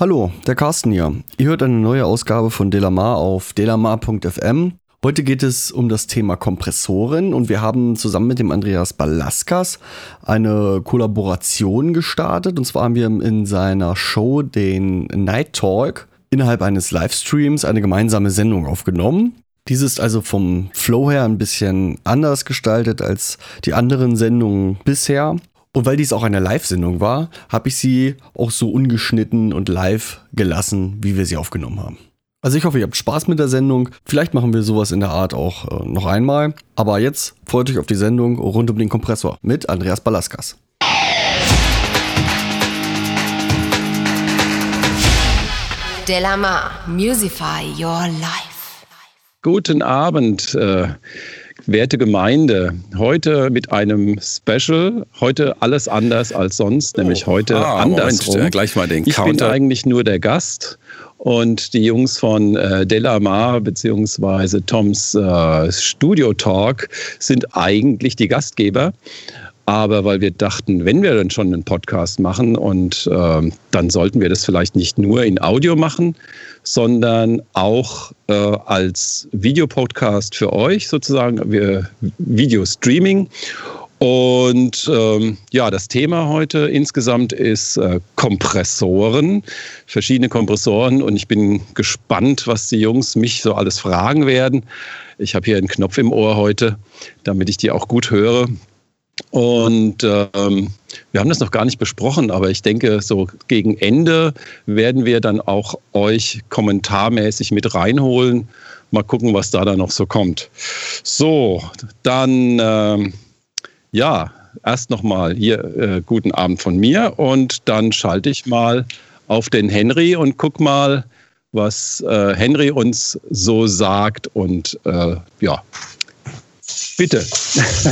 Hallo, der Carsten hier. Ihr hört eine neue Ausgabe von Delamar auf delamar.fm. Heute geht es um das Thema Kompressoren und wir haben zusammen mit dem Andreas Balaskas eine Kollaboration gestartet. Und zwar haben wir in seiner Show den Night Talk innerhalb eines Livestreams eine gemeinsame Sendung aufgenommen. Diese ist also vom Flow her ein bisschen anders gestaltet als die anderen Sendungen bisher. Und weil dies auch eine Live-Sendung war, habe ich sie auch so ungeschnitten und live gelassen, wie wir sie aufgenommen haben. Also ich hoffe, ihr habt Spaß mit der Sendung. Vielleicht machen wir sowas in der Art auch äh, noch einmal. Aber jetzt freut euch auf die Sendung rund um den Kompressor mit Andreas Balaskas. Delamar, Musify Your Life. Guten Abend. Äh Werte Gemeinde, heute mit einem Special. Heute alles anders als sonst, oh. nämlich heute ah, andersrum. Moment, gleich mal den ich Counter. bin eigentlich nur der Gast und die Jungs von äh, Delamar bzw. Toms äh, Studio Talk sind eigentlich die Gastgeber. Aber weil wir dachten, wenn wir dann schon einen Podcast machen und äh, dann sollten wir das vielleicht nicht nur in Audio machen, sondern auch äh, als Videopodcast für euch sozusagen, Video-Streaming. Und ähm, ja, das Thema heute insgesamt ist äh, Kompressoren, verschiedene Kompressoren. Und ich bin gespannt, was die Jungs mich so alles fragen werden. Ich habe hier einen Knopf im Ohr heute, damit ich die auch gut höre. Und ähm, wir haben das noch gar nicht besprochen, aber ich denke, so gegen Ende werden wir dann auch euch kommentarmäßig mit reinholen. Mal gucken, was da dann noch so kommt. So, dann ähm, ja, erst nochmal hier äh, guten Abend von mir und dann schalte ich mal auf den Henry und guck mal, was äh, Henry uns so sagt und äh, ja, Bitte.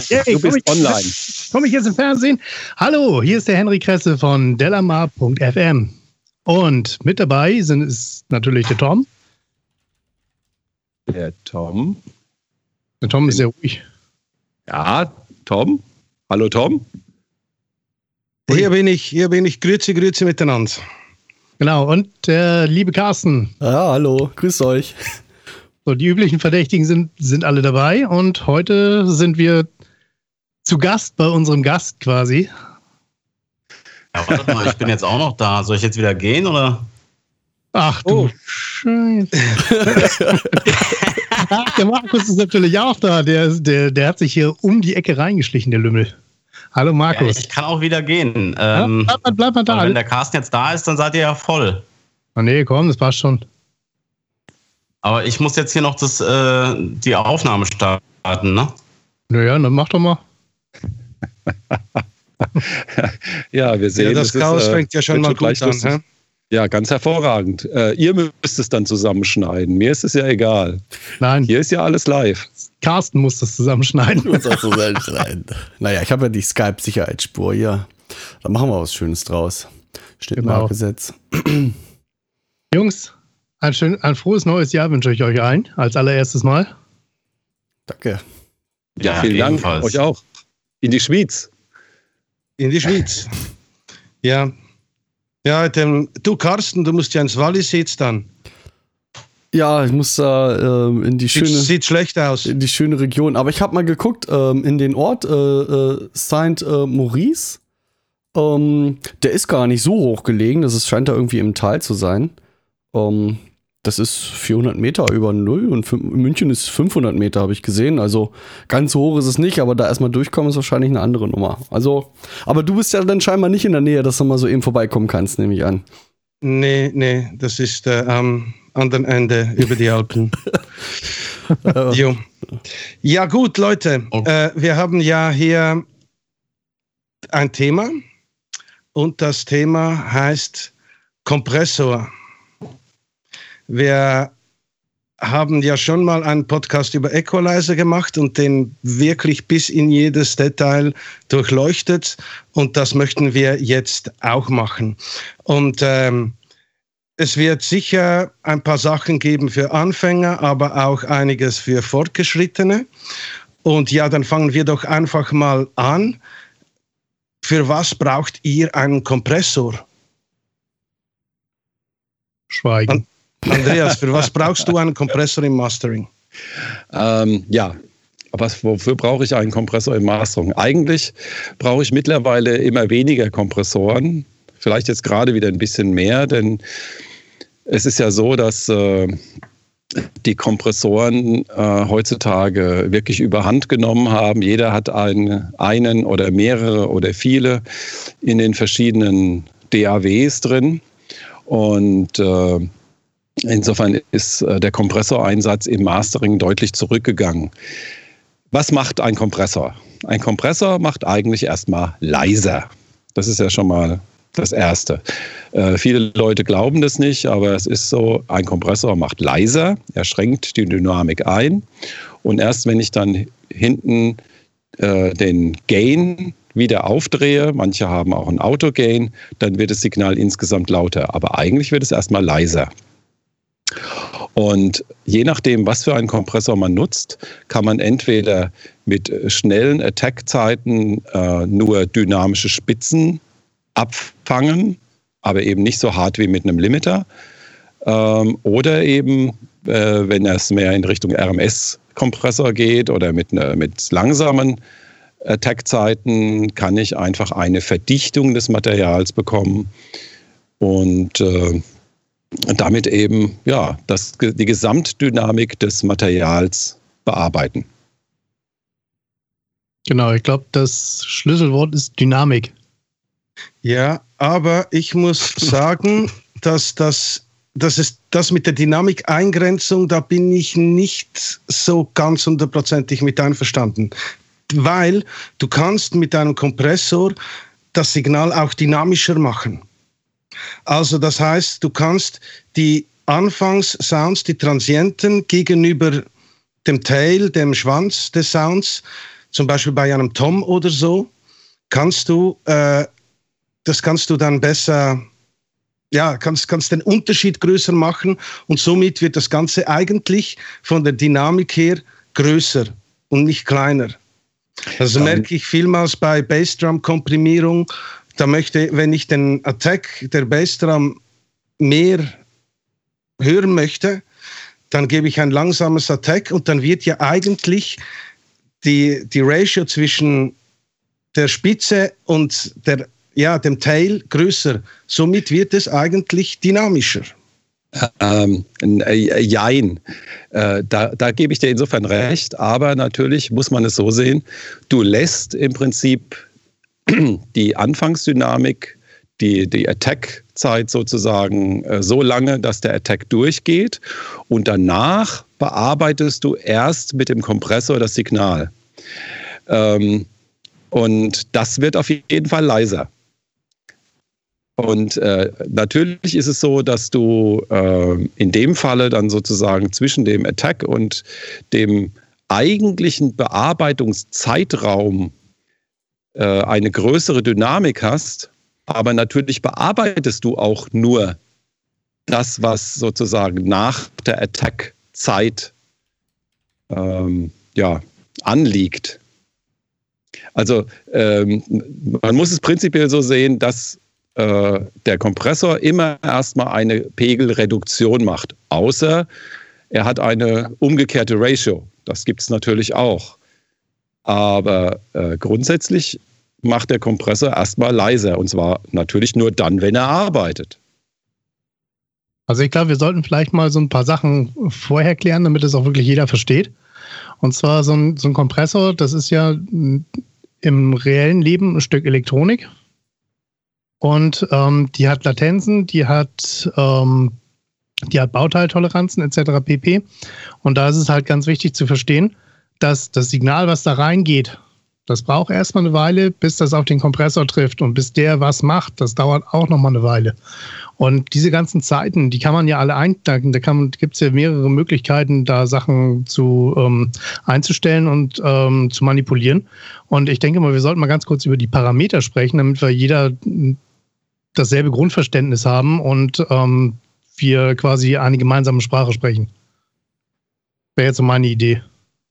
Yay, du bist ich, online. Komme ich jetzt im Fernsehen? Hallo, hier ist der Henry Kresse von delamar.fm. Und mit dabei sind es natürlich der Tom. Der Tom. Der Tom ist sehr ruhig. Ja, Tom. Hallo Tom. Hier bin ich, hier bin ich. Grüße, Grüße miteinander. Genau, und der liebe Carsten. Ja, hallo, grüß euch. So, die üblichen Verdächtigen sind, sind alle dabei und heute sind wir zu Gast bei unserem Gast quasi. Ja, warte mal, ich bin jetzt auch noch da. Soll ich jetzt wieder gehen oder? Ach du oh. Scheiße. der Markus ist natürlich auch da. Der, der, der hat sich hier um die Ecke reingeschlichen, der Lümmel. Hallo Markus. Ja, ich kann auch wieder gehen. Ähm, ja, bleib, mal, bleib mal da. Wenn der Carsten jetzt da ist, dann seid ihr ja voll. Oh nee, komm, das passt schon. Aber ich muss jetzt hier noch das, äh, die Aufnahme starten, ne? Naja, dann mach doch mal. ja, wir sehen. Ja, das Chaos ist, äh, fängt ja schon mal gut an. Hä? Ja, ganz hervorragend. Äh, ihr müsst es dann zusammenschneiden. Mir ist es ja egal. Nein. Hier ist ja alles live. Carsten muss das zusammenschneiden. muss das zusammenschneiden. naja, ich habe ja die Skype-Sicherheitsspur hier. Da machen wir was Schönes draus. Schnittmarkgesetz. Genau. Jungs, ein, schön, ein frohes neues Jahr wünsche ich euch allen, als allererstes Mal. Danke. Ja, vielen ebenfalls. Dank. Euch auch. In die Schweiz. In die Schweiz. ja. Ja, dem, du Carsten, du musst ja ins Wallis jetzt dann. Ja, ich muss da ähm, in die sieht, schöne. Sieht schlecht aus. In die schöne Region. Aber ich habe mal geguckt ähm, in den Ort äh, äh, Saint äh, Maurice. Ähm, der ist gar nicht so hoch gelegen. Das ist, scheint da irgendwie im Tal zu sein. Ähm, das ist 400 Meter über Null und München ist 500 Meter, habe ich gesehen. Also ganz hoch ist es nicht, aber da erstmal durchkommen ist wahrscheinlich eine andere Nummer. Also, aber du bist ja dann scheinbar nicht in der Nähe, dass du mal so eben vorbeikommen kannst, nehme ich an. Nee, nee, das ist äh, am anderen Ende über die Alpen. jo. Ja, gut, Leute, okay. äh, wir haben ja hier ein Thema und das Thema heißt Kompressor. Wir haben ja schon mal einen Podcast über Equalizer gemacht und den wirklich bis in jedes Detail durchleuchtet. Und das möchten wir jetzt auch machen. Und ähm, es wird sicher ein paar Sachen geben für Anfänger, aber auch einiges für Fortgeschrittene. Und ja, dann fangen wir doch einfach mal an. Für was braucht ihr einen Kompressor? Schweigen. Andreas, für was brauchst du einen Kompressor im Mastering? Ähm, ja, was, wofür brauche ich einen Kompressor im Mastering? Eigentlich brauche ich mittlerweile immer weniger Kompressoren. Vielleicht jetzt gerade wieder ein bisschen mehr, denn es ist ja so, dass äh, die Kompressoren äh, heutzutage wirklich überhand genommen haben. Jeder hat einen, einen oder mehrere oder viele in den verschiedenen DAWs drin. Und äh, insofern ist äh, der Kompressoreinsatz im Mastering deutlich zurückgegangen. Was macht ein Kompressor? Ein Kompressor macht eigentlich erstmal leiser. Das ist ja schon mal das Erste. Äh, viele Leute glauben das nicht, aber es ist so, ein Kompressor macht leiser, er schränkt die Dynamik ein und erst wenn ich dann hinten äh, den Gain wieder aufdrehe, manche haben auch ein Autogain, dann wird das Signal insgesamt lauter, aber eigentlich wird es erstmal leiser. Und je nachdem, was für einen Kompressor man nutzt, kann man entweder mit schnellen Attack-Zeiten äh, nur dynamische Spitzen abfangen, aber eben nicht so hart wie mit einem Limiter. Ähm, oder eben, äh, wenn es mehr in Richtung RMS-Kompressor geht oder mit, ne, mit langsamen Attack-Zeiten, kann ich einfach eine Verdichtung des Materials bekommen und äh, damit eben ja, das, die Gesamtdynamik des Materials bearbeiten. Genau, ich glaube, das Schlüsselwort ist Dynamik. Ja, aber ich muss sagen, dass das, das ist das mit der Dynamik-Eingrenzung, da bin ich nicht so ganz hundertprozentig mit einverstanden. Weil du kannst mit einem Kompressor das Signal auch dynamischer machen. Also das heißt, du kannst die Anfangssounds, die Transienten gegenüber dem Tail, dem Schwanz des Sounds, zum Beispiel bei einem Tom oder so, kannst du äh, das kannst du dann besser, ja, kannst, kannst den Unterschied größer machen und somit wird das Ganze eigentlich von der Dynamik her größer und nicht kleiner. Also um, merke ich vielmals bei Bassdrum-Komprimierung, da möchte, wenn ich den Attack der Bassdrum mehr hören möchte, dann gebe ich ein langsames Attack und dann wird ja eigentlich die, die Ratio zwischen der Spitze und der ja, dem Teil größer. Somit wird es eigentlich dynamischer. Ähm, äh, jein. Äh, da, da gebe ich dir insofern recht, aber natürlich muss man es so sehen, du lässt im Prinzip die Anfangsdynamik, die, die Attack-Zeit sozusagen äh, so lange, dass der Attack durchgeht und danach bearbeitest du erst mit dem Kompressor das Signal. Ähm, und das wird auf jeden Fall leiser. Und äh, natürlich ist es so, dass du äh, in dem Falle dann sozusagen zwischen dem Attack und dem eigentlichen Bearbeitungszeitraum eine größere Dynamik hast, aber natürlich bearbeitest du auch nur das, was sozusagen nach der Attack-Zeit ähm, ja, anliegt. Also ähm, man muss es prinzipiell so sehen, dass äh, der Kompressor immer erstmal eine Pegelreduktion macht, außer er hat eine umgekehrte Ratio. Das gibt es natürlich auch. Aber äh, grundsätzlich macht der Kompressor erstmal leiser und zwar natürlich nur dann, wenn er arbeitet. Also ich glaube, wir sollten vielleicht mal so ein paar Sachen vorher klären, damit es auch wirklich jeder versteht. Und zwar so ein, so ein Kompressor, das ist ja im reellen Leben ein Stück Elektronik, und ähm, die hat Latenzen, die hat, ähm, die hat Bauteiltoleranzen etc. pp. Und da ist es halt ganz wichtig zu verstehen, dass das Signal, was da reingeht, das braucht erstmal eine Weile, bis das auf den Kompressor trifft und bis der was macht. Das dauert auch nochmal eine Weile. Und diese ganzen Zeiten, die kann man ja alle einstellen. Da gibt es ja mehrere Möglichkeiten, da Sachen zu ähm, einzustellen und ähm, zu manipulieren. Und ich denke mal, wir sollten mal ganz kurz über die Parameter sprechen, damit wir jeder dasselbe Grundverständnis haben und ähm, wir quasi eine gemeinsame Sprache sprechen. Wäre jetzt so meine Idee.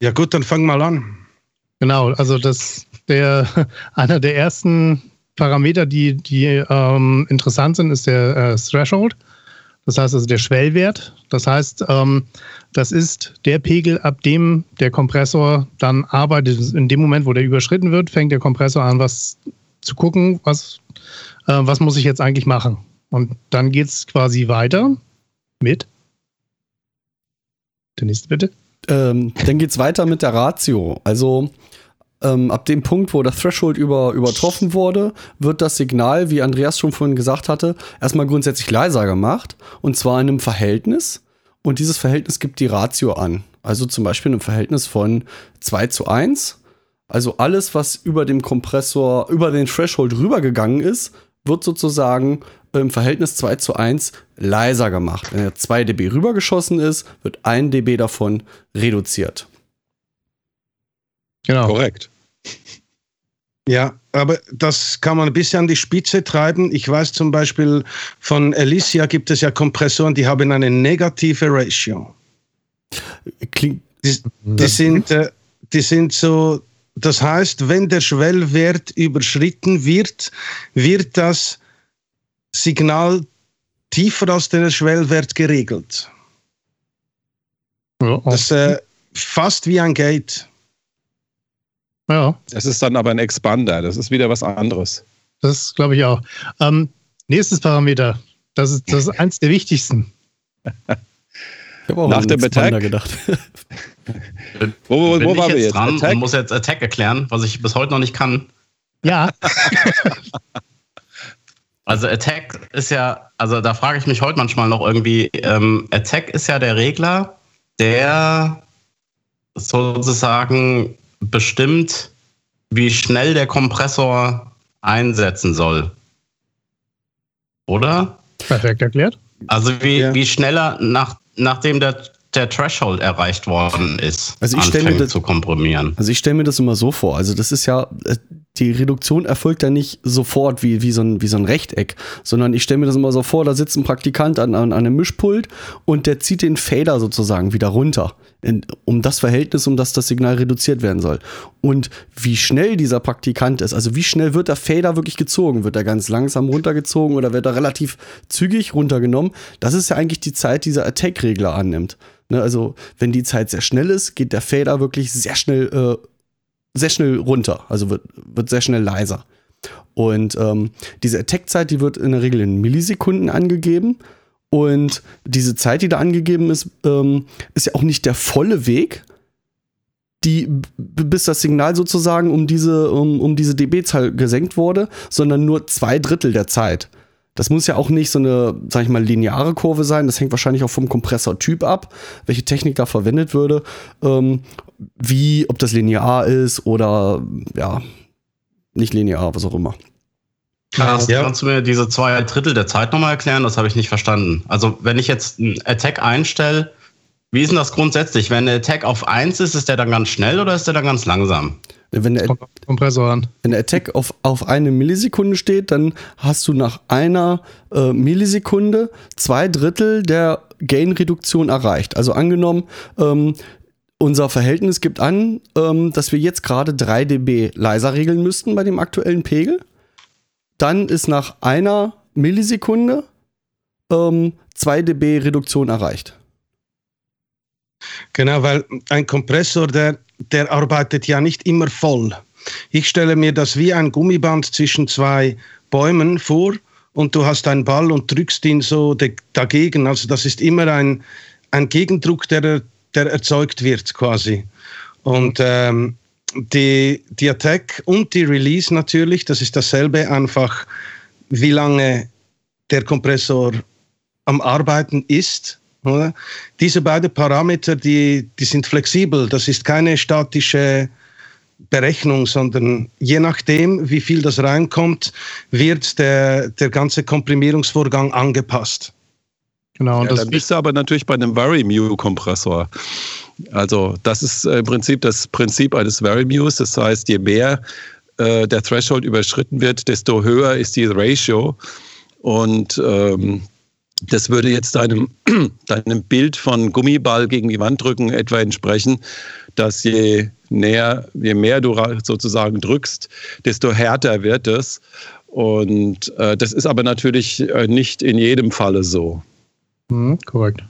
Ja gut, dann fang mal an. Genau, also das der einer der ersten Parameter, die, die ähm, interessant sind, ist der äh, Threshold. Das heißt also der Schwellwert. Das heißt, ähm, das ist der Pegel, ab dem der Kompressor dann arbeitet. In dem Moment, wo der überschritten wird, fängt der Kompressor an, was zu gucken, was, äh, was muss ich jetzt eigentlich machen. Und dann geht es quasi weiter mit. Der nächste bitte. Ähm, dann geht es weiter mit der Ratio. Also ähm, ab dem Punkt, wo der Threshold über, übertroffen wurde, wird das Signal, wie Andreas schon vorhin gesagt hatte, erstmal grundsätzlich leiser gemacht. Und zwar in einem Verhältnis. Und dieses Verhältnis gibt die Ratio an. Also zum Beispiel in einem Verhältnis von 2 zu 1. Also alles, was über dem Kompressor, über den Threshold rübergegangen ist, wird sozusagen im Verhältnis 2 zu 1 leiser gemacht. Wenn er 2 dB rübergeschossen ist, wird 1 dB davon reduziert. Genau. Korrekt. Ja, aber das kann man ein bisschen an die Spitze treiben. Ich weiß zum Beispiel von Elysia gibt es ja Kompressoren, die haben eine negative Ratio. Klingt. Die, die sind, äh, die sind so, das heißt, wenn der Schwellwert überschritten wird, wird das Signal tiefer als der Schwellwert geregelt. Ja, das ist äh, fast wie ein Gate. Ja. Das ist dann aber ein Expander. Das ist wieder was anderes. Das glaube ich auch. Ähm, nächstes Parameter. Das ist, das ist eins der wichtigsten. Ich habe auch Nach dem Attack gedacht. wo, wo, wo waren wir jetzt? Dran Attack? und muss jetzt Attack erklären, was ich bis heute noch nicht kann. Ja. also Attack ist ja, also da frage ich mich heute manchmal noch irgendwie, ähm, Attack ist ja der Regler, der sozusagen bestimmt, wie schnell der Kompressor einsetzen soll. Oder? Perfekt erklärt. Also wie, ja. wie schneller nach, nachdem der, der Threshold erreicht worden ist, also ich anfängt mir das, zu komprimieren. Also ich stelle mir das immer so vor. Also das ist ja, äh, die Reduktion erfolgt ja nicht sofort wie, wie, so, ein, wie so ein Rechteck, sondern ich stelle mir das immer so vor, da sitzt ein Praktikant an, an, an einem Mischpult und der zieht den Fader sozusagen wieder runter in, um das Verhältnis, um das das Signal reduziert werden soll. Und wie schnell dieser Praktikant ist, also wie schnell wird der Fader wirklich gezogen? Wird er ganz langsam runtergezogen oder wird er relativ zügig runtergenommen? Das ist ja eigentlich die Zeit, die dieser Attack-Regler annimmt. Ne, also wenn die Zeit sehr schnell ist, geht der Fader wirklich sehr schnell, äh, sehr schnell runter, also wird, wird sehr schnell leiser. Und ähm, diese Attack-Zeit, die wird in der Regel in Millisekunden angegeben. Und diese Zeit, die da angegeben ist, ähm, ist ja auch nicht der volle Weg, die, bis das Signal sozusagen um diese, um, um diese dB-Zahl gesenkt wurde, sondern nur zwei Drittel der Zeit. Das muss ja auch nicht so eine, sag ich mal, lineare Kurve sein. Das hängt wahrscheinlich auch vom Kompressortyp ab, welche Technik da verwendet würde. Ähm, wie, ob das linear ist oder ja, nicht linear, was auch immer. Kannst, ja. kannst du mir diese zwei Drittel der Zeit nochmal erklären? Das habe ich nicht verstanden. Also, wenn ich jetzt einen Attack einstelle, wie ist denn das grundsätzlich? Wenn der Attack auf 1 ist, ist der dann ganz schnell oder ist der dann ganz langsam? Wenn der, Kompressor an. Wenn der Attack auf, auf eine Millisekunde steht, dann hast du nach einer äh, Millisekunde zwei Drittel der Gain-Reduktion erreicht. Also angenommen, ähm, unser Verhältnis gibt an, ähm, dass wir jetzt gerade 3 dB leiser regeln müssten bei dem aktuellen Pegel dann ist nach einer Millisekunde ähm, 2 dB Reduktion erreicht. Genau, weil ein Kompressor, der, der arbeitet ja nicht immer voll. Ich stelle mir das wie ein Gummiband zwischen zwei Bäumen vor und du hast einen Ball und drückst ihn so dagegen. Also das ist immer ein, ein Gegendruck, der, der erzeugt wird quasi. Und ähm, die, die Attack und die Release natürlich, das ist dasselbe, einfach wie lange der Kompressor am Arbeiten ist. Oder? Diese beiden Parameter, die, die sind flexibel. Das ist keine statische Berechnung, sondern je nachdem, wie viel das reinkommt, wird der, der ganze Komprimierungsvorgang angepasst. Genau, und ja, das dann bist du aber natürlich bei einem Very-Mu-Kompressor. Also das ist im Prinzip das Prinzip eines Very-Mus. Das heißt, je mehr äh, der Threshold überschritten wird, desto höher ist die Ratio. Und ähm, das würde jetzt deinem, deinem Bild von Gummiball gegen die Wand drücken etwa entsprechen, dass je näher, je mehr du sozusagen drückst, desto härter wird es. Und äh, das ist aber natürlich äh, nicht in jedem Falle so. Mhm, korrekt.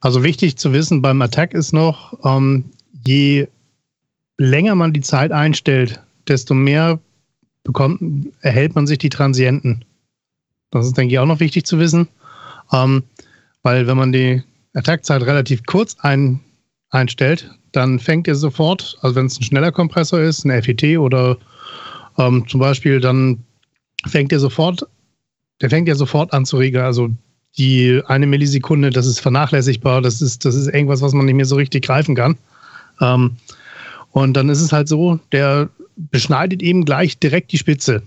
Also wichtig zu wissen beim Attack ist noch, ähm, je länger man die Zeit einstellt, desto mehr bekommt, erhält man sich die Transienten. Das ist, denke ich, auch noch wichtig zu wissen. Ähm, weil wenn man die Attack-Zeit relativ kurz ein, einstellt, dann fängt er sofort, also wenn es ein schneller Kompressor ist, ein FET oder ähm, zum Beispiel, dann fängt er sofort, der fängt ja sofort an zu regeln. Also die eine Millisekunde, das ist vernachlässigbar, das ist, das ist irgendwas, was man nicht mehr so richtig greifen kann. Ähm, und dann ist es halt so, der beschneidet eben gleich direkt die Spitze.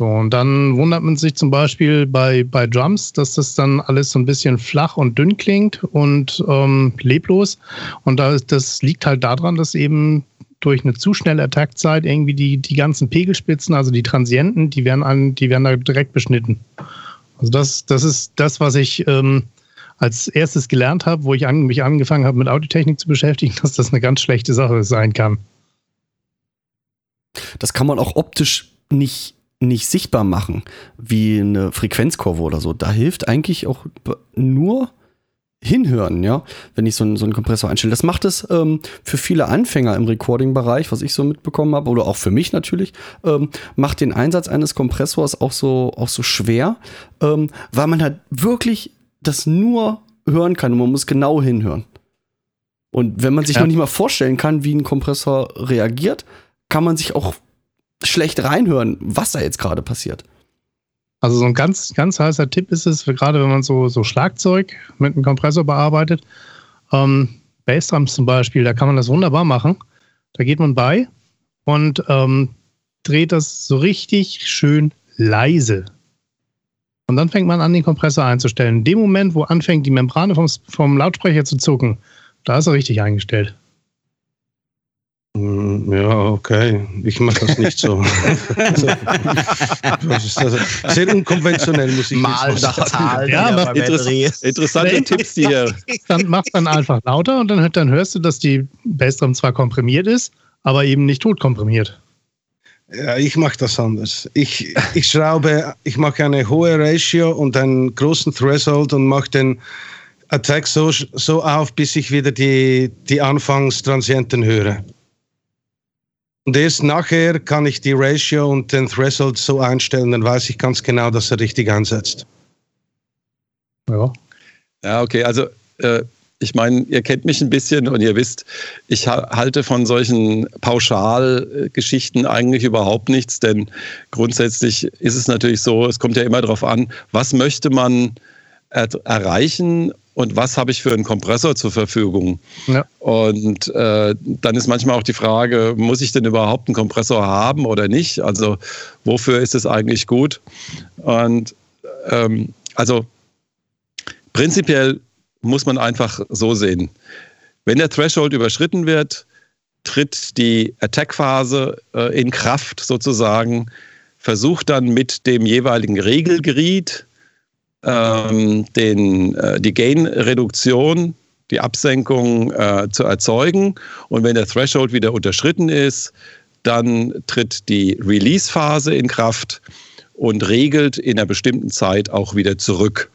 So, und dann wundert man sich zum Beispiel bei, bei Drums, dass das dann alles so ein bisschen flach und dünn klingt und ähm, leblos. Und da, das liegt halt daran, dass eben durch eine zu schnelle Attackzeit irgendwie die, die ganzen Pegelspitzen, also die Transienten, die werden, an, die werden da direkt beschnitten. Also das, das ist das, was ich ähm, als erstes gelernt habe, wo ich an, mich angefangen habe, mit Audiotechnik zu beschäftigen, dass das eine ganz schlechte Sache sein kann. Das kann man auch optisch nicht nicht sichtbar machen, wie eine Frequenzkurve oder so. Da hilft eigentlich auch nur hinhören, ja, wenn ich so einen, so einen Kompressor einstelle. Das macht es ähm, für viele Anfänger im Recording-Bereich, was ich so mitbekommen habe, oder auch für mich natürlich, ähm, macht den Einsatz eines Kompressors auch so, auch so schwer, ähm, weil man halt wirklich das nur hören kann und man muss genau hinhören. Und wenn man sich ja. noch nicht mal vorstellen kann, wie ein Kompressor reagiert, kann man sich auch schlecht reinhören, was da jetzt gerade passiert. Also so ein ganz, ganz heißer Tipp ist es, gerade wenn man so, so Schlagzeug mit einem Kompressor bearbeitet, ähm, Bassdrums zum Beispiel, da kann man das wunderbar machen. Da geht man bei und ähm, dreht das so richtig schön leise. Und dann fängt man an, den Kompressor einzustellen. In dem Moment, wo anfängt, die Membrane vom, vom Lautsprecher zu zucken, da ist er richtig eingestellt. Hm, ja, okay. Ich mache das nicht so. das ist also sehr unkonventionell, muss ich Mal nach Zahl. Ja, ja interess interessante Tipps hier. Dann machst dann einfach lauter und dann, dann hörst du, dass die Bassdrum zwar komprimiert ist, aber eben nicht tot komprimiert. Ja, ich mache das anders. Ich, ich schraube, ich mache eine hohe Ratio und einen großen Threshold und mache den Attack so, so auf, bis ich wieder die, die Anfangstransienten höre. Und erst nachher kann ich die Ratio und den Threshold so einstellen, dann weiß ich ganz genau, dass er richtig einsetzt. Ja. Ja, okay. Also äh, ich meine, ihr kennt mich ein bisschen und ihr wisst, ich halte von solchen Pauschalgeschichten eigentlich überhaupt nichts, denn grundsätzlich ist es natürlich so, es kommt ja immer darauf an, was möchte man er erreichen und was habe ich für einen Kompressor zur Verfügung. Ja. Und äh, dann ist manchmal auch die Frage, muss ich denn überhaupt einen Kompressor haben oder nicht? Also wofür ist es eigentlich gut? Und ähm, also prinzipiell muss man einfach so sehen. Wenn der Threshold überschritten wird, tritt die Attack-Phase äh, in Kraft sozusagen, versucht dann mit dem jeweiligen Regelgeriet ähm, den, äh, die Gain-Reduktion, die Absenkung äh, zu erzeugen. Und wenn der Threshold wieder unterschritten ist, dann tritt die Release-Phase in Kraft und regelt in einer bestimmten Zeit auch wieder zurück.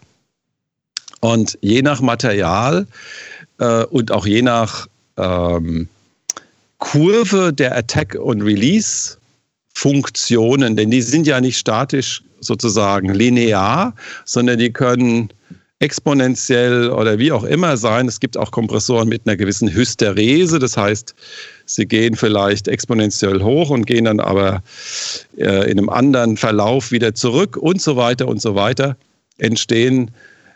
Und je nach Material äh, und auch je nach ähm, Kurve der Attack- und Release-Funktionen, denn die sind ja nicht statisch sozusagen linear, sondern die können exponentiell oder wie auch immer sein. Es gibt auch Kompressoren mit einer gewissen Hysterese, das heißt, sie gehen vielleicht exponentiell hoch und gehen dann aber äh, in einem anderen Verlauf wieder zurück und so weiter und so weiter. Entstehen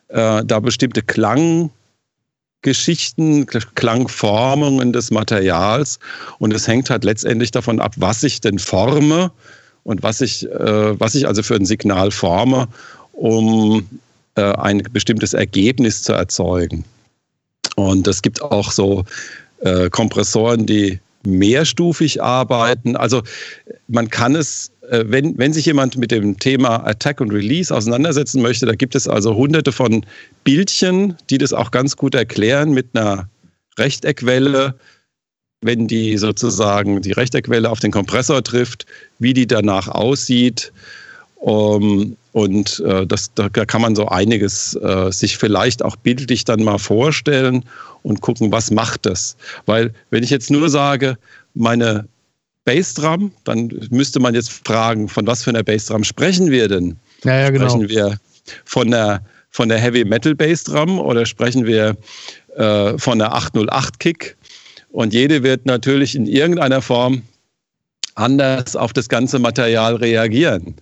äh, da bestimmte Klanggeschichten, Klangformungen des Materials und es hängt halt letztendlich davon ab, was ich denn forme und was ich, äh, was ich also für ein Signal forme, um äh, ein bestimmtes Ergebnis zu erzeugen. Und es gibt auch so äh, Kompressoren, die mehrstufig arbeiten. Also man kann es, äh, wenn, wenn sich jemand mit dem Thema Attack und Release auseinandersetzen möchte, da gibt es also hunderte von Bildchen, die das auch ganz gut erklären mit einer Rechteckwelle, wenn die sozusagen die Rechteckwelle auf den Kompressor trifft, wie die danach aussieht. Um, Und äh, das, da kann man so einiges äh, sich vielleicht auch bildlich dann mal vorstellen und gucken, was macht das. Weil wenn ich jetzt nur sage, meine Bassdrum, dann müsste man jetzt fragen, von was für einer Bassdrum sprechen wir denn? Ja, ja, genau. Sprechen wir von der, von der Heavy Metal Bassdrum oder sprechen wir äh, von der 808 Kick? Und jede wird natürlich in irgendeiner Form anders auf das ganze Material reagieren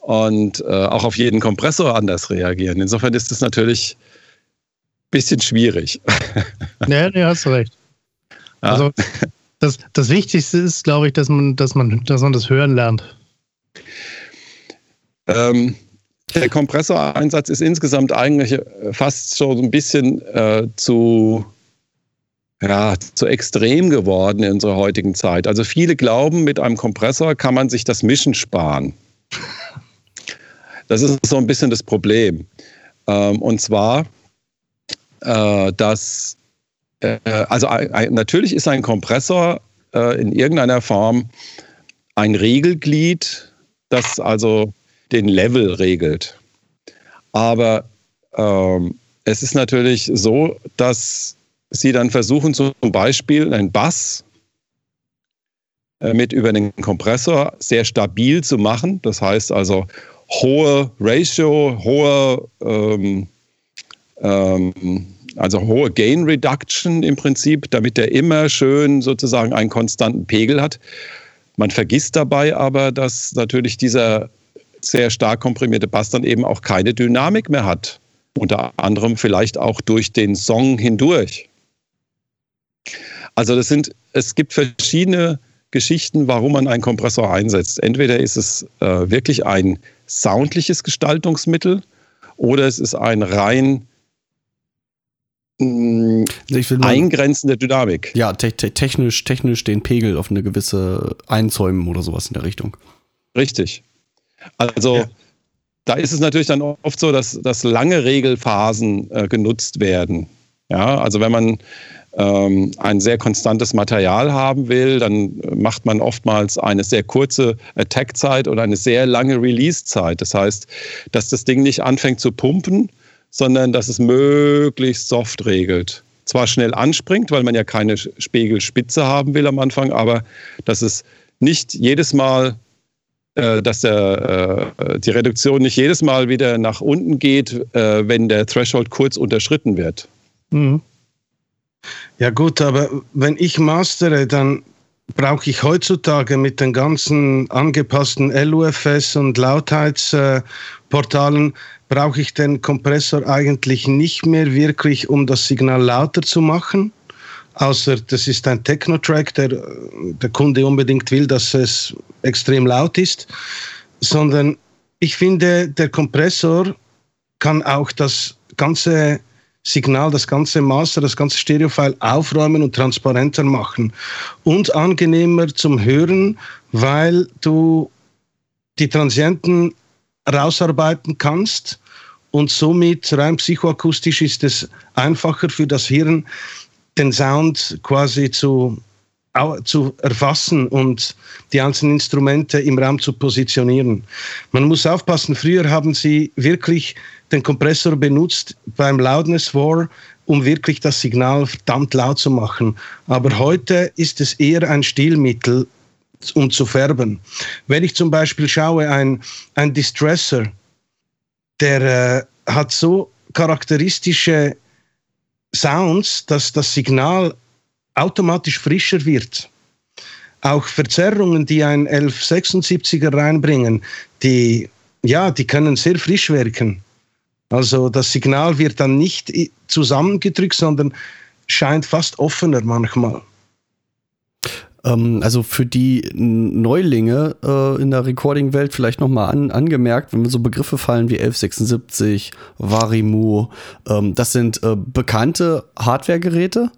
und äh, auch auf jeden Kompressor anders reagieren. Insofern ist das natürlich ein bisschen schwierig. Nee, nee, hast du recht. Ja. Also das, das Wichtigste ist, glaube ich, dass man, dass man, dass man das Hören lernt. Ähm, der Kompressoreinsatz ist insgesamt eigentlich fast so ein bisschen äh, zu, ja, zu extrem geworden in unserer heutigen Zeit. Also viele glauben, mit einem Kompressor kann man sich das Mischen sparen. Das ist so ein bisschen das Problem. Ähm, und zwar, äh, dass äh, also natürlich ist ein Kompressor äh, in irgendeiner Form ein Regelglied, das also den Level regelt. Aber ähm, es ist natürlich so, dass Sie dann versuchen, zum Beispiel einen Bass äh, mit über den Kompressor sehr stabil zu machen. Das heißt also hohe Ratio, hohe ähm, ähm, also hohe Gain Reduction im Prinzip, damit er immer schön sozusagen einen konstanten Pegel hat. Man vergisst dabei aber, dass natürlich dieser sehr stark komprimierte Bass dann eben auch keine Dynamik mehr hat. Unter anderem vielleicht auch durch den Song hindurch. Also das sind, es gibt verschiedene Geschichten, warum man einen Kompressor einsetzt. Entweder ist es äh, wirklich ein soundliches Gestaltungsmittel oder es ist ein rein Mm, mal, eingrenzende Dynamik. Ja, te te technisch, technisch den Pegel auf eine gewisse einzäumen oder sowas in der Richtung. Richtig. Also ja. da ist es natürlich dann oft so, dass, dass lange Regelphasen äh, genutzt werden. Ja, also wenn man ein sehr konstantes Material haben will, dann macht man oftmals eine sehr kurze Attack-Zeit oder eine sehr lange Release-Zeit. Das heißt, dass das Ding nicht anfängt zu pumpen, sondern dass es möglichst soft regelt. Zwar schnell anspringt, weil man ja keine Spegelspitze haben will am Anfang, aber dass es nicht jedes Mal, äh, dass der, äh, die Reduktion nicht jedes Mal wieder nach unten geht, äh, wenn der Threshold kurz unterschritten wird. Mhm. Ja gut, aber wenn ich mastere, dann brauche ich heutzutage mit den ganzen angepassten LUFS und Lautheitsportalen brauche ich den Kompressor eigentlich nicht mehr wirklich, um das Signal lauter zu machen. Außer das ist ein Techno-Track, der der Kunde unbedingt will, dass es extrem laut ist. Sondern ich finde, der Kompressor kann auch das ganze Signal, das ganze Master, das ganze Stereofile aufräumen und transparenter machen und angenehmer zum Hören, weil du die Transienten rausarbeiten kannst und somit rein psychoakustisch ist es einfacher für das Hirn, den Sound quasi zu, zu erfassen und die einzelnen Instrumente im Raum zu positionieren. Man muss aufpassen, früher haben sie wirklich den Kompressor benutzt beim Loudness War, um wirklich das Signal verdammt laut zu machen. Aber heute ist es eher ein Stilmittel, um zu färben. Wenn ich zum Beispiel schaue, ein, ein Distresser, der äh, hat so charakteristische Sounds, dass das Signal automatisch frischer wird. Auch Verzerrungen, die ein 1176er reinbringen, die, ja, die können sehr frisch wirken. Also das Signal wird dann nicht zusammengedrückt, sondern scheint fast offener manchmal. Ähm, also für die Neulinge äh, in der Recording-Welt vielleicht nochmal an, angemerkt, wenn wir so Begriffe fallen wie 1176, Varimu, ähm, das sind äh, bekannte Hardware-Geräte.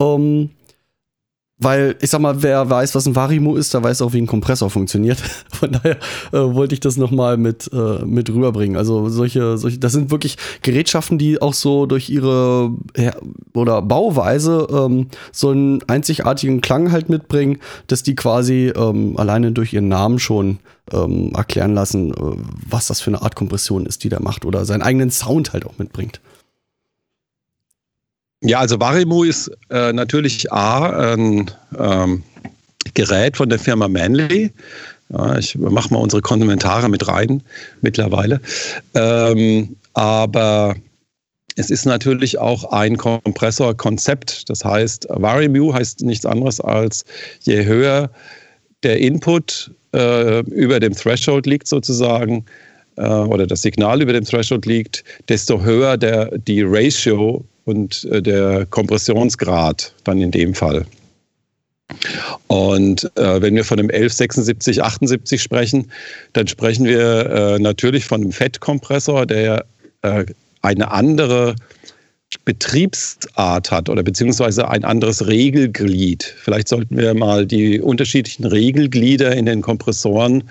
Ähm, weil ich sag mal, wer weiß, was ein Varimu ist, der weiß auch, wie ein Kompressor funktioniert. Von daher äh, wollte ich das nochmal mit, äh, mit rüberbringen. Also solche, solche, das sind wirklich Gerätschaften, die auch so durch ihre ja, oder Bauweise ähm, so einen einzigartigen Klang halt mitbringen, dass die quasi ähm, alleine durch ihren Namen schon ähm, erklären lassen, äh, was das für eine Art Kompression ist, die der macht oder seinen eigenen Sound halt auch mitbringt. Ja, also Varimu ist äh, natürlich A, ein ähm, Gerät von der Firma Manley. Ja, ich mache mal unsere Kommentare mit rein mittlerweile. Ähm, aber es ist natürlich auch ein Kompressorkonzept. Das heißt, Varimu heißt nichts anderes als je höher der Input äh, über dem Threshold liegt sozusagen, äh, oder das Signal über dem Threshold liegt, desto höher der, die Ratio und äh, der Kompressionsgrad dann in dem Fall. Und äh, wenn wir von dem 1176, 78 sprechen, dann sprechen wir äh, natürlich von einem Fettkompressor, der äh, eine andere Betriebsart hat oder beziehungsweise ein anderes Regelglied. Vielleicht sollten wir mal die unterschiedlichen Regelglieder in den Kompressoren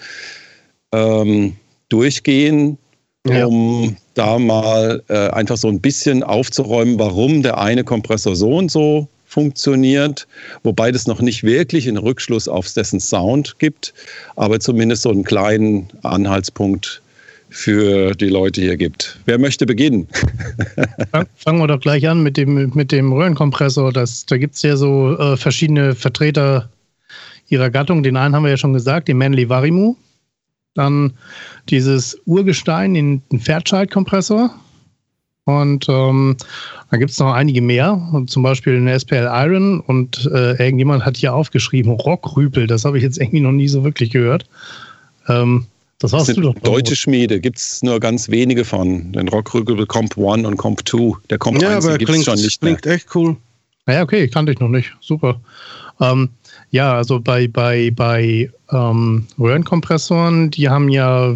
ähm, durchgehen, ja. um da mal äh, einfach so ein bisschen aufzuräumen, warum der eine Kompressor so und so funktioniert, wobei das noch nicht wirklich einen Rückschluss auf dessen Sound gibt, aber zumindest so einen kleinen Anhaltspunkt für die Leute hier gibt. Wer möchte beginnen? Fangen wir doch gleich an mit dem, mit dem Röhrenkompressor. Das, da gibt es ja so äh, verschiedene Vertreter ihrer Gattung. Den einen haben wir ja schon gesagt, den Manly Varimu. Dann dieses Urgestein, den, den Fairchild-Kompressor. Und ähm, dann gibt es noch einige mehr, und zum Beispiel den SPL Iron und äh, irgendjemand hat hier aufgeschrieben, Rockrüpel, das habe ich jetzt irgendwie noch nie so wirklich gehört. Ähm, das hast das du doch. Deutsche Schmiede gibt es nur ganz wenige von. Den Rockrüpel Comp 1 und Comp 2. Der Comp ja, 1 gibt es schon nicht mehr. Klingt echt cool. Ja, okay, kannte ich noch nicht. Super. Ähm, ja, also bei, bei, bei ähm, Röhrenkompressoren, die haben ja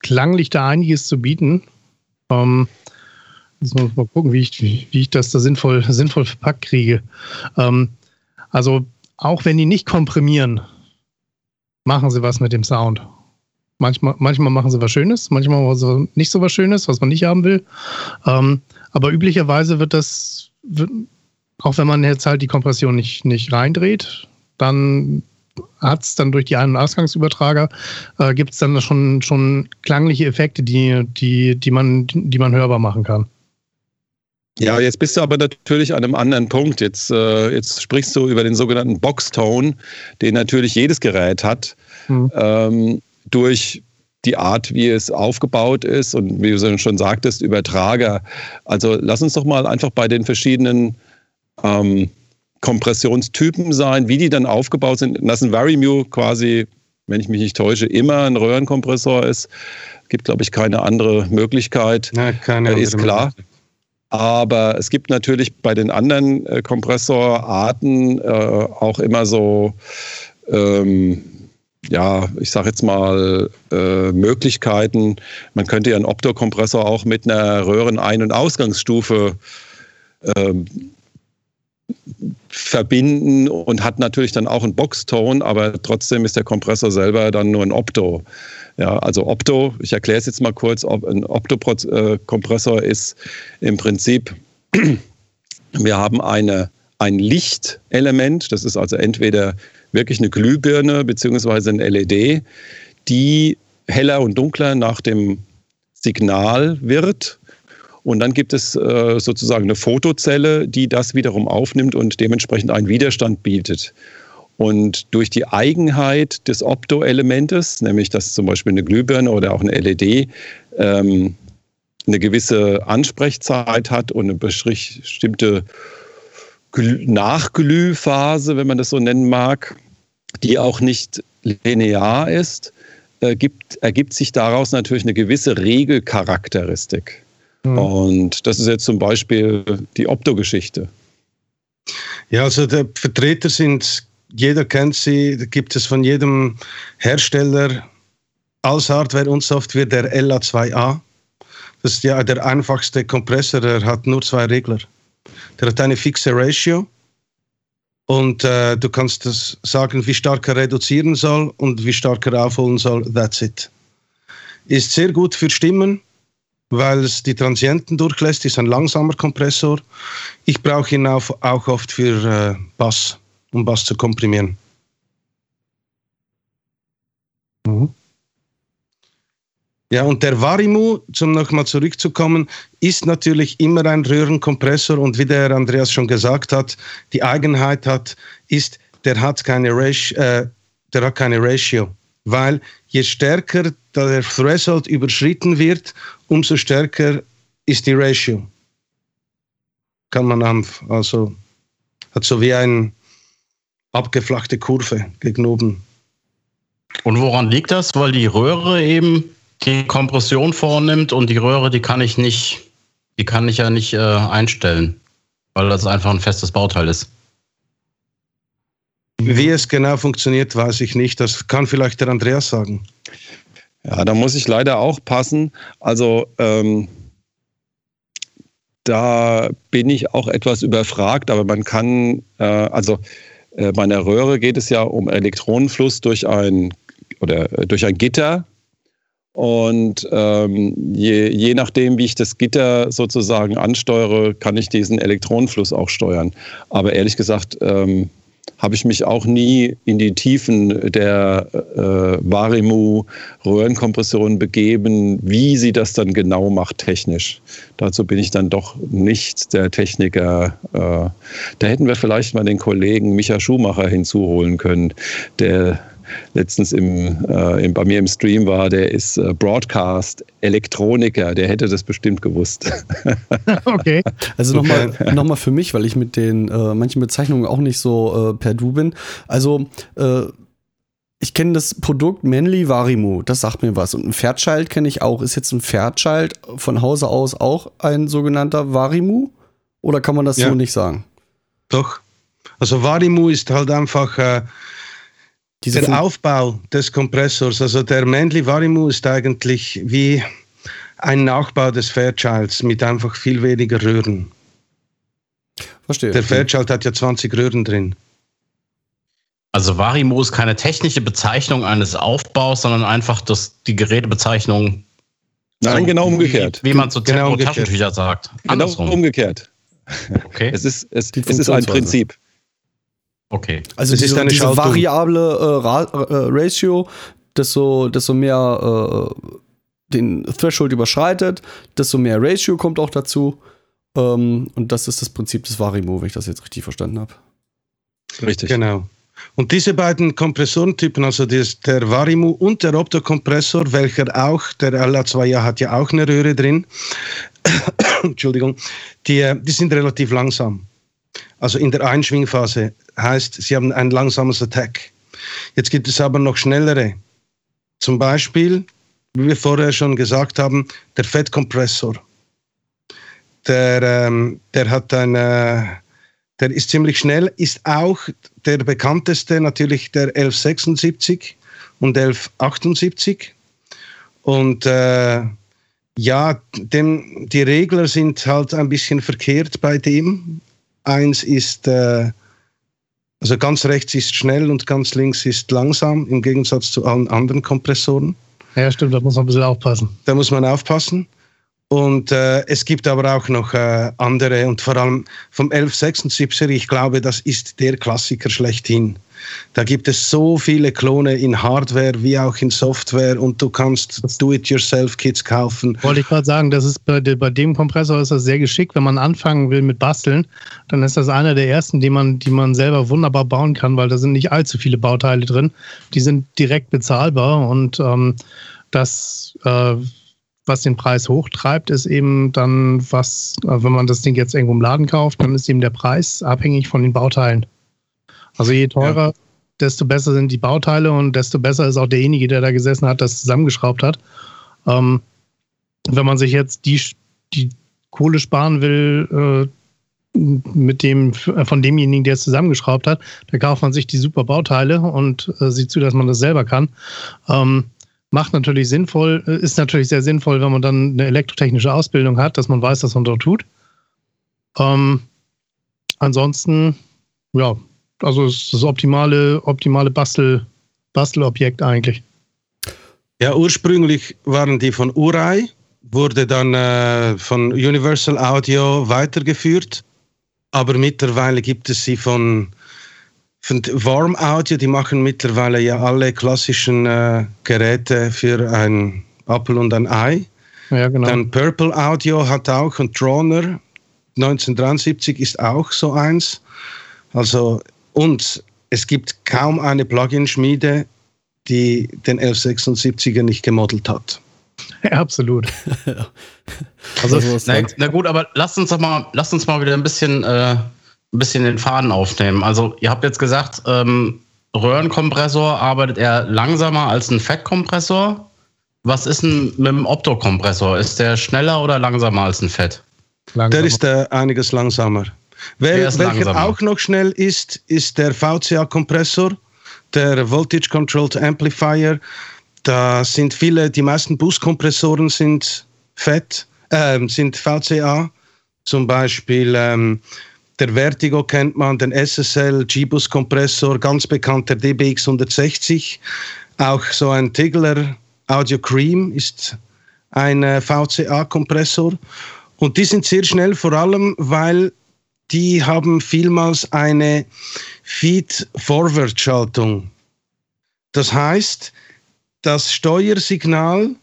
klanglich da einiges zu bieten. Ähm, jetzt muss ich mal gucken, wie ich, wie, ich das da sinnvoll, sinnvoll verpackt kriege. Ähm, also auch wenn die nicht komprimieren, machen sie was mit dem Sound. Manchmal, manchmal machen sie was Schönes, manchmal machen sie nicht so was Schönes, was man nicht haben will. Ähm, aber üblicherweise wird das, wird, auch wenn man jetzt halt die Kompression nicht, nicht reindreht, dann hat es dann durch die Ein- und Ausgangsübertrager, äh, gibt es dann schon, schon klangliche Effekte, die, die, die, man, die man hörbar machen kann. Ja, jetzt bist du aber natürlich an einem anderen Punkt. Jetzt, äh, jetzt sprichst du über den sogenannten Boxtone, den natürlich jedes Gerät hat, mhm. ähm, durch die Art, wie es aufgebaut ist und wie du schon sagtest, Übertrager. Also lass uns doch mal einfach bei den verschiedenen ähm, Kompressionstypen sein, wie die dann aufgebaut sind. Dass ein Varimu quasi, wenn ich mich nicht täusche, immer ein Röhrenkompressor ist. Gibt, glaube ich, keine andere Möglichkeit. Ja, keine andere ist klar. Aber es gibt natürlich bei den anderen äh, Kompressorarten äh, auch immer so, ähm, ja, ich sage jetzt mal, äh, Möglichkeiten. Man könnte ja einen Optokompressor auch mit einer Röhren-Ein- und Ausgangsstufe ähm, verbinden und hat natürlich dann auch einen Boxtone, aber trotzdem ist der Kompressor selber dann nur ein Opto. Ja, also Opto, ich erkläre es jetzt mal kurz, ein Opto-Kompressor ist im Prinzip, wir haben eine, ein Lichtelement, das ist also entweder wirklich eine Glühbirne beziehungsweise ein LED, die heller und dunkler nach dem Signal wird und dann gibt es äh, sozusagen eine Fotozelle, die das wiederum aufnimmt und dementsprechend einen Widerstand bietet. Und durch die Eigenheit des Optoelementes, nämlich dass zum Beispiel eine Glühbirne oder auch eine LED ähm, eine gewisse Ansprechzeit hat und eine bestimmte Nachglühphase, wenn man das so nennen mag, die auch nicht linear ist, äh, gibt, ergibt sich daraus natürlich eine gewisse Regelcharakteristik. Mhm. Und das ist jetzt zum Beispiel die Opto-Geschichte. Ja, also der Vertreter sind, jeder kennt sie, da gibt es von jedem Hersteller als Hardware und Software der LA2A. Das ist ja der einfachste Kompressor, der hat nur zwei Regler. Der hat eine fixe Ratio Und äh, du kannst das sagen, wie stark er reduzieren soll und wie stark er aufholen soll. That's it. Ist sehr gut für Stimmen, weil es die Transienten durchlässt, ist ein langsamer Kompressor. Ich brauche ihn auch, oft für äh, Bass, um Bass zu komprimieren. Mhm. Ja, und der Varimu, um nochmal zurückzukommen, ist natürlich immer ein Röhrenkompressor und wie der Andreas schon gesagt hat, die Eigenheit hat, ist, der hat keine, Ratio, äh, der hat keine Ratio, weil je stärker der Threshold überschritten wird, umso stärker ist die Ratio. Kann man einfach, also hat so wie eine abgeflachte Kurve gegen oben. Und woran liegt das? Weil die Röhre eben die Kompression vornimmt und die Röhre, die kann ich nicht, die kann ich ja nicht äh, einstellen, weil das einfach ein festes Bauteil ist. Wie es genau funktioniert, weiß ich nicht. Das kann vielleicht der Andreas sagen. Ja, da muss ich leider auch passen. Also ähm, da bin ich auch etwas überfragt, aber man kann, äh, also äh, bei einer Röhre geht es ja um Elektronenfluss durch ein oder äh, durch ein Gitter und ähm, je, je nachdem, wie ich das Gitter sozusagen ansteuere, kann ich diesen Elektronenfluss auch steuern. Aber ehrlich gesagt, ähm, habe ich mich auch nie in die Tiefen der äh, Varimu-Röhrenkompressoren begeben, wie sie das dann genau macht technisch. Dazu bin ich dann doch nicht der Techniker. Äh, da hätten wir vielleicht mal den Kollegen Micha Schumacher hinzuholen können, der letztens im, äh, im, bei mir im Stream war, der ist äh, Broadcast-Elektroniker, der hätte das bestimmt gewusst. okay. Also nochmal noch mal für mich, weil ich mit den äh, manchen Bezeichnungen auch nicht so äh, per Du bin. Also äh, ich kenne das Produkt Manly Varimu, das sagt mir was. Und ein Fairchild kenne ich auch. Ist jetzt ein Fairchild von Hause aus auch ein sogenannter Varimu? Oder kann man das ja. so nicht sagen? Doch. Also Varimu ist halt einfach dieser der Aufbau des Kompressors, also der Manly Varimu ist eigentlich wie ein Nachbau des Fairchilds mit einfach viel weniger Röhren. Verstehe. Der Fairchild hat ja 20 Röhren drin. Also Varimu ist keine technische Bezeichnung eines Aufbaus, sondern einfach das, die Gerätebezeichnung. Nein, also, genau umgekehrt. Wie, wie man zu genau Taschentücher sagt. Genau Andersrum. umgekehrt. Okay. Es ist, es, es ist ein Prinzip. Okay. Also es diese, ist eine diese variable äh, äh, Ratio, desto, desto mehr äh, den Threshold überschreitet, desto mehr Ratio kommt auch dazu. Ähm, und das ist das Prinzip des Varimo, wenn ich das jetzt richtig verstanden habe. Richtig. Genau. Und diese beiden Kompressorentypen, also des, der Varimu und der Optokompressor, welcher auch, der LA2A hat ja auch eine Röhre drin, Entschuldigung, die, die sind relativ langsam. Also in der Einschwingphase heißt, sie haben ein langsames Attack. Jetzt gibt es aber noch schnellere. Zum Beispiel, wie wir vorher schon gesagt haben, der Fettkompressor. Der, ähm, der hat eine, der ist ziemlich schnell, ist auch der bekannteste natürlich der 1176 und 1178. Und äh, ja, dem, die Regler sind halt ein bisschen verkehrt bei dem. Eins ist, äh, also ganz rechts ist schnell und ganz links ist langsam, im Gegensatz zu allen anderen Kompressoren. Ja, stimmt, da muss man ein bisschen aufpassen. Da muss man aufpassen. Und äh, es gibt aber auch noch äh, andere und vor allem vom 1176er, ich glaube, das ist der Klassiker schlechthin. Da gibt es so viele Klone in Hardware wie auch in Software und du kannst Do-it-yourself-Kits kaufen. Wollte ich gerade sagen, das ist bei, bei, dem Kompressor ist das sehr geschickt, wenn man anfangen will mit Basteln, dann ist das einer der ersten, die man, die man selber wunderbar bauen kann, weil da sind nicht allzu viele Bauteile drin. Die sind direkt bezahlbar und ähm, das äh, was den Preis hochtreibt, ist eben dann, was, äh, wenn man das Ding jetzt irgendwo im Laden kauft, dann ist eben der Preis abhängig von den Bauteilen. Also je teurer, ja. desto besser sind die Bauteile und desto besser ist auch derjenige, der da gesessen hat, das zusammengeschraubt hat. Ähm, wenn man sich jetzt die, die Kohle sparen will, äh, mit dem, äh, von demjenigen, der es zusammengeschraubt hat, da kauft man sich die super Bauteile und äh, sieht zu, dass man das selber kann. Ähm, macht natürlich sinnvoll, äh, ist natürlich sehr sinnvoll, wenn man dann eine elektrotechnische Ausbildung hat, dass man weiß, was man dort tut. Ähm, ansonsten, ja, also ist das optimale, optimale Bastel, Bastelobjekt eigentlich. Ja, ursprünglich waren die von Urai, wurde dann äh, von Universal Audio weitergeführt, aber mittlerweile gibt es sie von, von Warm Audio, die machen mittlerweile ja alle klassischen äh, Geräte für ein Apple und ein Ei. Ja, genau. Dann Purple Audio hat auch und Droner 1973 ist auch so eins. Also und es gibt kaum eine Plugin-Schmiede, die den 1176er nicht gemodelt hat. Ja, absolut. also, na, na, gut, aber lasst uns doch mal, lasst uns mal wieder ein bisschen, äh, ein bisschen den Faden aufnehmen. Also, ihr habt jetzt gesagt, ähm, Röhrenkompressor arbeitet er langsamer als ein Fettkompressor. Was ist denn mit dem Optokompressor? Ist der schneller oder langsamer als ein Fett? Langsamer. Der ist äh, einiges langsamer. Wel, welcher langsamer. auch noch schnell ist, ist der VCA-Kompressor der Voltage Controlled Amplifier. Da sind viele, die meisten Buskompressoren sind fett, äh, sind VCA. Zum Beispiel ähm, der Vertigo kennt man, den SSL G-Bus Kompressor, ganz bekannt der DBX 160. Auch so ein Tigler Audio Cream ist ein äh, VCA-Kompressor. Und die sind sehr schnell, vor allem weil die haben vielmals eine Feed-Forward-Schaltung. Das heißt, das Steuersignal,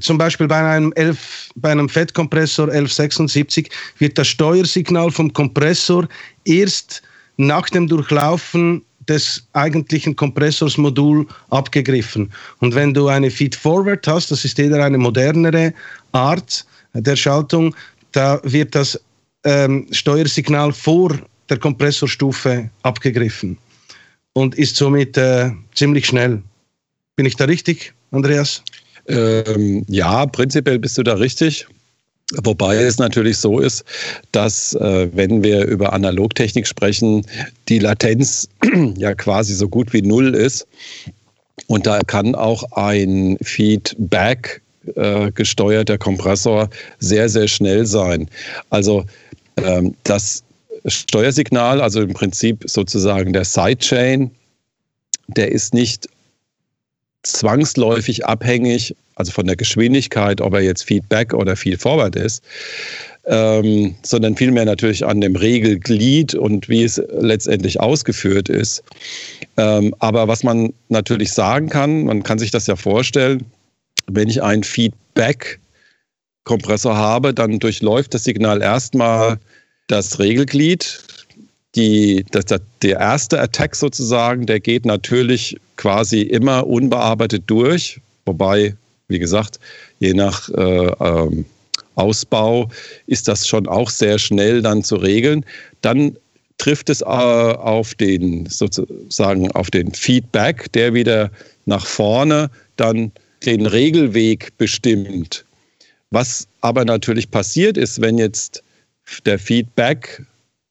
zum Beispiel bei einem, 11, bei einem Fettkompressor 1176, wird das Steuersignal vom Kompressor erst nach dem Durchlaufen des eigentlichen Kompressorsmodul abgegriffen. Und wenn du eine Feed-Forward hast, das ist eher eine modernere Art der Schaltung, da wird das ähm, Steuersignal vor der Kompressorstufe abgegriffen und ist somit äh, ziemlich schnell. Bin ich da richtig, Andreas? Ähm, ja, prinzipiell bist du da richtig. Wobei es natürlich so ist, dass äh, wenn wir über Analogtechnik sprechen, die Latenz ja quasi so gut wie null ist. Und da kann auch ein Feedback äh, gesteuerter Kompressor sehr, sehr schnell sein. Also ähm, das Steuersignal, also im Prinzip sozusagen der Sidechain, der ist nicht zwangsläufig abhängig, also von der Geschwindigkeit, ob er jetzt Feedback oder Feedforward ist, ähm, sondern vielmehr natürlich an dem Regelglied und wie es letztendlich ausgeführt ist. Ähm, aber was man natürlich sagen kann, man kann sich das ja vorstellen, wenn ich einen Feedback-Kompressor habe, dann durchläuft das Signal erstmal das Regelglied. Die, das, der erste Attack sozusagen, der geht natürlich quasi immer unbearbeitet durch, wobei, wie gesagt, je nach äh, ähm, Ausbau ist das schon auch sehr schnell dann zu regeln. Dann trifft es äh, auf den sozusagen auf den Feedback, der wieder nach vorne dann den Regelweg bestimmt. Was aber natürlich passiert ist, wenn jetzt der Feedback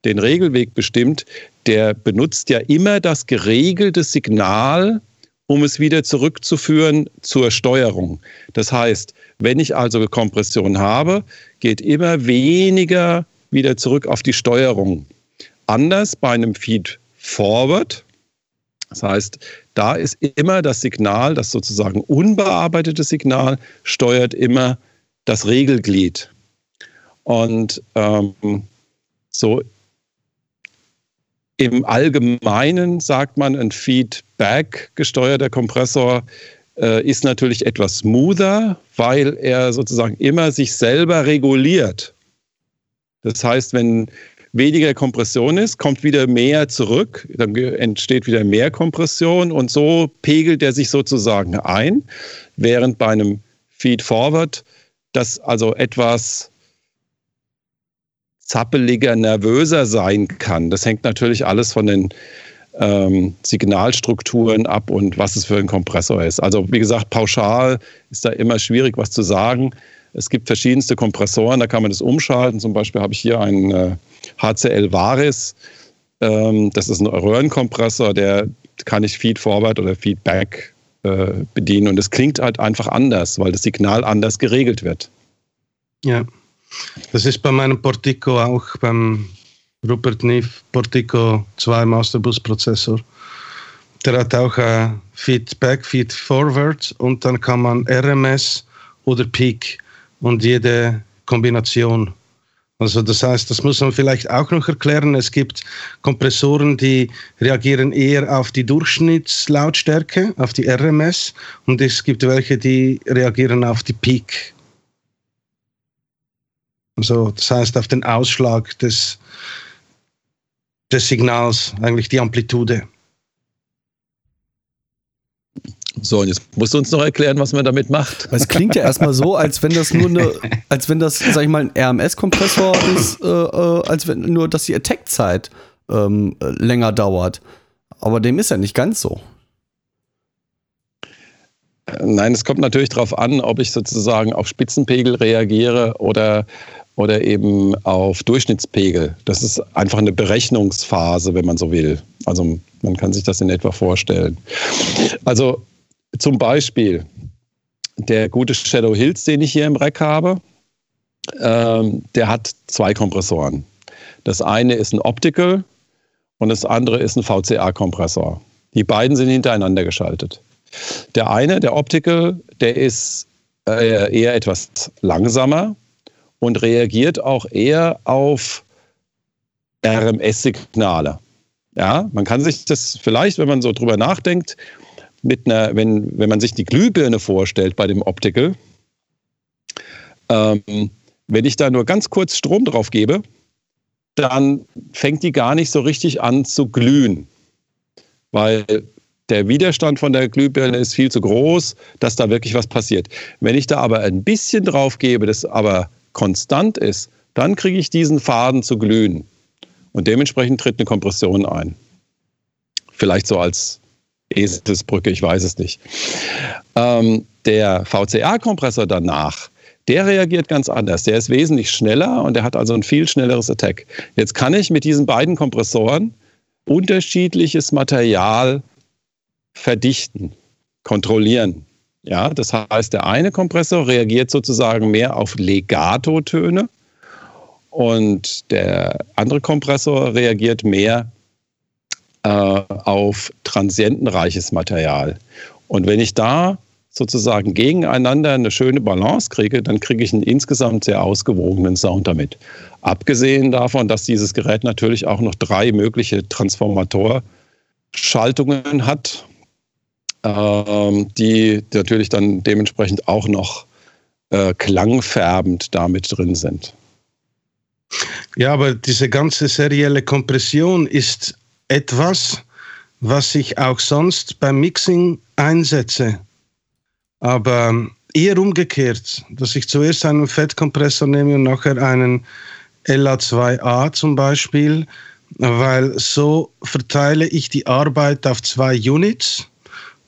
den Regelweg bestimmt, der benutzt ja immer das geregelte Signal, um es wieder zurückzuführen zur Steuerung. Das heißt, wenn ich also Kompression habe, geht immer weniger wieder zurück auf die Steuerung. Anders bei einem Feed Forward. Das heißt, da ist immer das Signal, das sozusagen unbearbeitete Signal, steuert immer das Regelglied. Und ähm, so im Allgemeinen sagt man, ein Feedback gesteuerter Kompressor äh, ist natürlich etwas smoother, weil er sozusagen immer sich selber reguliert. Das heißt, wenn weniger Kompression ist, kommt wieder mehr zurück, dann entsteht wieder mehr Kompression und so pegelt er sich sozusagen ein, während bei einem Feed Forward das also etwas zappeliger, nervöser sein kann. Das hängt natürlich alles von den ähm, Signalstrukturen ab und was es für ein Kompressor ist. Also wie gesagt, pauschal ist da immer schwierig, was zu sagen. Es gibt verschiedenste Kompressoren, da kann man das umschalten. Zum Beispiel habe ich hier einen äh, HCL Varis. Ähm, das ist ein Röhrenkompressor, der kann ich Feed Forward oder Feedback äh, bedienen. Und es klingt halt einfach anders, weil das Signal anders geregelt wird. Ja. Das ist bei meinem Portico auch beim Rupert Neve Portico 2 Masterbus Prozessor. Der hat auch äh, Feedback, Feed Forward und dann kann man RMS oder Peak und jede Kombination. Also das heißt, das muss man vielleicht auch noch erklären. Es gibt Kompressoren, die reagieren eher auf die Durchschnittslautstärke, auf die RMS und es gibt welche, die reagieren auf die Peak. Also das heißt auf den Ausschlag des, des Signals, eigentlich die Amplitude. So, und jetzt musst du uns noch erklären, was man damit macht. Es klingt ja erstmal so, als wenn das nur eine, als wenn das, sag ich mal, ein RMS-Kompressor ist, äh, äh, als wenn nur, dass die Attack-Zeit ähm, länger dauert. Aber dem ist ja nicht ganz so. Nein, es kommt natürlich darauf an, ob ich sozusagen auf Spitzenpegel reagiere oder, oder eben auf Durchschnittspegel. Das ist einfach eine Berechnungsphase, wenn man so will. Also man kann sich das in etwa vorstellen. Also zum Beispiel der gute Shadow Hills, den ich hier im Rack habe, ähm, der hat zwei Kompressoren. Das eine ist ein Optical und das andere ist ein VCA-Kompressor. Die beiden sind hintereinander geschaltet. Der eine, der Optical, der ist äh, eher etwas langsamer und reagiert auch eher auf RMS-Signale. Ja, man kann sich das vielleicht, wenn man so drüber nachdenkt, mit einer, wenn, wenn man sich die Glühbirne vorstellt bei dem Optical, ähm, wenn ich da nur ganz kurz Strom drauf gebe, dann fängt die gar nicht so richtig an zu glühen, weil der Widerstand von der Glühbirne ist viel zu groß, dass da wirklich was passiert. Wenn ich da aber ein bisschen drauf gebe, das aber konstant ist, dann kriege ich diesen Faden zu glühen. Und dementsprechend tritt eine Kompression ein. Vielleicht so als Eselsbrücke, ich weiß es nicht. Ähm, der VCA-Kompressor danach, der reagiert ganz anders. Der ist wesentlich schneller und der hat also ein viel schnelleres Attack. Jetzt kann ich mit diesen beiden Kompressoren unterschiedliches Material verdichten, kontrollieren. Ja, das heißt, der eine Kompressor reagiert sozusagen mehr auf Legato-Töne und der andere Kompressor reagiert mehr äh, auf transientenreiches Material. Und wenn ich da sozusagen gegeneinander eine schöne Balance kriege, dann kriege ich einen insgesamt sehr ausgewogenen Sound damit. Abgesehen davon, dass dieses Gerät natürlich auch noch drei mögliche Transformatorschaltungen hat, die natürlich dann dementsprechend auch noch äh, klangfärbend damit drin sind. Ja, aber diese ganze serielle Kompression ist etwas, was ich auch sonst beim Mixing einsetze. Aber eher umgekehrt, dass ich zuerst einen Fettkompressor nehme und nachher einen LA2A zum Beispiel, weil so verteile ich die Arbeit auf zwei Units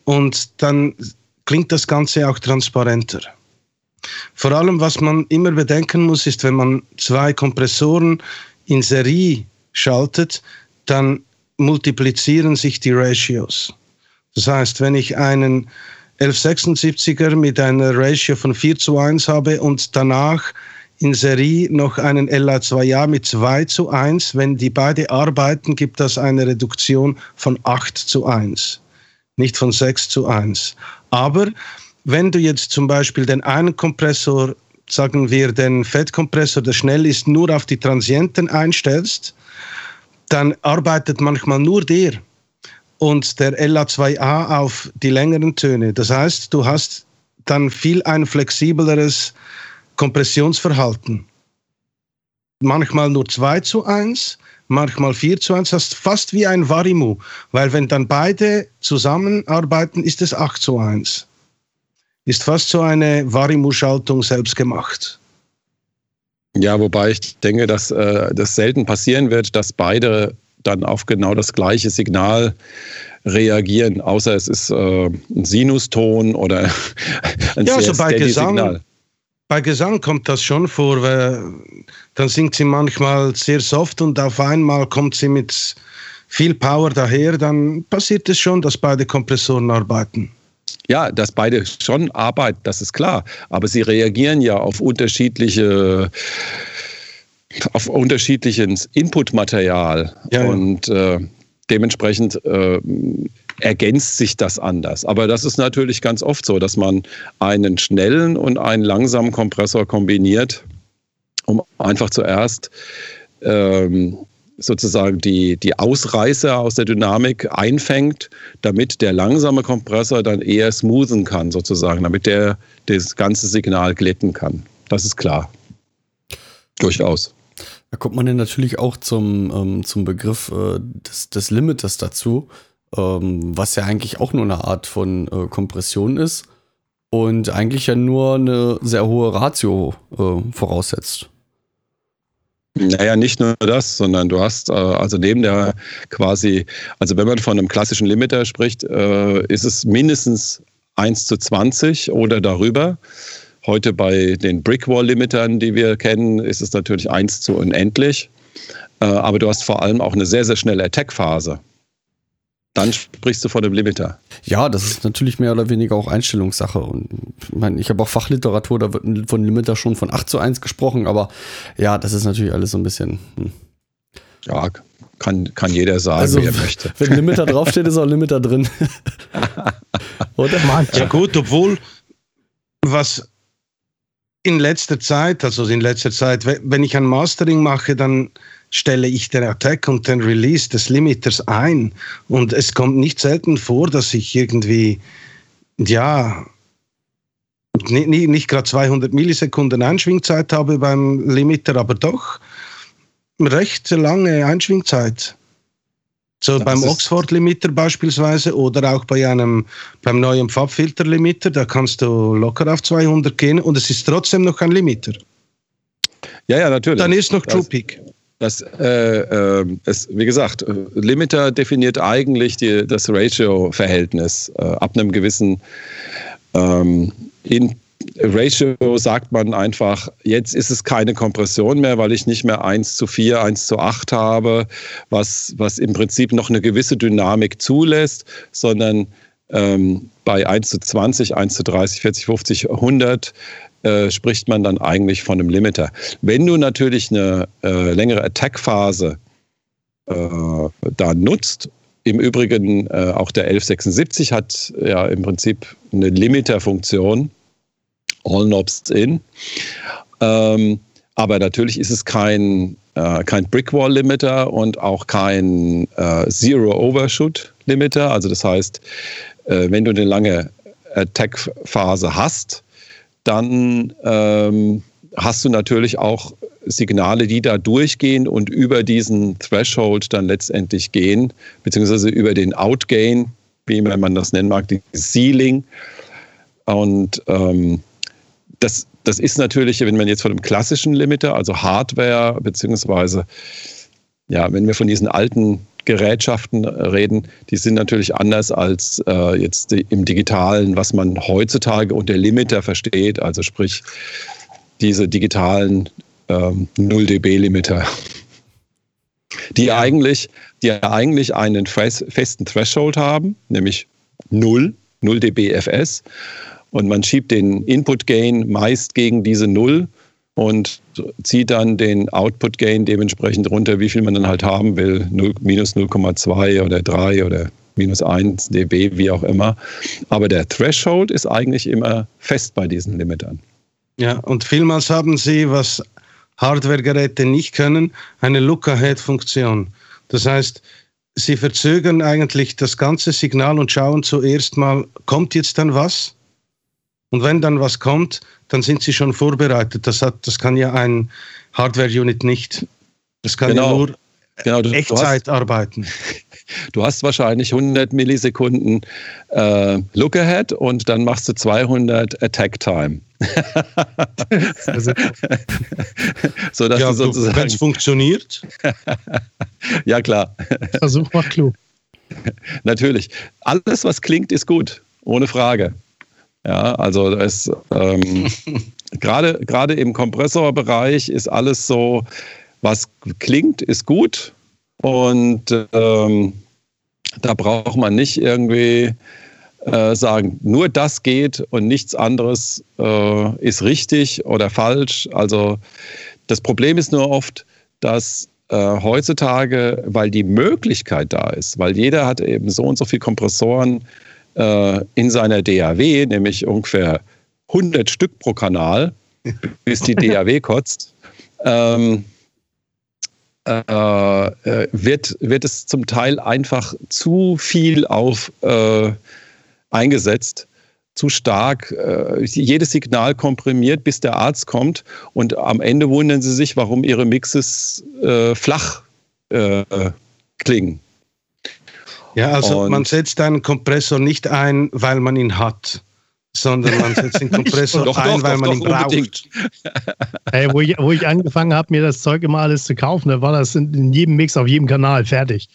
und dann klingt das Ganze auch transparenter. Vor allem, was man immer bedenken muss, ist, wenn man zwei Kompressoren in Serie schaltet, dann multiplizieren sich die Ratios. Das heißt, wenn ich einen 1176er mit einer Ratio von 4 zu 1 habe und danach in Serie noch einen LA2A mit 2 zu 1, wenn die beide arbeiten, gibt das eine Reduktion von 8 zu 1, nicht von 6 zu 1. Aber wenn du jetzt zum Beispiel den einen Kompressor, sagen wir den Fettkompressor, der schnell ist, nur auf die Transienten einstellst, dann arbeitet manchmal nur der und der LA2A auf die längeren Töne. Das heißt, du hast dann viel ein flexibleres Kompressionsverhalten. Manchmal nur 2 zu 1, manchmal 4 zu 1, das ist fast wie ein Varimu, weil wenn dann beide zusammenarbeiten, ist es 8 zu 1. Ist fast so eine Varimu-Schaltung selbst gemacht. Ja, wobei ich denke, dass äh, das selten passieren wird, dass beide dann auf genau das gleiche Signal reagieren, außer es ist äh, ein Sinuston oder ein ja, sehr also bei Gesang, Signal. Bei Gesang kommt das schon vor, weil dann singt sie manchmal sehr soft und auf einmal kommt sie mit viel Power daher, dann passiert es schon, dass beide Kompressoren arbeiten. Ja, dass beide schon arbeiten, das ist klar. Aber sie reagieren ja auf unterschiedliche auf unterschiedliches Inputmaterial ja, und äh, dementsprechend äh, ergänzt sich das anders. Aber das ist natürlich ganz oft so, dass man einen schnellen und einen langsamen Kompressor kombiniert, um einfach zuerst ähm, sozusagen die, die Ausreißer aus der Dynamik einfängt, damit der langsame Kompressor dann eher smoothen kann, sozusagen, damit der das ganze Signal glätten kann. Das ist klar. Durchaus. Da kommt man dann natürlich auch zum, ähm, zum Begriff äh, des, des Limiters dazu, ähm, was ja eigentlich auch nur eine Art von äh, Kompression ist und eigentlich ja nur eine sehr hohe Ratio äh, voraussetzt. Naja, nicht nur das, sondern du hast äh, also neben der quasi, also wenn man von einem klassischen Limiter spricht, äh, ist es mindestens 1 zu 20 oder darüber. Heute bei den Brickwall-Limitern, die wir kennen, ist es natürlich 1 zu unendlich. Äh, aber du hast vor allem auch eine sehr, sehr schnelle Attack-Phase dann sprichst du von einem Limiter. Ja, das ist natürlich mehr oder weniger auch Einstellungssache. Und ich meine, ich habe auch Fachliteratur, da wird von Limiter schon von 8 zu 1 gesprochen, aber ja, das ist natürlich alles so ein bisschen. Hm. Ja, kann, kann jeder sagen, also, wie er möchte. Wenn Limiter draufsteht, ist auch Limiter drin. Oder? Ja, gut, obwohl, was in letzter Zeit, also in letzter Zeit, wenn ich ein Mastering mache, dann stelle ich den Attack und den Release des Limiters ein. Und es kommt nicht selten vor, dass ich irgendwie, ja, nicht, nicht, nicht gerade 200 Millisekunden Einschwingzeit habe beim Limiter, aber doch recht lange Einschwingzeit. So das beim Oxford-Limiter beispielsweise oder auch bei einem beim neuen Farbfilter-Limiter, da kannst du locker auf 200 gehen und es ist trotzdem noch ein Limiter. Ja, ja, natürlich. Dann ist noch True Peak. Das, äh, äh, es, wie gesagt, Limiter definiert eigentlich die, das Ratio-Verhältnis. Äh, ab einem gewissen ähm, in Ratio sagt man einfach, jetzt ist es keine Kompression mehr, weil ich nicht mehr 1 zu 4, 1 zu 8 habe, was, was im Prinzip noch eine gewisse Dynamik zulässt, sondern ähm, bei 1 zu 20, 1 zu 30, 40, 50, 100 äh, spricht man dann eigentlich von einem Limiter. Wenn du natürlich eine äh, längere Attack-Phase äh, da nutzt, im Übrigen äh, auch der 1176 hat ja im Prinzip eine Limiter-Funktion, All Knobs in. Ähm, aber natürlich ist es kein, äh, kein Brickwall-Limiter und auch kein äh, Zero-Overshoot-Limiter. Also das heißt, äh, wenn du eine lange Attack-Phase hast, dann ähm, hast du natürlich auch Signale, die da durchgehen und über diesen Threshold dann letztendlich gehen, beziehungsweise über den Outgain, wie man das nennen mag, die Ceiling. Und ähm, das, das ist natürlich, wenn man jetzt von einem klassischen Limiter, also Hardware, beziehungsweise, ja, wenn wir von diesen alten Gerätschaften reden, die sind natürlich anders als äh, jetzt im digitalen, was man heutzutage unter Limiter versteht, also sprich diese digitalen ähm, 0 dB Limiter, die ja. eigentlich, die eigentlich einen festen Threshold haben, nämlich 0, 0 dB FS und man schiebt den Input Gain meist gegen diese 0 und zieht dann den Output Gain dementsprechend runter, wie viel man dann halt haben will, 0, minus 0,2 oder 3 oder minus 1 dB, wie auch immer. Aber der Threshold ist eigentlich immer fest bei diesen Limitern. Ja, und vielmals haben sie, was Hardware-Geräte nicht können, eine Look-Ahead-Funktion. Das heißt, sie verzögern eigentlich das ganze Signal und schauen zuerst mal, kommt jetzt dann was? Und wenn dann was kommt, dann sind sie schon vorbereitet. Das, hat, das kann ja ein Hardware-Unit nicht. Das kann genau. ja nur genau, du, Echtzeit du hast, arbeiten. Du hast wahrscheinlich 100 Millisekunden äh, Look Ahead und dann machst du 200 Attack Time. so dass ja, du sozusagen. Wenn es funktioniert. ja, klar. Versuch macht klug. Natürlich. Alles, was klingt, ist gut. Ohne Frage. Ja, also es ähm, gerade gerade im Kompressorbereich ist alles so, was klingt, ist gut und ähm, da braucht man nicht irgendwie äh, sagen, nur das geht und nichts anderes äh, ist richtig oder falsch. Also das Problem ist nur oft, dass äh, heutzutage, weil die Möglichkeit da ist, weil jeder hat eben so und so viele Kompressoren äh, in seiner DAW, nämlich ungefähr 100 Stück pro Kanal, bis die DAW kotzt, ähm, äh, wird, wird es zum Teil einfach zu viel auf äh, eingesetzt, zu stark, äh, jedes Signal komprimiert, bis der Arzt kommt und am Ende wundern sie sich, warum ihre Mixes äh, flach äh, klingen. Ja, also und man setzt einen Kompressor nicht ein, weil man ihn hat sondern man setzt den Kompressor doch, ein, doch, weil doch, man ihn braucht. Hey, wo, ich, wo ich angefangen habe, mir das Zeug immer alles zu kaufen, da war das in, in jedem Mix auf jedem Kanal fertig.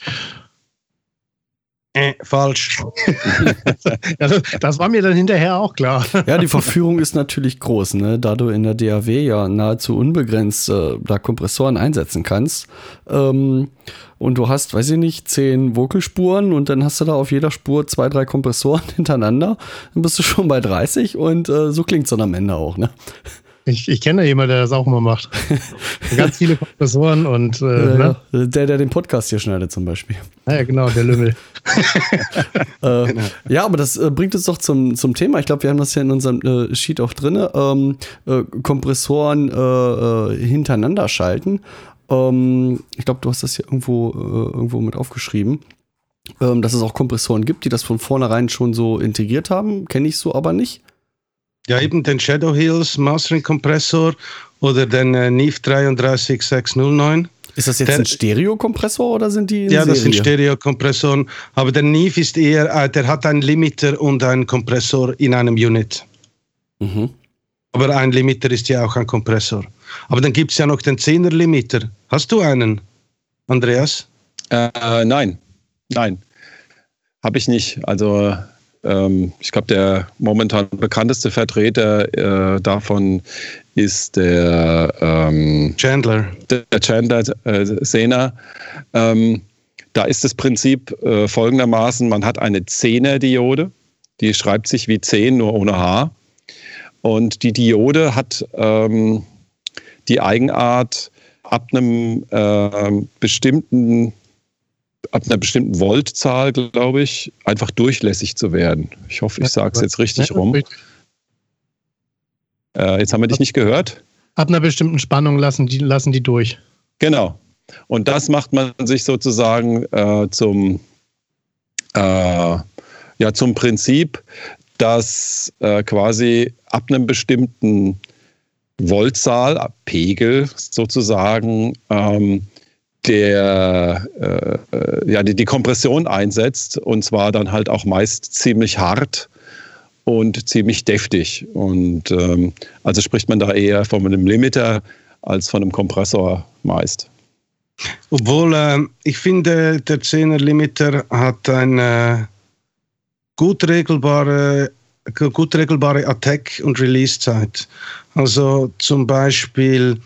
Äh, falsch. das, das, war mir dann hinterher auch klar. Ja, die Verführung ist natürlich groß, ne? da du in der DAW ja nahezu unbegrenzt äh, da Kompressoren einsetzen kannst. Ähm, und du hast, weiß ich nicht, zehn Vocalspuren und dann hast du da auf jeder Spur zwei, drei Kompressoren hintereinander. Dann bist du schon bei 30 und äh, so klingt es dann am Ende auch, ne? Ich, ich kenne da jemanden, der das auch immer macht. Ganz viele Kompressoren und. Äh, ja, ne? Der, der den Podcast hier schneidet, zum Beispiel. Ah, ja, genau, der Lümmel. äh, genau. Ja, aber das äh, bringt uns doch zum, zum Thema. Ich glaube, wir haben das ja in unserem äh, Sheet auch drin. Ähm, äh, Kompressoren äh, hintereinander schalten. Ähm, ich glaube, du hast das hier irgendwo, irgendwo mit aufgeschrieben. Ähm, dass es auch Kompressoren gibt, die das von vornherein schon so integriert haben. Kenne ich so aber nicht. Ja, eben den Shadow Hills Mastering Kompressor oder den äh, Neve 33609. Ist das jetzt der, ein Stereo-Kompressor oder sind die? ja, das sind Stereo-Kompressoren. Aber der Neve ist eher, äh, der hat einen Limiter und einen Kompressor in einem Unit. Mhm. Aber ein Limiter ist ja auch ein Kompressor. Aber dann gibt es ja noch den 10er Limiter. Hast du einen, Andreas? Äh, nein, nein, habe ich nicht. Also ähm, ich glaube, der momentan bekannteste Vertreter äh, davon ist der ähm, Chandler. Der Chandler äh, Sena. Ähm, da ist das Prinzip äh, folgendermaßen: Man hat eine Zehner-Diode, die schreibt sich wie 10, nur ohne H. Und die Diode hat ähm, die Eigenart, ab einem äh, bestimmten ab einer bestimmten Voltzahl, glaube ich, einfach durchlässig zu werden. Ich hoffe, ich sage es jetzt richtig rum. Äh, jetzt haben wir dich nicht gehört. Ab einer bestimmten Spannung lassen die, lassen die durch. Genau. Und das macht man sich sozusagen äh, zum, äh, ja, zum Prinzip, dass äh, quasi ab einem bestimmten Voltzahl, Pegel sozusagen, ähm, der äh, äh, ja, die, die Kompression einsetzt und zwar dann halt auch meist ziemlich hart und ziemlich deftig. Und ähm, also spricht man da eher von einem Limiter als von einem Kompressor meist. Obwohl äh, ich finde, der 10er Limiter hat eine gut regelbare, gut regelbare Attack- und Release-Zeit. Also zum Beispiel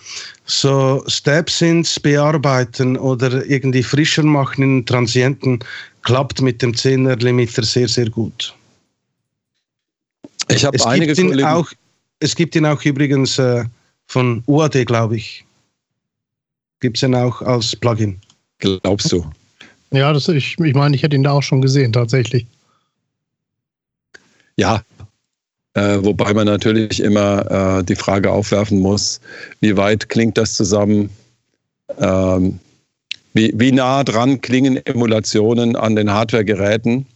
so Step-Synths bearbeiten oder irgendwie frischer machen in Transienten klappt mit dem 10er Limiter sehr, sehr gut. Ich habe einige gibt ihn auch, Es gibt ihn auch übrigens äh, von UAD, glaube ich. Gibt es ihn auch als Plugin. Glaubst du? Ja, das, ich, ich meine, ich hätte ihn da auch schon gesehen, tatsächlich. Ja, äh, wobei man natürlich immer äh, die Frage aufwerfen muss, wie weit klingt das zusammen? Ähm, wie, wie nah dran klingen Emulationen an den Hardware-Geräten?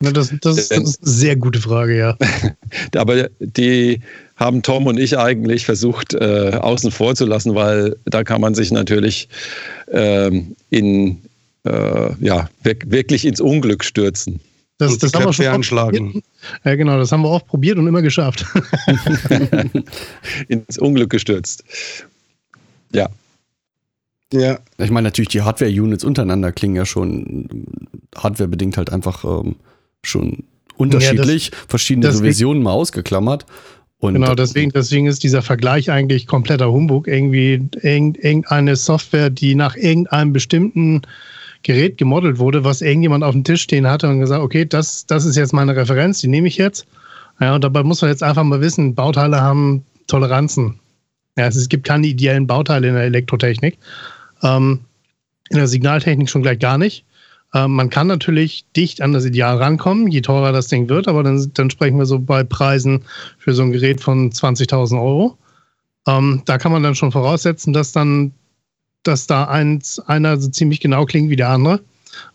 Das, das, ist, das, ist, eine sehr gute Frage, ja. Aber die haben Tom und ich eigentlich versucht äh, außen vor zu lassen, weil da kann man sich natürlich ähm, in, äh, ja, wirklich ins Unglück stürzen. Das, das haben wir schon anschlagen. Ja, genau, das haben wir oft probiert und immer geschafft. Ins Unglück gestürzt. Ja. Ja. Ich meine, natürlich, die Hardware-Units untereinander klingen ja schon hardwarebedingt halt einfach ähm, schon unterschiedlich. Ja, das, Verschiedene deswegen, Versionen mal ausgeklammert. Und genau, deswegen, deswegen ist dieser Vergleich eigentlich kompletter Humbug. Irgendwie irgendeine Software, die nach irgendeinem bestimmten Gerät gemodelt wurde, was irgendjemand auf dem Tisch stehen hatte und gesagt, okay, das, das ist jetzt meine Referenz, die nehme ich jetzt. Ja, und dabei muss man jetzt einfach mal wissen, Bauteile haben Toleranzen. Ja, es gibt keine ideellen Bauteile in der Elektrotechnik. Ähm, in der Signaltechnik schon gleich gar nicht. Ähm, man kann natürlich dicht an das Ideal rankommen, je teurer das Ding wird, aber dann, dann sprechen wir so bei Preisen für so ein Gerät von 20.000 Euro. Ähm, da kann man dann schon voraussetzen, dass dann, dass da eins, einer so ziemlich genau klingt wie der andere.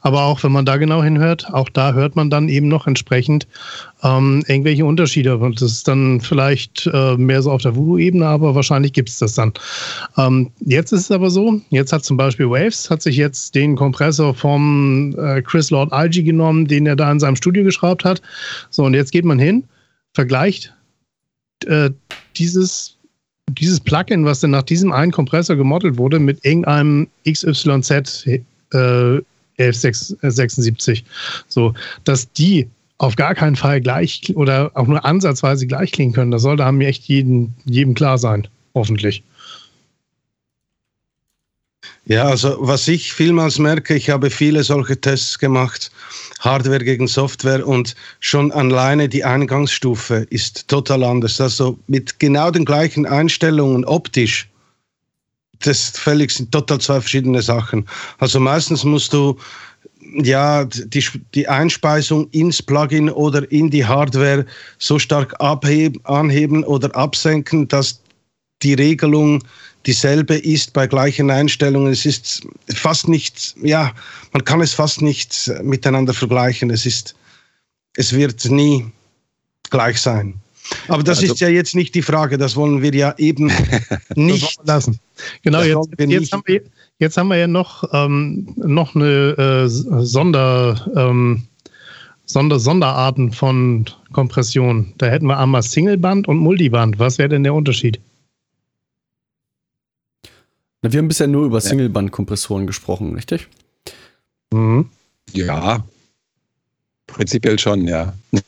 Aber auch wenn man da genau hinhört, auch da hört man dann eben noch entsprechend ähm, irgendwelche Unterschiede. Und das ist dann vielleicht äh, mehr so auf der Voodoo-Ebene, aber wahrscheinlich gibt es das dann. Ähm, jetzt ist es aber so, jetzt hat zum Beispiel Waves, hat sich jetzt den Kompressor vom äh, Chris Lord Algie genommen, den er da in seinem Studio geschraubt hat. So, und jetzt geht man hin, vergleicht äh, dieses dieses Plugin, was dann nach diesem einen Kompressor gemodelt wurde, mit irgendeinem XYZ äh, 1176. So, dass die auf gar keinen Fall gleich oder auch nur ansatzweise gleich klingen können, das sollte einem echt jeden, jedem klar sein, hoffentlich. Ja, also was ich vielmals merke, ich habe viele solche Tests gemacht, Hardware gegen Software und schon alleine die Eingangsstufe ist total anders. Also mit genau den gleichen Einstellungen optisch das völlig sind total zwei verschiedene Sachen. Also meistens musst du ja die, die Einspeisung ins Plugin oder in die Hardware so stark abheben, anheben oder absenken, dass die Regelung dieselbe ist bei gleichen Einstellungen. Es ist fast nicht, ja, man kann es fast nicht miteinander vergleichen. Es ist, es wird nie gleich sein. Aber das also, ist ja jetzt nicht die Frage, das wollen wir ja eben nicht lassen. Genau, jetzt, jetzt, haben wir, jetzt haben wir ja noch, ähm, noch eine äh, Sonder, ähm, Sonder, Sonderarten von Kompression. Da hätten wir einmal Singleband und Multiband. Was wäre denn der Unterschied? Na, wir haben bisher nur über Singleband-Kompressoren gesprochen, richtig? Mhm. Ja, Prinzipiell schon, ja.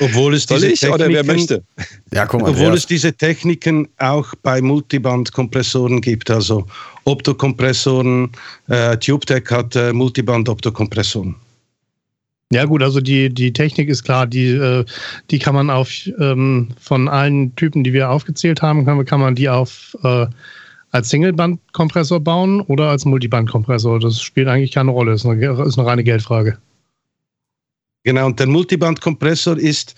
Obwohl es diese ich, oder wer möchte? Ja, komm, Obwohl es diese Techniken auch bei Multiband-Kompressoren gibt, also Optokompressoren, äh, TubeTech hat äh, Multiband-Optokompressoren. Ja gut, also die, die Technik ist klar, die, äh, die kann man auf ähm, von allen Typen, die wir aufgezählt haben, kann, kann man die auf äh, als Singleband-Kompressor bauen oder als Multiband-Kompressor. Das spielt eigentlich keine Rolle, ist eine, ist eine reine Geldfrage. Genau, und der Multiband-Kompressor ist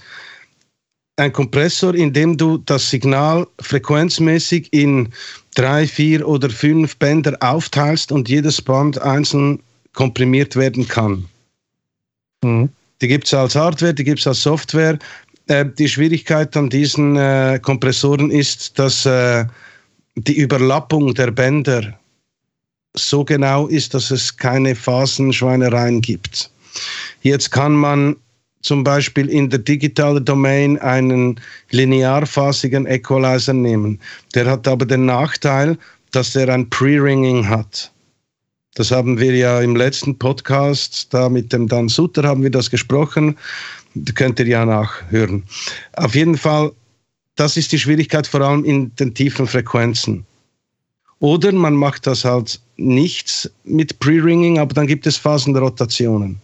ein Kompressor, in dem du das Signal frequenzmäßig in drei, vier oder fünf Bänder aufteilst und jedes Band einzeln komprimiert werden kann. Mhm. Die gibt es als Hardware, die gibt es als Software. Äh, die Schwierigkeit an diesen äh, Kompressoren ist, dass äh, die Überlappung der Bänder so genau ist, dass es keine Phasenschweinereien gibt. Jetzt kann man zum Beispiel in der digitalen Domain einen linearphasigen Equalizer nehmen. Der hat aber den Nachteil, dass er ein Pre-Ringing hat. Das haben wir ja im letzten Podcast, da mit dem Dan Sutter haben wir das gesprochen. Das könnt ihr ja nachhören. Auf jeden Fall, das ist die Schwierigkeit vor allem in den tiefen Frequenzen. Oder man macht das halt nichts mit Pre-Ringing, aber dann gibt es Phasenrotationen.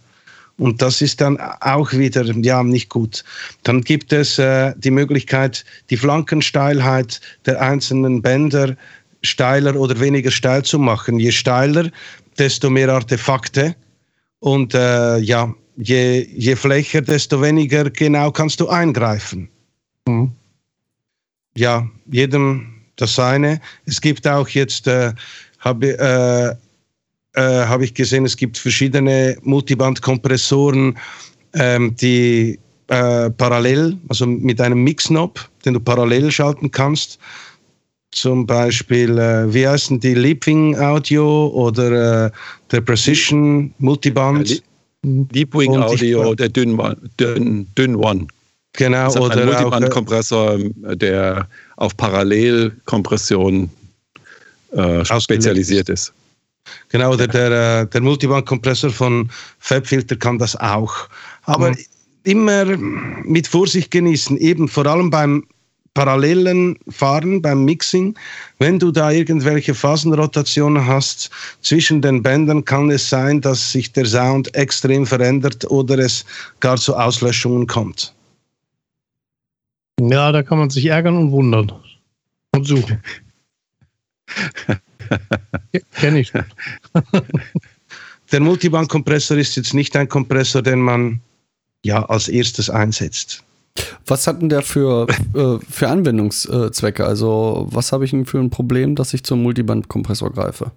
Und das ist dann auch wieder ja nicht gut. Dann gibt es äh, die Möglichkeit, die Flankensteilheit der einzelnen Bänder steiler oder weniger steil zu machen. Je steiler, desto mehr Artefakte. Und äh, ja, je, je flächer, desto weniger genau kannst du eingreifen. Mhm. Ja, jedem das seine. Es gibt auch jetzt, äh, habe äh, äh, habe ich gesehen, es gibt verschiedene Multiband-Kompressoren, ähm, die äh, parallel, also mit einem Mix-Knob, den du parallel schalten kannst. Zum Beispiel, äh, wie heißen die, Leapwing Audio oder äh, der Precision Multiband? Ja, Leapwing Audio, der dünn, dünn, dünn One. Genau, das oder ein Multiband-Kompressor, der auf Parallelkompression äh, spezialisiert ist. Genau, der, der, der Multiband-Kompressor von Fabfilter kann das auch. Aber mhm. immer mit Vorsicht genießen, eben vor allem beim parallelen Fahren, beim Mixing. Wenn du da irgendwelche Phasenrotationen hast zwischen den Bändern, kann es sein, dass sich der Sound extrem verändert oder es gar zu Auslöschungen kommt. Ja, da kann man sich ärgern und wundern. und suchen. Kenne ich. Der Multiband-Kompressor ist jetzt nicht ein Kompressor, den man ja als erstes einsetzt. Was hat denn der für, äh, für Anwendungszwecke? Also, was habe ich denn für ein Problem, dass ich zum Multiband-Kompressor greife?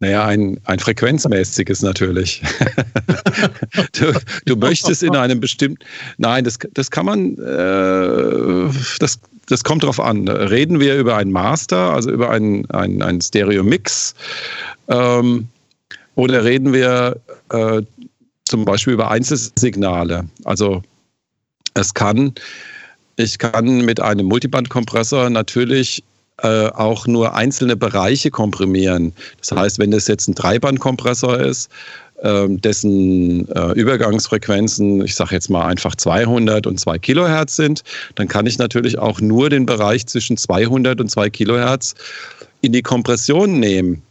Naja, ein, ein frequenzmäßiges natürlich. du, du, möchtest in einem bestimmten. Nein, das, das kann man. Äh, das, das kommt drauf an. Reden wir über einen Master, also über einen, einen, Stereo-Mix, ähm, oder reden wir äh, zum Beispiel über Einzelsignale? Also es kann, ich kann mit einem Multibandkompressor natürlich äh, auch nur einzelne Bereiche komprimieren. Das heißt, wenn das jetzt ein Dreibandkompressor ist, äh, dessen äh, Übergangsfrequenzen, ich sage jetzt mal einfach 200 und 2 Kilohertz sind, dann kann ich natürlich auch nur den Bereich zwischen 200 und 2 Kilohertz in die Kompression nehmen,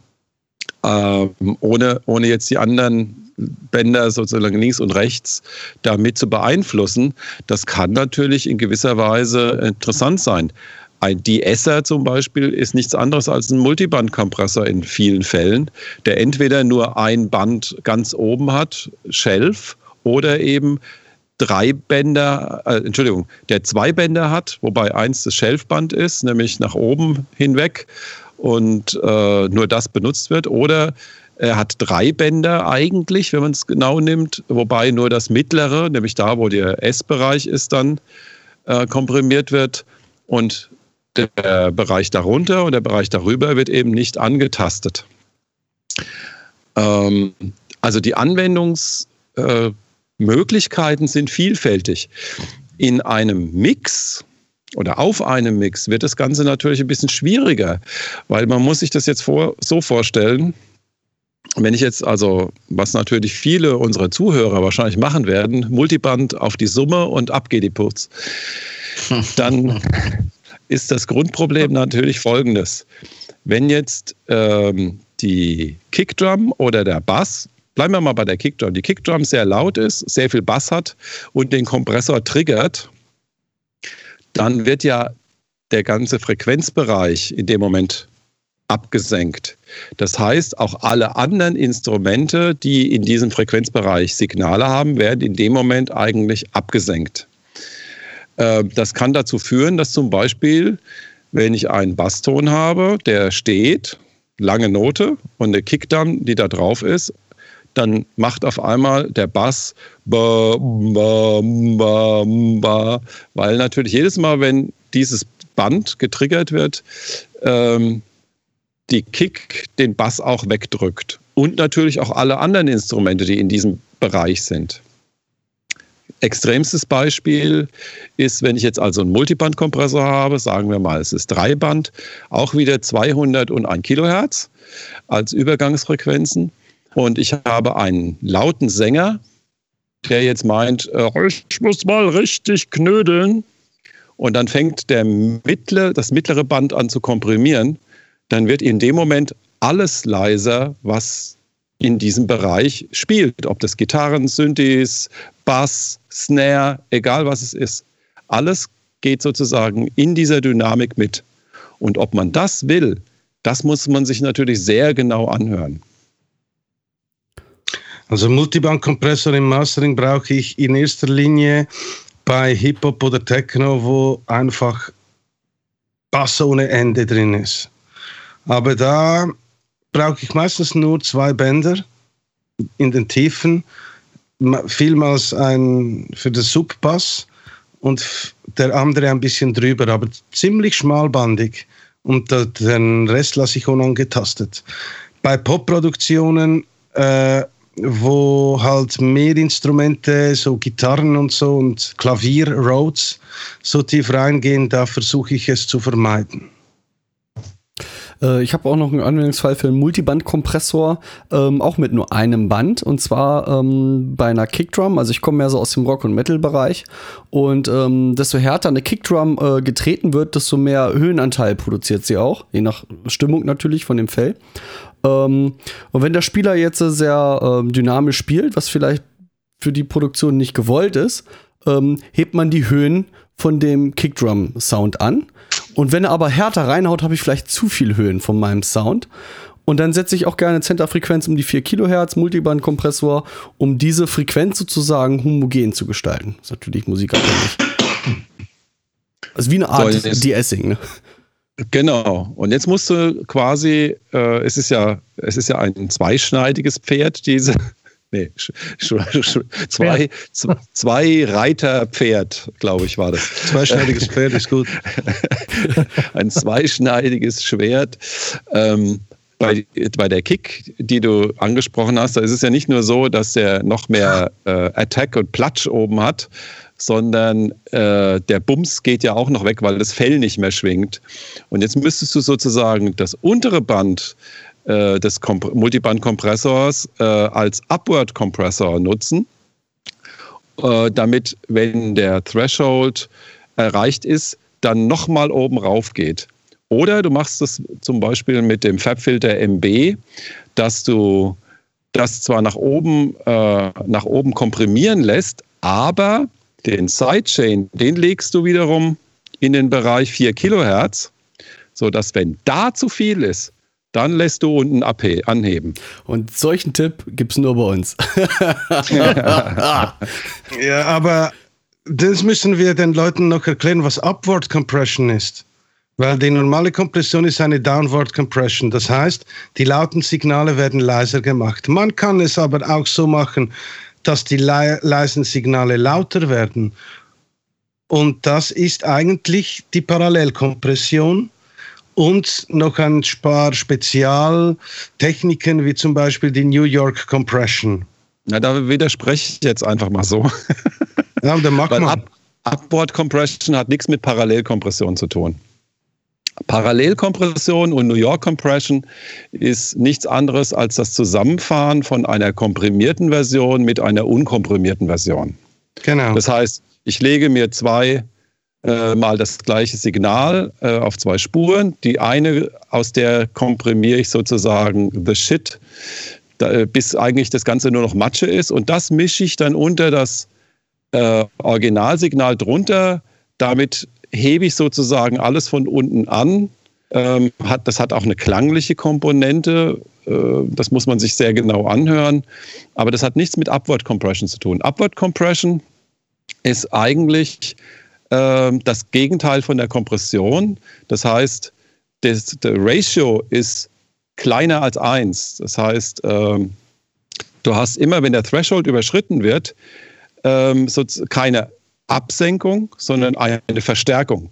ähm, ohne, ohne jetzt die anderen Bänder sozusagen links und rechts damit zu beeinflussen. Das kann natürlich in gewisser Weise interessant sein. Ein De-Esser zum Beispiel ist nichts anderes als ein Multibandkompressor in vielen Fällen, der entweder nur ein Band ganz oben hat, Shelf, oder eben drei Bänder, äh, Entschuldigung, der zwei Bänder hat, wobei eins das Shelfband ist, nämlich nach oben hinweg und äh, nur das benutzt wird, oder er hat drei Bänder eigentlich, wenn man es genau nimmt, wobei nur das mittlere, nämlich da, wo der S-Bereich ist, dann äh, komprimiert wird. Und der Bereich darunter und der Bereich darüber wird eben nicht angetastet. Ähm, also die Anwendungsmöglichkeiten äh, sind vielfältig. In einem Mix oder auf einem Mix wird das Ganze natürlich ein bisschen schwieriger, weil man muss sich das jetzt vor, so vorstellen, wenn ich jetzt also, was natürlich viele unserer Zuhörer wahrscheinlich machen werden, Multiband auf die Summe und ab geht die Putz, dann ist das Grundproblem natürlich folgendes. Wenn jetzt ähm, die Kickdrum oder der Bass, bleiben wir mal bei der Kickdrum, die Kickdrum sehr laut ist, sehr viel Bass hat und den Kompressor triggert, dann wird ja der ganze Frequenzbereich in dem Moment abgesenkt. Das heißt, auch alle anderen Instrumente, die in diesem Frequenzbereich Signale haben, werden in dem Moment eigentlich abgesenkt. Äh, das kann dazu führen, dass zum Beispiel, wenn ich einen Basston habe, der steht, lange Note und eine Kickdrum, die da drauf ist, dann macht auf einmal der Bass ba, ba, ba, ba, weil natürlich jedes Mal, wenn dieses Band getriggert wird, ähm, die Kick den Bass auch wegdrückt. Und natürlich auch alle anderen Instrumente, die in diesem Bereich sind. Extremstes Beispiel ist, wenn ich jetzt also einen Multibandkompressor habe, sagen wir mal, es ist Dreiband, auch wieder 200 und 1 Kilohertz als Übergangsfrequenzen. Und ich habe einen lauten Sänger, der jetzt meint, äh, ich muss mal richtig knödeln. Und dann fängt der mittlere, das mittlere Band an zu komprimieren. Dann wird in dem Moment alles leiser, was in diesem Bereich spielt. Ob das Gitarren, Synthes, Bass, Snare, egal was es ist. Alles geht sozusagen in dieser Dynamik mit. Und ob man das will, das muss man sich natürlich sehr genau anhören. Also Multiband-Kompressor im Mastering brauche ich in erster Linie bei Hip-Hop oder Techno, wo einfach Bass ohne Ende drin ist. Aber da brauche ich meistens nur zwei Bänder in den Tiefen, vielmals ein für den Subbass und der andere ein bisschen drüber, aber ziemlich schmalbandig und den Rest lasse ich unangetastet. Bei Popproduktionen, äh, wo halt mehr Instrumente, so Gitarren und so und Klavier, Rhodes, so tief reingehen, da versuche ich es zu vermeiden. Äh, ich habe auch noch einen Anwendungsfall für einen Multiband-Kompressor, ähm, auch mit nur einem Band. Und zwar ähm, bei einer Kickdrum. Also ich komme mehr so aus dem Rock- und Metal-Bereich. Und ähm, desto härter eine Kickdrum äh, getreten wird, desto mehr Höhenanteil produziert sie auch. Je nach Stimmung natürlich von dem Fell. Ähm, und wenn der Spieler jetzt sehr ähm, dynamisch spielt, was vielleicht für die Produktion nicht gewollt ist, ähm, hebt man die Höhen von dem Kickdrum-Sound an Und wenn er aber härter reinhaut, habe ich vielleicht zu viel Höhen von meinem Sound. Und dann setze ich auch gerne Zenterfrequenz um die 4 Kilohertz, Multiband-Kompressor, um diese Frequenz sozusagen homogen zu gestalten. Das ist natürlich musikabhängig. Also wie eine Art so, De-Essing, ne? Genau. Und jetzt musst du quasi, äh, es ist ja, es ist ja ein zweischneidiges Pferd, diese, nee, zwei, zwei Reiter Pferd, glaube ich, war das. Zweischneidiges Pferd ist gut. ein zweischneidiges Schwert. Ähm, bei, bei der Kick, die du angesprochen hast, da ist es ja nicht nur so, dass der noch mehr äh, Attack und Platsch oben hat, sondern äh, der Bums geht ja auch noch weg, weil das Fell nicht mehr schwingt. Und jetzt müsstest du sozusagen das untere Band äh, des Multiband-Kompressors äh, als Upward-Kompressor nutzen, äh, damit, wenn der Threshold erreicht ist, dann nochmal oben rauf geht. Oder du machst es zum Beispiel mit dem Fabfilter MB, dass du das zwar nach oben, äh, nach oben komprimieren lässt, aber den Sidechain, den legst du wiederum in den Bereich 4 Kilohertz, sodass, wenn da zu viel ist, dann lässt du unten anheben. Und solchen Tipp gibt es nur bei uns. ja, aber das müssen wir den Leuten noch erklären, was Upward Compression ist. Weil die normale Kompression ist eine Downward Compression. Das heißt, die lauten Signale werden leiser gemacht. Man kann es aber auch so machen, dass die le leisen Signale lauter werden. Und das ist eigentlich die Parallelkompression und noch ein paar Spezialtechniken wie zum Beispiel die New York Compression. Na, da widerspreche ich jetzt einfach mal so. Ja, dann mach mal. Upward Compression hat nichts mit Parallelkompression zu tun. Parallelkompression und New York Compression ist nichts anderes als das Zusammenfahren von einer komprimierten Version mit einer unkomprimierten Version. Genau. Das heißt, ich lege mir zwei äh, mal das gleiche Signal äh, auf zwei Spuren. Die eine, aus der komprimiere ich sozusagen the shit, da, äh, bis eigentlich das Ganze nur noch Matsche ist. Und das mische ich dann unter das äh, Originalsignal drunter. Damit hebe ich sozusagen alles von unten an. Ähm, hat, das hat auch eine klangliche Komponente. Äh, das muss man sich sehr genau anhören. Aber das hat nichts mit Upward Compression zu tun. Upward Compression ist eigentlich äh, das Gegenteil von der Kompression. Das heißt, das, der Ratio ist kleiner als 1. Das heißt, ähm, du hast immer, wenn der Threshold überschritten wird, ähm, so keine Absenkung, sondern eine Verstärkung.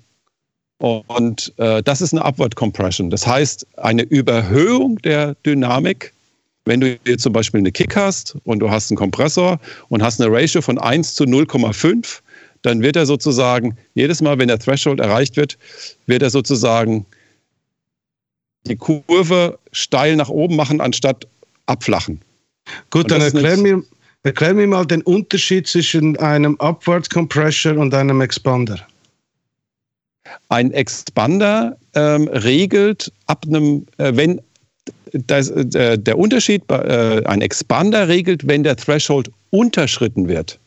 Und äh, das ist eine Upward Compression. Das heißt, eine Überhöhung der Dynamik. Wenn du jetzt zum Beispiel eine Kick hast und du hast einen Kompressor und hast eine Ratio von 1 zu 0,5, dann wird er sozusagen, jedes Mal, wenn der Threshold erreicht wird, wird er sozusagen die Kurve steil nach oben machen, anstatt abflachen. Gut, dann erklär mir, Erklär mir mal den Unterschied zwischen einem Upward Compressor und einem Expander. Ein Expander ähm, regelt ab einem, äh, wenn das, äh, der Unterschied, äh, ein Expander regelt, wenn der Threshold unterschritten wird.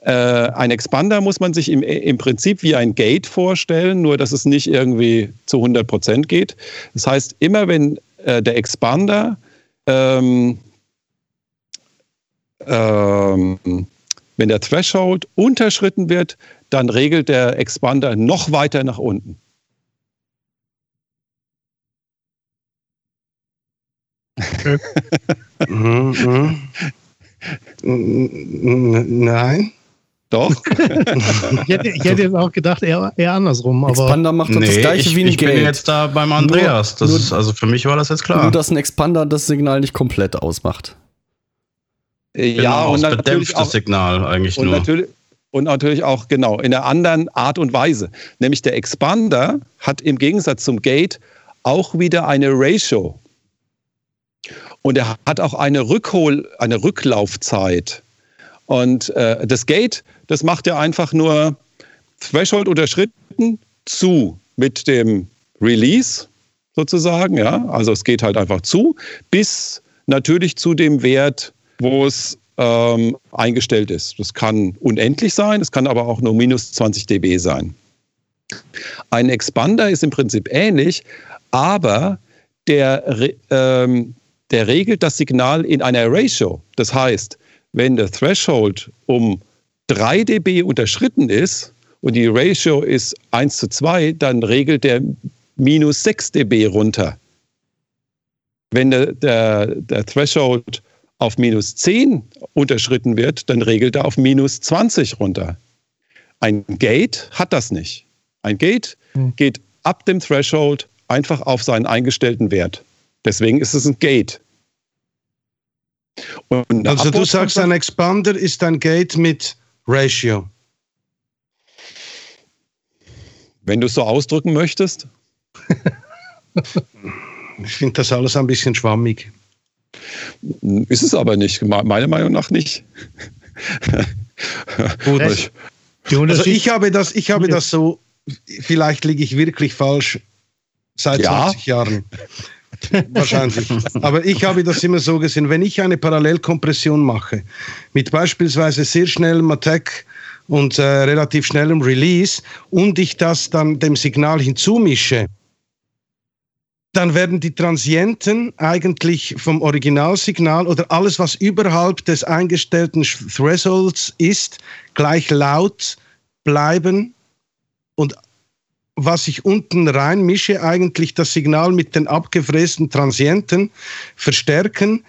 Äh, ein Expander muss man sich im, im Prinzip wie ein Gate vorstellen, nur dass es nicht irgendwie zu 100 Prozent geht. Das heißt, immer wenn äh, der Expander ähm, ähm, wenn der Threshold unterschritten wird, dann regelt der Expander noch weiter nach unten. Mhm, mhm. Nein. Doch. ich, hätte, ich, hätte, jetzt auch gedacht, eher, eher andersrum. Aber Expander macht nee, das gleiche ich, wie ein Ich Gate. bin jetzt da beim Andreas. Das nur, ist, also für mich war das jetzt klar. Nur, dass ein Expander das Signal nicht komplett ausmacht. Genau, ja, und natürlich auch, Signal eigentlich und nur. Natürlich, und natürlich auch, genau, in einer anderen Art und Weise. Nämlich der Expander hat im Gegensatz zum Gate auch wieder eine Ratio. Und er hat auch eine, Rückhol-, eine Rücklaufzeit. Und äh, das Gate, das macht ja einfach nur Threshold unterschritten zu mit dem Release sozusagen. Ja? Also es geht halt einfach zu, bis natürlich zu dem Wert, wo es ähm, eingestellt ist. Das kann unendlich sein, es kann aber auch nur minus 20 dB sein. Ein Expander ist im Prinzip ähnlich, aber der, ähm, der regelt das Signal in einer Ratio. Das heißt, wenn der Threshold um 3 dB unterschritten ist und die Ratio ist 1 zu 2, dann regelt der minus 6 dB runter. Wenn der, der, der Threshold auf minus 10 unterschritten wird, dann regelt er auf minus 20 runter. Ein Gate hat das nicht. Ein Gate hm. geht ab dem Threshold einfach auf seinen eingestellten Wert. Deswegen ist es ein Gate. Also du sagst, ein Expander ist ein Gate mit Ratio. Wenn du es so ausdrücken möchtest. ich finde das alles ein bisschen schwammig. Ist es aber nicht, meiner Meinung nach nicht. Gut. Also ich habe das, ich habe das so, vielleicht liege ich wirklich falsch seit ja. 20 Jahren. Wahrscheinlich. Aber ich habe das immer so gesehen, wenn ich eine Parallelkompression mache, mit beispielsweise sehr schnellem Attack und äh, relativ schnellem Release und ich das dann dem Signal hinzumische, dann werden die Transienten eigentlich vom Originalsignal oder alles, was überhalb des eingestellten Thresholds ist, gleich laut bleiben und was ich unten rein mische, eigentlich das Signal mit den abgefrästen Transienten verstärken,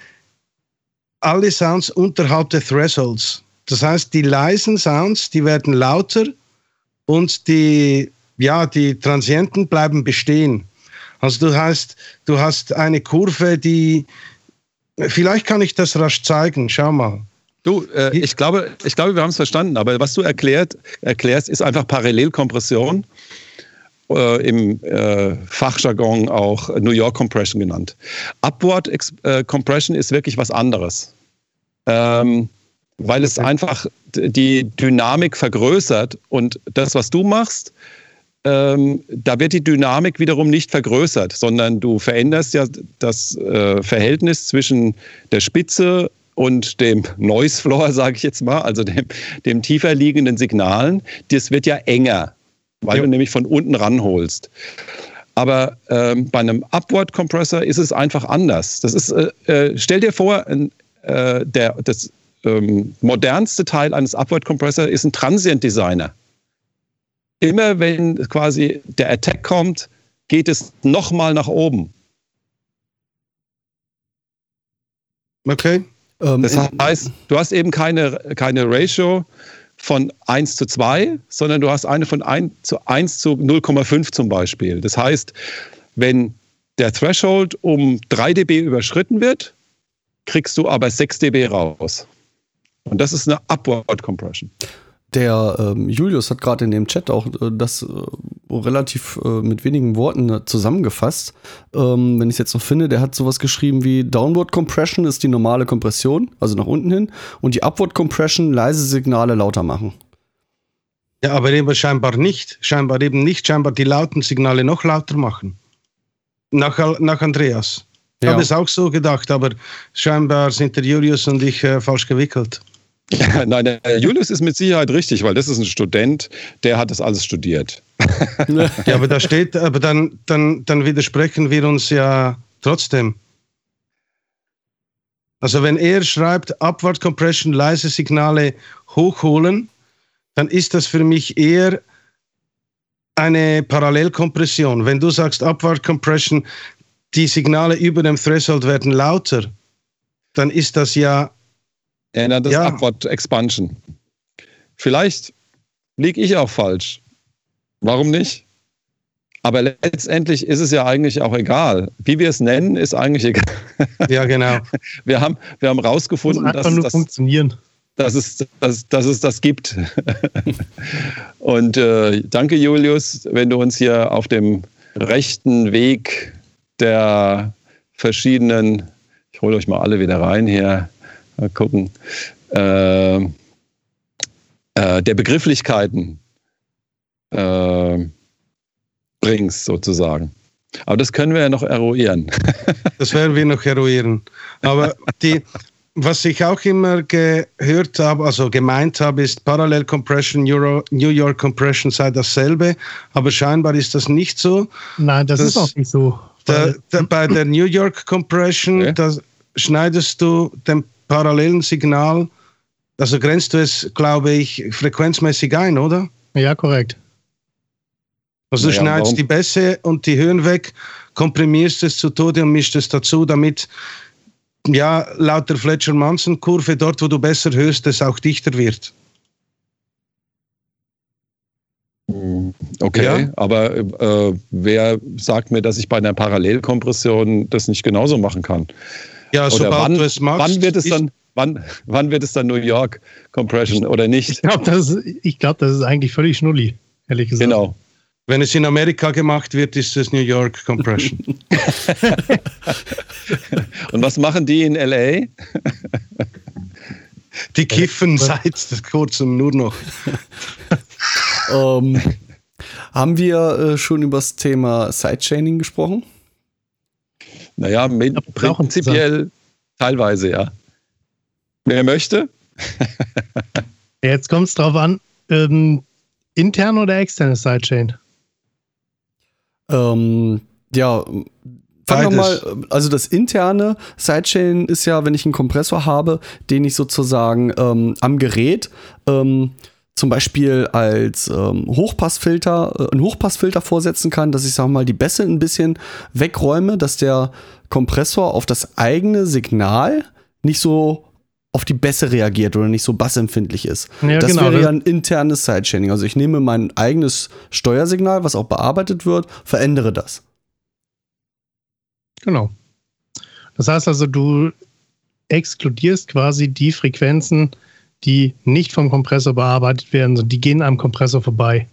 alle Sounds unterhalb der Thresholds. Das heißt, die leisen Sounds, die werden lauter und die, ja, die Transienten bleiben bestehen. Also du hast, du hast eine Kurve, die, vielleicht kann ich das rasch zeigen, schau mal. Du, äh, ich, glaube, ich glaube, wir haben es verstanden, aber was du erklärt, erklärst, ist einfach Parallelkompression äh, im äh, Fachjargon auch New York Compression genannt. Upward äh, Compression ist wirklich was anderes, ähm, weil es einfach die Dynamik vergrößert und das, was du machst, ähm, da wird die Dynamik wiederum nicht vergrößert, sondern du veränderst ja das äh, Verhältnis zwischen der Spitze und dem Noise Floor, sage ich jetzt mal, also dem, dem tiefer liegenden Signalen. Das wird ja enger weil ja. du nämlich von unten ranholst. Aber ähm, bei einem Upward Compressor ist es einfach anders. Das ist, äh, äh, stell dir vor, äh, der, das ähm, modernste Teil eines Upward Compressor ist ein Transient Designer. Immer wenn quasi der Attack kommt, geht es nochmal nach oben. Okay. Ähm, das heißt, du hast eben keine, keine Ratio von 1 zu 2, sondern du hast eine von 1 zu 1 zu 0,5 zum Beispiel. Das heißt, wenn der Threshold um 3 dB überschritten wird, kriegst du aber 6 dB raus. Und das ist eine Upward Compression. Der ähm, Julius hat gerade in dem Chat auch äh, das äh, relativ äh, mit wenigen Worten äh, zusammengefasst. Ähm, wenn ich es jetzt noch finde, der hat sowas geschrieben wie Downward Compression ist die normale Kompression, also nach unten hin, und die Upward Compression leise Signale lauter machen. Ja, aber eben scheinbar nicht. Scheinbar eben nicht. Scheinbar die lauten Signale noch lauter machen. Nach, nach Andreas. Ich ja. habe es auch so gedacht, aber scheinbar sind der Julius und ich äh, falsch gewickelt. Nein, der Julius ist mit Sicherheit richtig, weil das ist ein Student, der hat das alles studiert. ja, aber da steht, aber dann, dann, dann widersprechen wir uns ja trotzdem. Also wenn er schreibt, Upward Compression, leise Signale hochholen, dann ist das für mich eher eine Parallelkompression. Wenn du sagst Upward Compression, die Signale über dem Threshold werden lauter, dann ist das ja Erinnert das ja. Upward Expansion. Vielleicht liege ich auch falsch. Warum nicht? Aber letztendlich ist es ja eigentlich auch egal. Wie wir es nennen, ist eigentlich egal. Ja, genau. Wir haben, wir haben rausgefunden, dass, das, funktionieren. Dass, es, dass, dass es das gibt. Und äh, danke, Julius, wenn du uns hier auf dem rechten Weg der verschiedenen, ich hole euch mal alle wieder rein hier, Mal gucken. Äh, äh, der Begrifflichkeiten äh, bringst, sozusagen. Aber das können wir ja noch eruieren. das werden wir noch eruieren. Aber die, was ich auch immer gehört habe, also gemeint habe, ist Parallel Compression, Euro, New York Compression sei dasselbe, aber scheinbar ist das nicht so. Nein, das, das ist auch nicht so. Der, der, bei der New York Compression, okay. da schneidest du den parallelen Signal, also grenzt du es, glaube ich, frequenzmäßig ein, oder? Ja, korrekt. Also du naja, schneidest warum? die Bässe und die Höhen weg, komprimierst es zu Tode und mischt es dazu, damit ja, laut der Fletcher-Manson-Kurve, dort wo du besser hörst, es auch dichter wird. Hm, okay, ja. aber äh, wer sagt mir, dass ich bei einer Parallelkompression das nicht genauso machen kann? Ja, oder sobald wann, du es machst. Wann wird es dann, wann, wann wird es dann New York Compression oder nicht? Ich glaube, das, glaub, das ist eigentlich völlig schnulli, ehrlich gesagt. Genau. Wenn es in Amerika gemacht wird, ist es New York Compression. Und was machen die in LA? Die kiffen seit kurzem nur noch. um, ähm, haben wir äh, schon über das Thema Sidechaining gesprochen? Naja, mit, prinzipiell teilweise, ja. Wer möchte? Jetzt kommt es drauf an, ähm, intern oder externe Sidechain? Ähm, ja, Fangen wir mal, also das interne Sidechain ist ja, wenn ich einen Kompressor habe, den ich sozusagen ähm, am Gerät ähm, zum Beispiel als ähm, Hochpassfilter, äh, einen Hochpassfilter vorsetzen kann, dass ich sag mal die Bässe ein bisschen wegräume, dass der Kompressor auf das eigene Signal nicht so auf die Bässe reagiert oder nicht so bassempfindlich ist. Ja, das genau, wäre ja ein internes Sidechaining. Also ich nehme mein eigenes Steuersignal, was auch bearbeitet wird, verändere das. Genau. Das heißt also, du exkludierst quasi die Frequenzen, die nicht vom Kompressor bearbeitet werden, sondern die gehen am Kompressor vorbei.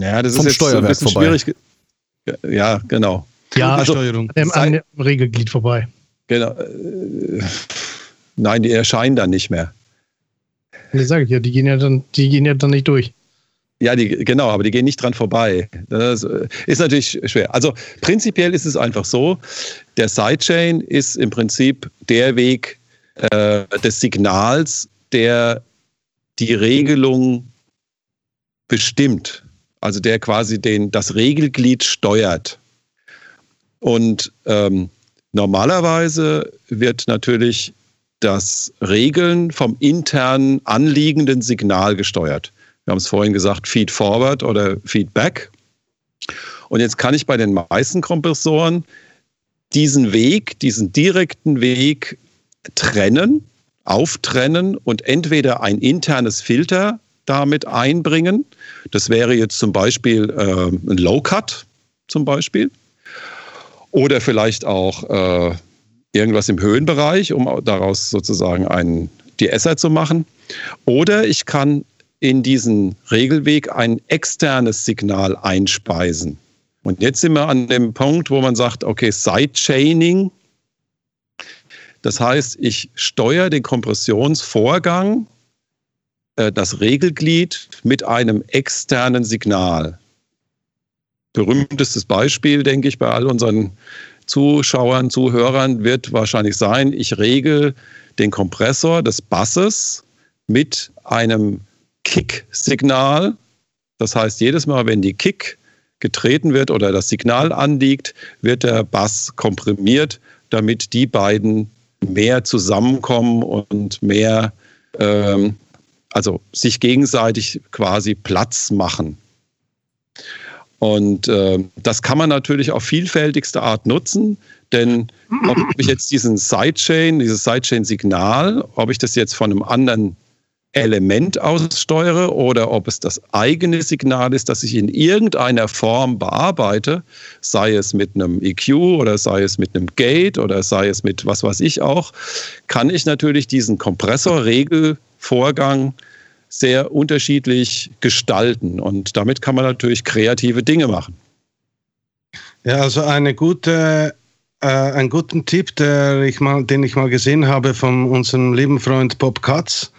Ja, das vom ist jetzt ein bisschen vorbei. schwierig. Ja, genau. Ja, also, Steuerung. Am, am Regelglied vorbei. Genau. Äh, nein, die erscheinen dann nicht mehr. Das sage ich ja, die gehen ja dann, die gehen ja dann nicht durch. Ja, die, genau, aber die gehen nicht dran vorbei. Das ist natürlich schwer. Also prinzipiell ist es einfach so, der Sidechain ist im Prinzip der Weg äh, des Signals, der die Regelung bestimmt. Also der quasi den, das Regelglied steuert. Und ähm, Normalerweise wird natürlich das Regeln vom internen anliegenden Signal gesteuert. Wir haben es vorhin gesagt, Feed Forward oder Feedback. Und jetzt kann ich bei den meisten Kompressoren diesen Weg, diesen direkten Weg trennen, auftrennen und entweder ein internes Filter damit einbringen. Das wäre jetzt zum Beispiel äh, ein Low Cut zum Beispiel. Oder vielleicht auch äh, irgendwas im Höhenbereich, um daraus sozusagen einen DSer zu machen. Oder ich kann in diesen Regelweg ein externes Signal einspeisen. Und jetzt sind wir an dem Punkt, wo man sagt, okay, Sidechaining. Das heißt, ich steuere den Kompressionsvorgang, äh, das Regelglied mit einem externen Signal berühmtestes Beispiel, denke ich, bei all unseren Zuschauern, Zuhörern wird wahrscheinlich sein, ich regel den Kompressor des Basses mit einem Kick-Signal. Das heißt, jedes Mal, wenn die Kick getreten wird oder das Signal anliegt, wird der Bass komprimiert, damit die beiden mehr zusammenkommen und mehr, ähm, also sich gegenseitig quasi Platz machen. Und äh, das kann man natürlich auf vielfältigste Art nutzen, denn ob ich jetzt diesen Sidechain, dieses Sidechain-Signal, ob ich das jetzt von einem anderen Element aussteuere oder ob es das eigene Signal ist, das ich in irgendeiner Form bearbeite, sei es mit einem EQ oder sei es mit einem Gate oder sei es mit was weiß ich auch, kann ich natürlich diesen Kompressorregelvorgang sehr unterschiedlich gestalten. Und damit kann man natürlich kreative Dinge machen. Ja, also eine gute, äh, einen guten Tipp, ich mal, den ich mal gesehen habe von unserem lieben Freund Bob Katz,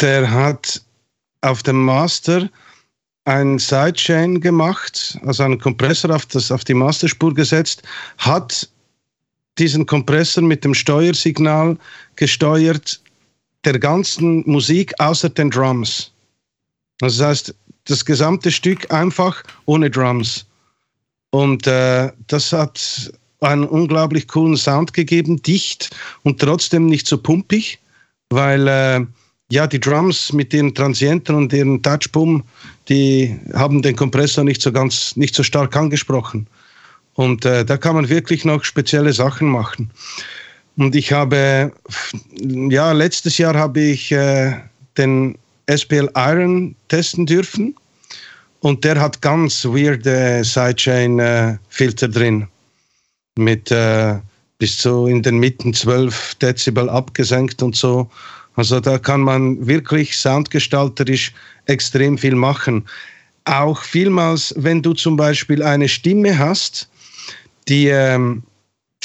der hat auf dem Master ein Sidechain gemacht, also einen Kompressor auf, das, auf die Masterspur gesetzt, hat diesen Kompressor mit dem Steuersignal gesteuert der ganzen Musik außer den Drums. Also das heißt, das gesamte Stück einfach ohne Drums. Und äh, das hat einen unglaublich coolen Sound gegeben, dicht und trotzdem nicht so pumpig, weil äh, ja, die Drums mit ihren Transienten und ihren Touchboom, die haben den Kompressor nicht so ganz, nicht so stark angesprochen. Und äh, da kann man wirklich noch spezielle Sachen machen. Und ich habe, ja, letztes Jahr habe ich äh, den SPL Iron testen dürfen. Und der hat ganz weirde Sidechain-Filter äh, drin. Mit äh, bis zu in den Mitten 12 Dezibel abgesenkt und so. Also da kann man wirklich soundgestalterisch extrem viel machen. Auch vielmals, wenn du zum Beispiel eine Stimme hast, die ähm,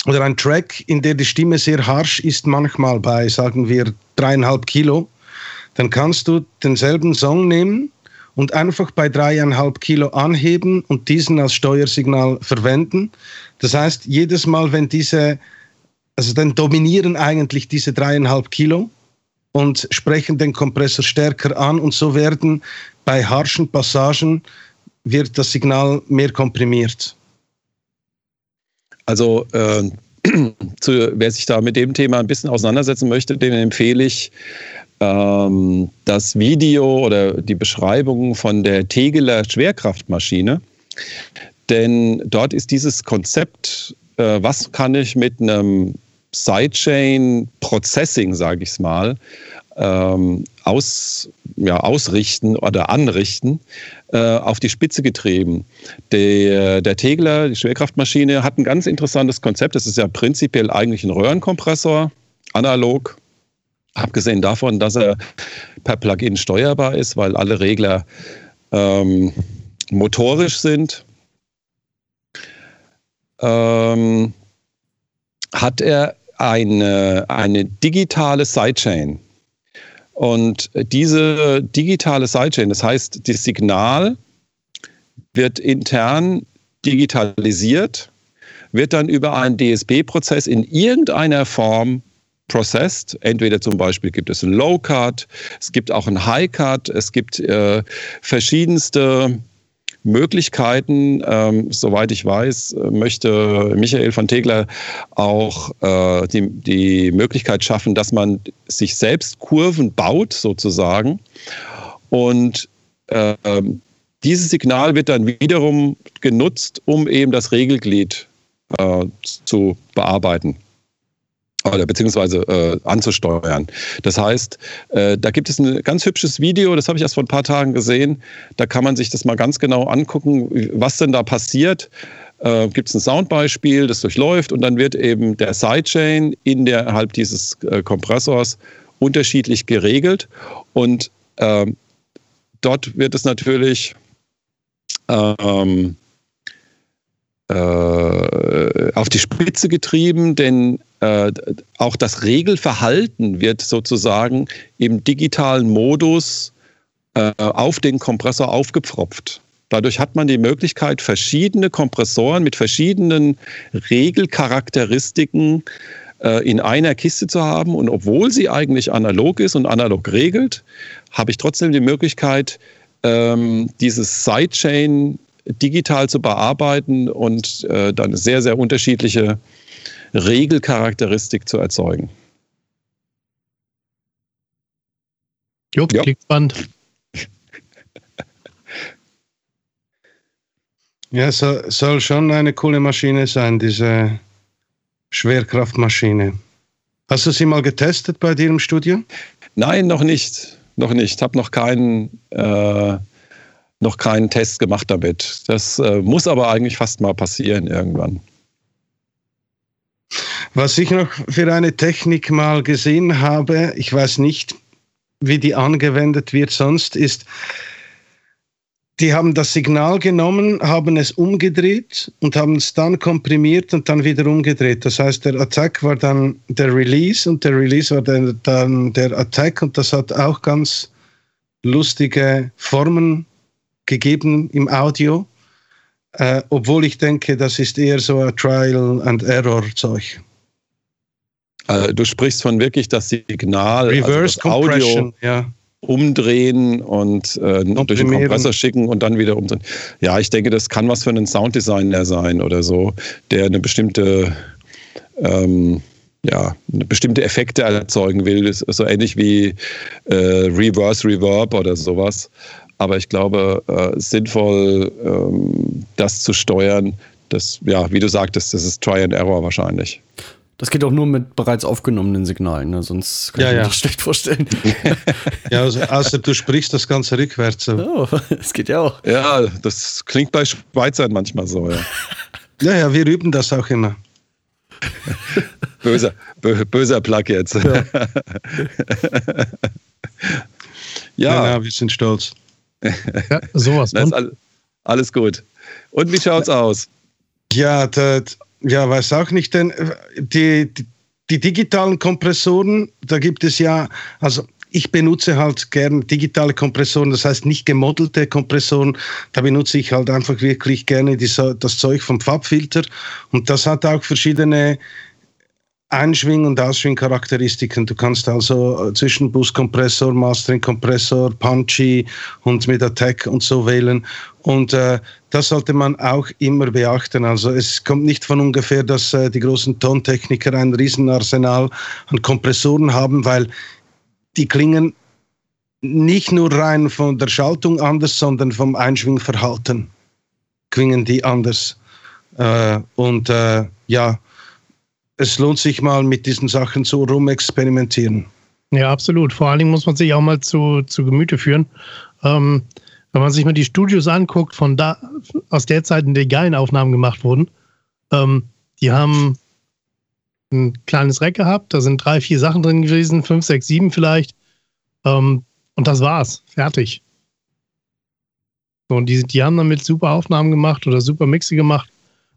oder ein Track, in der die Stimme sehr harsh ist, manchmal bei, sagen wir, dreieinhalb Kilo, dann kannst du denselben Song nehmen und einfach bei dreieinhalb Kilo anheben und diesen als Steuersignal verwenden. Das heißt, jedes Mal, wenn diese, also dann dominieren eigentlich diese dreieinhalb Kilo und sprechen den Kompressor stärker an und so werden bei harschen Passagen wird das Signal mehr komprimiert. Also äh, zu, wer sich da mit dem Thema ein bisschen auseinandersetzen möchte, dem empfehle ich ähm, das Video oder die Beschreibung von der Tegeler Schwerkraftmaschine. Denn dort ist dieses Konzept, äh, was kann ich mit einem Sidechain Processing, sage ich es mal, ähm, aus, ja, ausrichten oder anrichten, äh, auf die Spitze getrieben. Der, der Tegler, die Schwerkraftmaschine, hat ein ganz interessantes Konzept. Das ist ja prinzipiell eigentlich ein Röhrenkompressor, analog. Abgesehen davon, dass er per Plugin steuerbar ist, weil alle Regler ähm, motorisch sind, ähm, hat er eine, eine digitale Sidechain. Und diese digitale Sidechain, das heißt, das Signal wird intern digitalisiert, wird dann über einen DSP-Prozess in irgendeiner Form processed. Entweder zum Beispiel gibt es einen Low-Cut, es gibt auch einen High-Cut, es gibt äh, verschiedenste Möglichkeiten. Ähm, soweit ich weiß, möchte Michael von Tegler auch äh, die, die Möglichkeit schaffen, dass man sich selbst Kurven baut, sozusagen. Und äh, dieses Signal wird dann wiederum genutzt, um eben das Regelglied äh, zu bearbeiten oder beziehungsweise äh, anzusteuern. Das heißt, äh, da gibt es ein ganz hübsches Video, das habe ich erst vor ein paar Tagen gesehen. Da kann man sich das mal ganz genau angucken, was denn da passiert. Äh, gibt es ein Soundbeispiel, das durchläuft und dann wird eben der Sidechain innerhalb dieses äh, Kompressors unterschiedlich geregelt und ähm, dort wird es natürlich ähm, äh, auf die Spitze getrieben, denn äh, auch das Regelverhalten wird sozusagen im digitalen Modus äh, auf den Kompressor aufgepfropft. Dadurch hat man die Möglichkeit, verschiedene Kompressoren mit verschiedenen Regelcharakteristiken äh, in einer Kiste zu haben. Und obwohl sie eigentlich analog ist und analog regelt, habe ich trotzdem die Möglichkeit, ähm, dieses Sidechain digital zu bearbeiten und äh, dann sehr, sehr unterschiedliche Regelcharakteristik zu erzeugen. Jo, ja. klingt spannend. Ja, es soll, soll schon eine coole Maschine sein, diese Schwerkraftmaschine. Hast du sie mal getestet bei dir im Studio? Nein, noch nicht. Noch nicht. Habe noch keinen, äh, noch keinen Test gemacht damit. Das äh, muss aber eigentlich fast mal passieren irgendwann. Was ich noch für eine Technik mal gesehen habe, ich weiß nicht, wie die angewendet wird sonst, ist, die haben das Signal genommen, haben es umgedreht und haben es dann komprimiert und dann wieder umgedreht. Das heißt, der Attack war dann der Release und der Release war dann, dann der Attack und das hat auch ganz lustige Formen gegeben im Audio, äh, obwohl ich denke, das ist eher so ein Trial and Error Zeug. Also du sprichst von wirklich das Signal, Reverse also das Audio ja. umdrehen und äh, durch den Kompressor schicken und dann wieder umdrehen. Ja, ich denke, das kann was für einen Sounddesigner sein oder so, der eine bestimmte ähm, ja, bestimmte Effekte erzeugen will, so ähnlich wie äh, Reverse Reverb oder sowas. Aber ich glaube, äh, sinnvoll, ähm, das zu steuern, das, ja, wie du sagtest, das ist Try and Error wahrscheinlich. Das geht auch nur mit bereits aufgenommenen Signalen, ne? sonst kann ja, ich mir ja. das schlecht vorstellen. ja, also, außer du sprichst das Ganze rückwärts. Oh, das geht ja auch. Ja, das klingt bei Schweizern manchmal so, ja. ja, ja, wir üben das auch immer. böser, bö, böser Plug jetzt. Ja, ja. ja wir sind stolz. Ja, sowas. Das ist all, alles gut. Und wie schaut's aus? Ja, das, ja, weiß auch nicht, denn die, die, die digitalen Kompressoren, da gibt es ja, also ich benutze halt gern digitale Kompressoren, das heißt nicht gemodelte Kompressoren. Da benutze ich halt einfach wirklich gerne die, das Zeug vom Farbfilter. Und das hat auch verschiedene Einschwing- und Ausschwingcharakteristiken. Du kannst also Zwischenbuskompressor, Mastering-Kompressor, Punchy und mit Attack und so wählen. Und äh, das sollte man auch immer beachten. Also es kommt nicht von ungefähr, dass äh, die großen Tontechniker ein Riesenarsenal an Kompressoren haben, weil die klingen nicht nur rein von der Schaltung anders, sondern vom Einschwingverhalten klingen die anders. Äh, und äh, ja, es lohnt sich mal mit diesen Sachen zu rumexperimentieren. Ja, absolut. Vor allen Dingen muss man sich auch mal zu, zu Gemüte führen. Ähm, wenn man sich mal die Studios anguckt, von da, aus der Zeit, in der geilen Aufnahmen gemacht wurden, ähm, die haben ein kleines Rack gehabt, da sind drei, vier Sachen drin gewesen, fünf, sechs, sieben vielleicht. Ähm, und das war's. Fertig. So, und die, die haben damit super Aufnahmen gemacht oder super Mixe gemacht.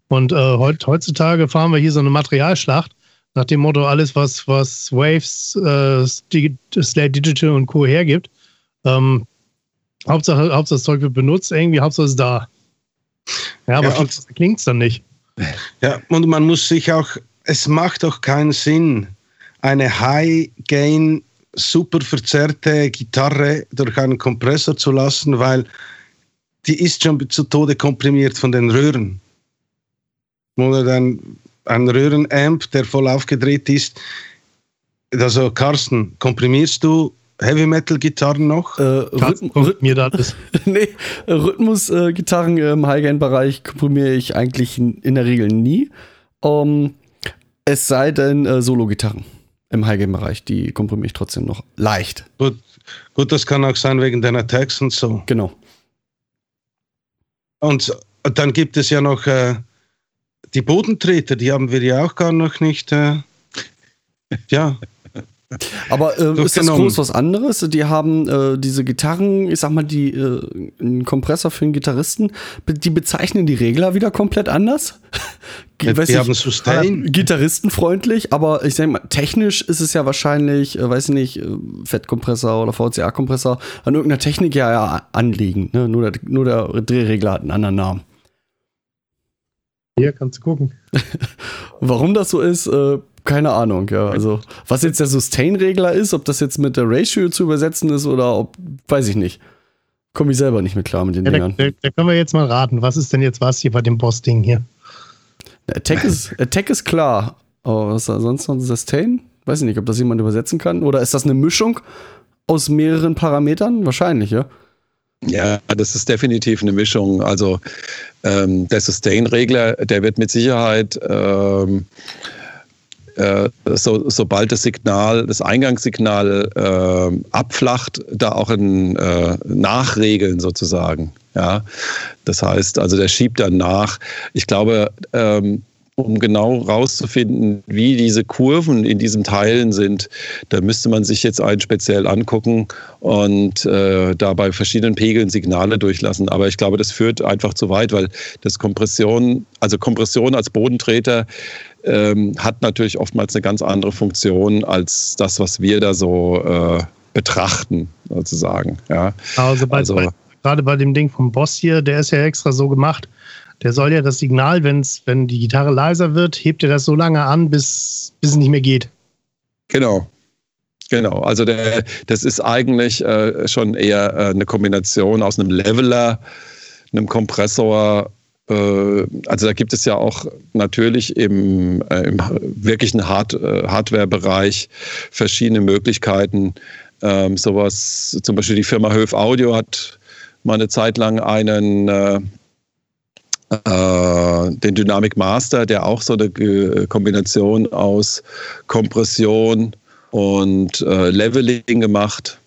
Und äh, heut, heutzutage fahren wir hier so eine Materialschlacht nach dem Motto, alles, was, was Waves, äh, Slate Digital und Co. hergibt. Ähm, Hauptsache, Hauptsache das Zeug wird benutzt, irgendwie Hauptsache es ist da. Ja, aber ja, klingt es dann nicht. Ja, und man muss sich auch, es macht doch keinen Sinn, eine High-Gain, super verzerrte Gitarre durch einen Kompressor zu lassen, weil die ist schon zu Tode komprimiert von den Röhren. Oder ein, ein Röhrenamp, der voll aufgedreht ist. Also Carsten, komprimierst du Heavy Metal Gitarren noch? Äh, Rhythm, Rhythm, mir das. nee, Rhythmus-Gitarren äh, im High-Gain-Bereich komprimiere ich eigentlich in, in, der Regel nie. Um, es sei denn äh, Solo-Gitarren im High-Gain-Bereich, die komprimiere ich trotzdem noch leicht. Gut, gut, das kann auch sein wegen deiner Tags und so. Genau. Und dann gibt es ja noch äh, die Bodentreter, die haben wir ja auch gar noch nicht. Äh, ja. Aber äh, ist das groß was anderes? Die haben äh, diese Gitarren, ich sag mal, die äh, einen Kompressor für einen Gitarristen, die bezeichnen die Regler wieder komplett anders. Ja, die haben Sustain. Gitarristenfreundlich, aber ich sag mal, technisch ist es ja wahrscheinlich, äh, weiß ich nicht, äh, Fettkompressor oder VCA-Kompressor an irgendeiner Technik ja, ja anliegend. Ne? Nur, der, nur der Drehregler hat einen anderen Namen. Hier kannst du gucken. Warum das so ist, äh, keine Ahnung, ja. Also, was jetzt der Sustain-Regler ist, ob das jetzt mit der Ratio zu übersetzen ist oder ob, weiß ich nicht. Komme ich selber nicht mit klar mit den ja, Dingern. Da, da, können wir jetzt mal raten. Was ist denn jetzt was hier bei dem Boss-Ding hier? Attack ist, Attack ist klar. Aber was ist sonst noch Sustain? Weiß ich nicht, ob das jemand übersetzen kann. Oder ist das eine Mischung aus mehreren Parametern? Wahrscheinlich, ja. Ja, das ist definitiv eine Mischung. Also ähm, der Sustain-Regler, der wird mit Sicherheit ähm, äh, so, sobald das Signal, das Eingangssignal äh, abflacht, da auch ein äh, Nachregeln sozusagen. Ja, das heißt, also der schiebt dann nach. Ich glaube, ähm, um genau rauszufinden, wie diese Kurven in diesen Teilen sind, da müsste man sich jetzt einen speziell angucken und äh, da bei verschiedenen Pegeln Signale durchlassen. Aber ich glaube, das führt einfach zu weit, weil das Kompression, also Kompression als Bodentreter ähm, hat natürlich oftmals eine ganz andere Funktion als das, was wir da so äh, betrachten, sozusagen. Ja. Also, bei, also bei, gerade bei dem Ding vom Boss hier, der ist ja extra so gemacht, der soll ja das Signal, wenn's, wenn die Gitarre leiser wird, hebt er das so lange an, bis, bis es nicht mehr geht. Genau. Genau, also der, das ist eigentlich äh, schon eher äh, eine Kombination aus einem Leveler, einem Kompressor. Äh, also da gibt es ja auch natürlich im, äh, im wirklichen Hard, äh, Hardware-Bereich verschiedene Möglichkeiten. Ähm, sowas, zum Beispiel die Firma Höf Audio hat mal eine Zeit lang einen den Dynamic Master, der auch so eine Kombination aus Kompression, und äh, Leveling gemacht.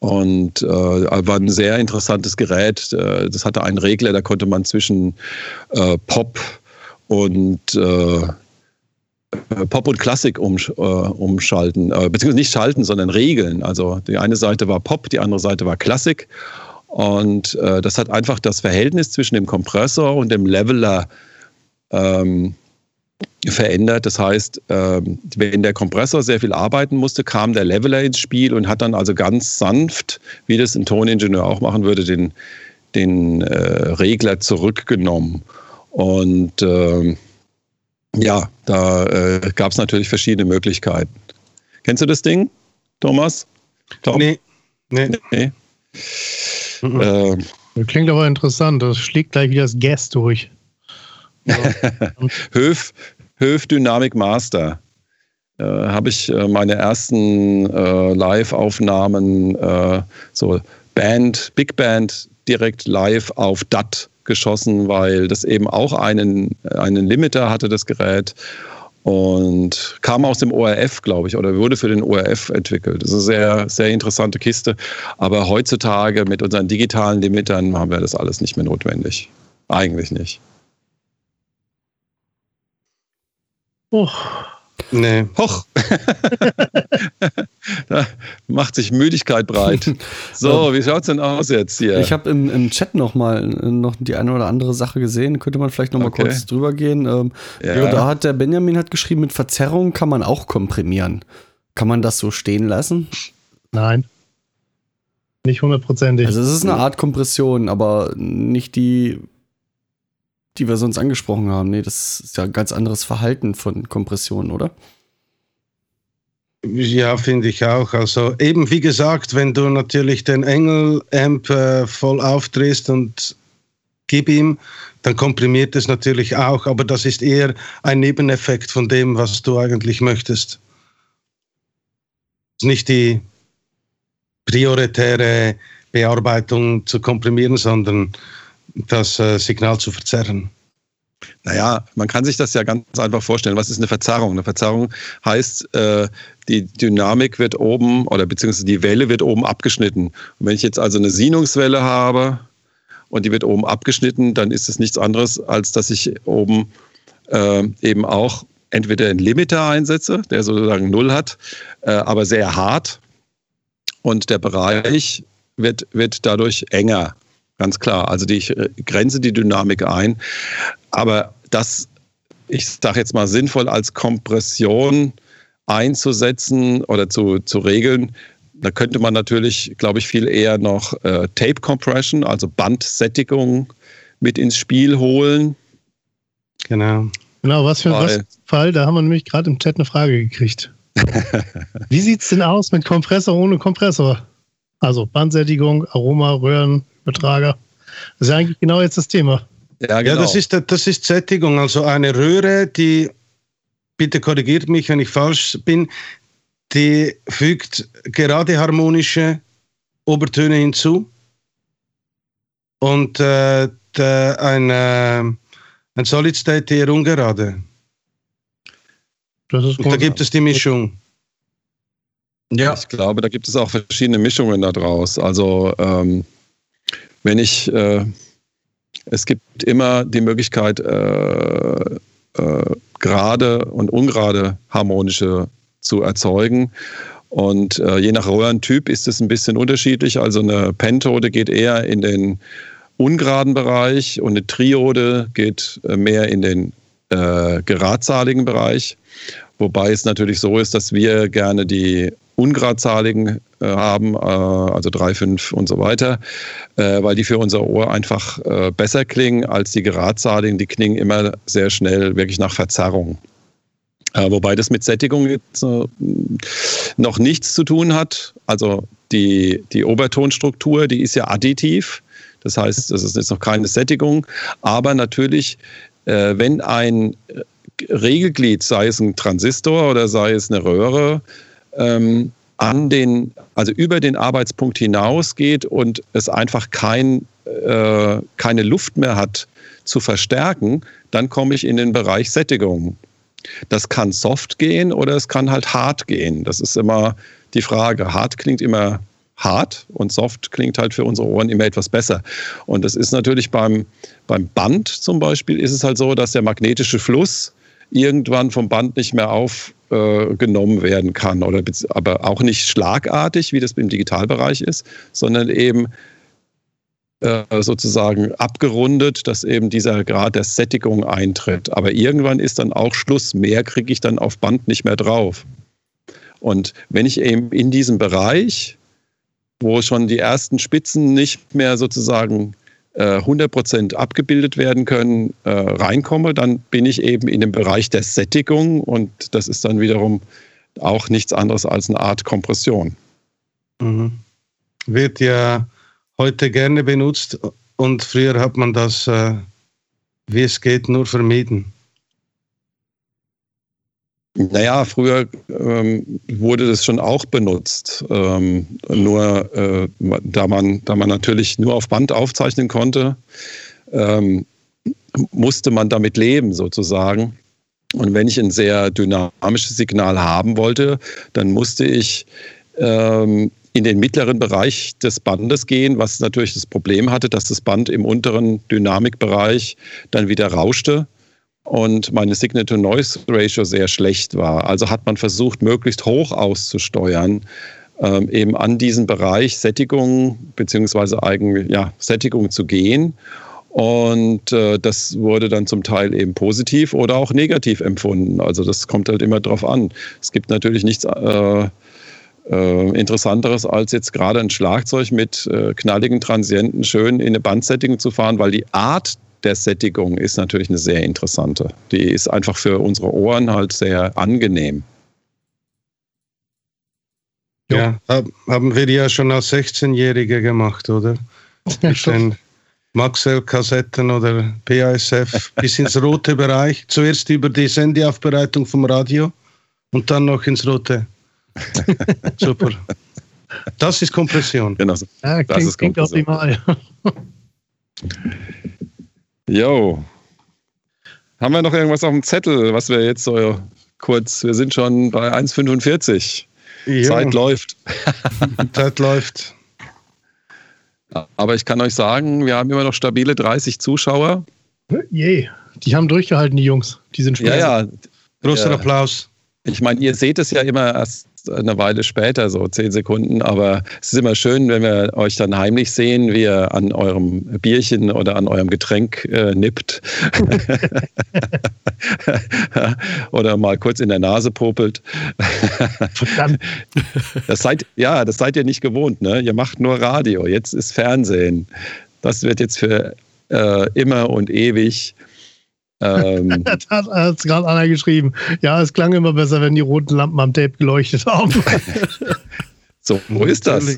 Und äh, war ein sehr interessantes Gerät. Äh, das hatte einen Regler, da konnte man zwischen äh, Pop und äh, Pop und Klassik um, äh, umschalten, beziehungsweise nicht schalten, sondern regeln. Also die eine Seite war Pop, die andere Seite war Klassik. Und das hat einfach das Verhältnis zwischen dem Kompressor und dem Leveler ähm, verändert. Das heißt, ähm, wenn der Kompressor sehr viel arbeiten musste, kam der Leveler ins Spiel und hat dann also ganz sanft, wie das ein Toningenieur auch machen würde, den, den äh, Regler zurückgenommen. Und äh, ja, da äh, gab es natürlich verschiedene Möglichkeiten. Kennst du das Ding, Thomas? Tom? Nee. Nee. nee. Mhm. Äh, das klingt aber interessant. Das schlägt gleich wieder das Gas durch. Höf, Höf Dynamic Master. Äh, habe ich äh, meine ersten äh, Live-Aufnahmen, äh, so Band, Big Band, direkt live auf DAT geschossen, weil das eben auch einen, einen Limiter hatte, das Gerät. Und kam aus dem ORF, glaube ich, oder wurde für den ORF entwickelt. Das ist eine sehr, sehr interessante Kiste. Aber heutzutage mit unseren digitalen Limitern haben wir das alles nicht mehr notwendig. Eigentlich nicht. Hoch. Nee. Hoch. da macht sich Müdigkeit breit. So, wie schaut es denn aus jetzt hier? Ich habe im, im Chat noch mal noch die eine oder andere Sache gesehen. Könnte man vielleicht noch mal okay. kurz drüber gehen. Ähm, ja. ja. da hat der Benjamin hat geschrieben, mit Verzerrung kann man auch komprimieren. Kann man das so stehen lassen? Nein. Nicht hundertprozentig. Also es ist eine Art Kompression, aber nicht die die wir sonst angesprochen haben. Nee, das ist ja ein ganz anderes Verhalten von Kompression, oder? Ja, finde ich auch. Also eben wie gesagt, wenn du natürlich den Engel-Amp äh, voll aufdrehst und gib ihm, dann komprimiert es natürlich auch, aber das ist eher ein Nebeneffekt von dem, was du eigentlich möchtest. Nicht die prioritäre Bearbeitung zu komprimieren, sondern das äh, Signal zu verzerren? Naja, man kann sich das ja ganz einfach vorstellen. Was ist eine Verzerrung? Eine Verzerrung heißt, äh, die Dynamik wird oben oder beziehungsweise die Welle wird oben abgeschnitten. Und wenn ich jetzt also eine Sinungswelle habe und die wird oben abgeschnitten, dann ist es nichts anderes, als dass ich oben äh, eben auch entweder einen Limiter einsetze, der sozusagen Null hat, aber sehr hart. Und der Bereich wird, wird dadurch enger. Ganz klar. Also die, ich äh, grenze die Dynamik ein. Aber das, ich sage jetzt mal, sinnvoll als Kompression einzusetzen oder zu, zu regeln, da könnte man natürlich, glaube ich, viel eher noch äh, Tape Compression, also Bandsättigung mit ins Spiel holen. Genau. Genau, was für ein Fall, da haben wir nämlich gerade im Chat eine Frage gekriegt. Wie sieht es denn aus mit Kompressor ohne Kompressor? Also Bandsättigung, Aroma, Röhren, Übertrager. Das ist eigentlich genau jetzt das Thema. Ja, genau. ja das, ist, das ist Sättigung. Also eine Röhre, die, bitte korrigiert mich, wenn ich falsch bin, die fügt gerade harmonische Obertöne hinzu. Und äh, der, ein, äh, ein Solid State eher ungerade. Das ist Und da gibt es die Mischung. Ja. Ich glaube, da gibt es auch verschiedene Mischungen daraus. Also ähm, wenn ich, äh, es gibt immer die Möglichkeit, äh, äh, gerade und ungerade harmonische zu erzeugen. Und äh, je nach Röhrentyp ist es ein bisschen unterschiedlich. Also eine Pentode geht eher in den ungeraden Bereich und eine Triode geht äh, mehr in den äh, geradzahligen Bereich. Wobei es natürlich so ist, dass wir gerne die ungradzahligen äh, haben, äh, also 3, 5 und so weiter, äh, weil die für unser Ohr einfach äh, besser klingen als die geradzahligen. Die klingen immer sehr schnell wirklich nach Verzerrung. Äh, wobei das mit Sättigung jetzt äh, noch nichts zu tun hat. Also die, die Obertonstruktur, die ist ja additiv. Das heißt, das ist jetzt noch keine Sättigung. Aber natürlich, wenn ein Regelglied, sei es ein Transistor oder sei es eine Röhre, ähm, an den, also über den Arbeitspunkt hinausgeht und es einfach kein, äh, keine Luft mehr hat zu verstärken, dann komme ich in den Bereich Sättigung. Das kann soft gehen oder es kann halt hart gehen. Das ist immer die Frage. Hart klingt immer hart und soft klingt halt für unsere Ohren immer etwas besser. Und das ist natürlich beim, beim Band zum Beispiel ist es halt so, dass der magnetische Fluss irgendwann vom Band nicht mehr aufgenommen äh, werden kann oder aber auch nicht schlagartig, wie das im Digitalbereich ist, sondern eben äh, sozusagen abgerundet, dass eben dieser Grad der Sättigung eintritt. Aber irgendwann ist dann auch Schluss. Mehr kriege ich dann auf Band nicht mehr drauf. Und wenn ich eben in diesem Bereich, wo schon die ersten Spitzen nicht mehr sozusagen 100% äh, abgebildet werden können, äh, reinkomme, dann bin ich eben in dem Bereich der Sättigung und das ist dann wiederum auch nichts anderes als eine Art Kompression. Mhm. Wird ja heute gerne benutzt und früher hat man das, äh, wie es geht, nur vermieden. Naja, früher ähm, wurde das schon auch benutzt. Ähm, nur äh, da, man, da man natürlich nur auf Band aufzeichnen konnte, ähm, musste man damit leben sozusagen. Und wenn ich ein sehr dynamisches Signal haben wollte, dann musste ich ähm, in den mittleren Bereich des Bandes gehen, was natürlich das Problem hatte, dass das Band im unteren Dynamikbereich dann wieder rauschte und meine Signal-to-Noise-Ratio sehr schlecht war. Also hat man versucht, möglichst hoch auszusteuern, ähm, eben an diesen Bereich Sättigung beziehungsweise eigentlich ja, Sättigung zu gehen. Und äh, das wurde dann zum Teil eben positiv oder auch negativ empfunden. Also das kommt halt immer drauf an. Es gibt natürlich nichts äh, äh, Interessanteres als jetzt gerade ein Schlagzeug mit äh, knalligen Transienten schön in eine Bandsättigung zu fahren, weil die Art der Sättigung ist natürlich eine sehr interessante. Die ist einfach für unsere Ohren halt sehr angenehm. Ja, haben wir ja schon als 16-Jährige gemacht, oder? Mit den Maxell-Kassetten oder PASF bis ins rote Bereich. Zuerst über die Sendeaufbereitung vom Radio und dann noch ins rote. Super. Das ist Kompression. Genau. Ja, das ist Kompression. optimal. Jo. Haben wir noch irgendwas auf dem Zettel, was wir jetzt so kurz, wir sind schon bei 1,45. Zeit läuft. Zeit läuft. Aber ich kann euch sagen, wir haben immer noch stabile 30 Zuschauer. Je, die haben durchgehalten, die Jungs. Die sind schwer. Ja, ja. Großer ja. Applaus. Ich meine, ihr seht es ja immer erst eine Weile später, so zehn Sekunden. Aber es ist immer schön, wenn wir euch dann heimlich sehen, wie ihr an eurem Bierchen oder an eurem Getränk äh, nippt. oder mal kurz in der Nase popelt. Verdammt. Das seid, ja, das seid ihr nicht gewohnt. Ne? Ihr macht nur Radio. Jetzt ist Fernsehen. Das wird jetzt für äh, immer und ewig ähm, das hat gerade einer geschrieben. Ja, es klang immer besser, wenn die roten Lampen am Tape geleuchtet haben. so, wo ist das?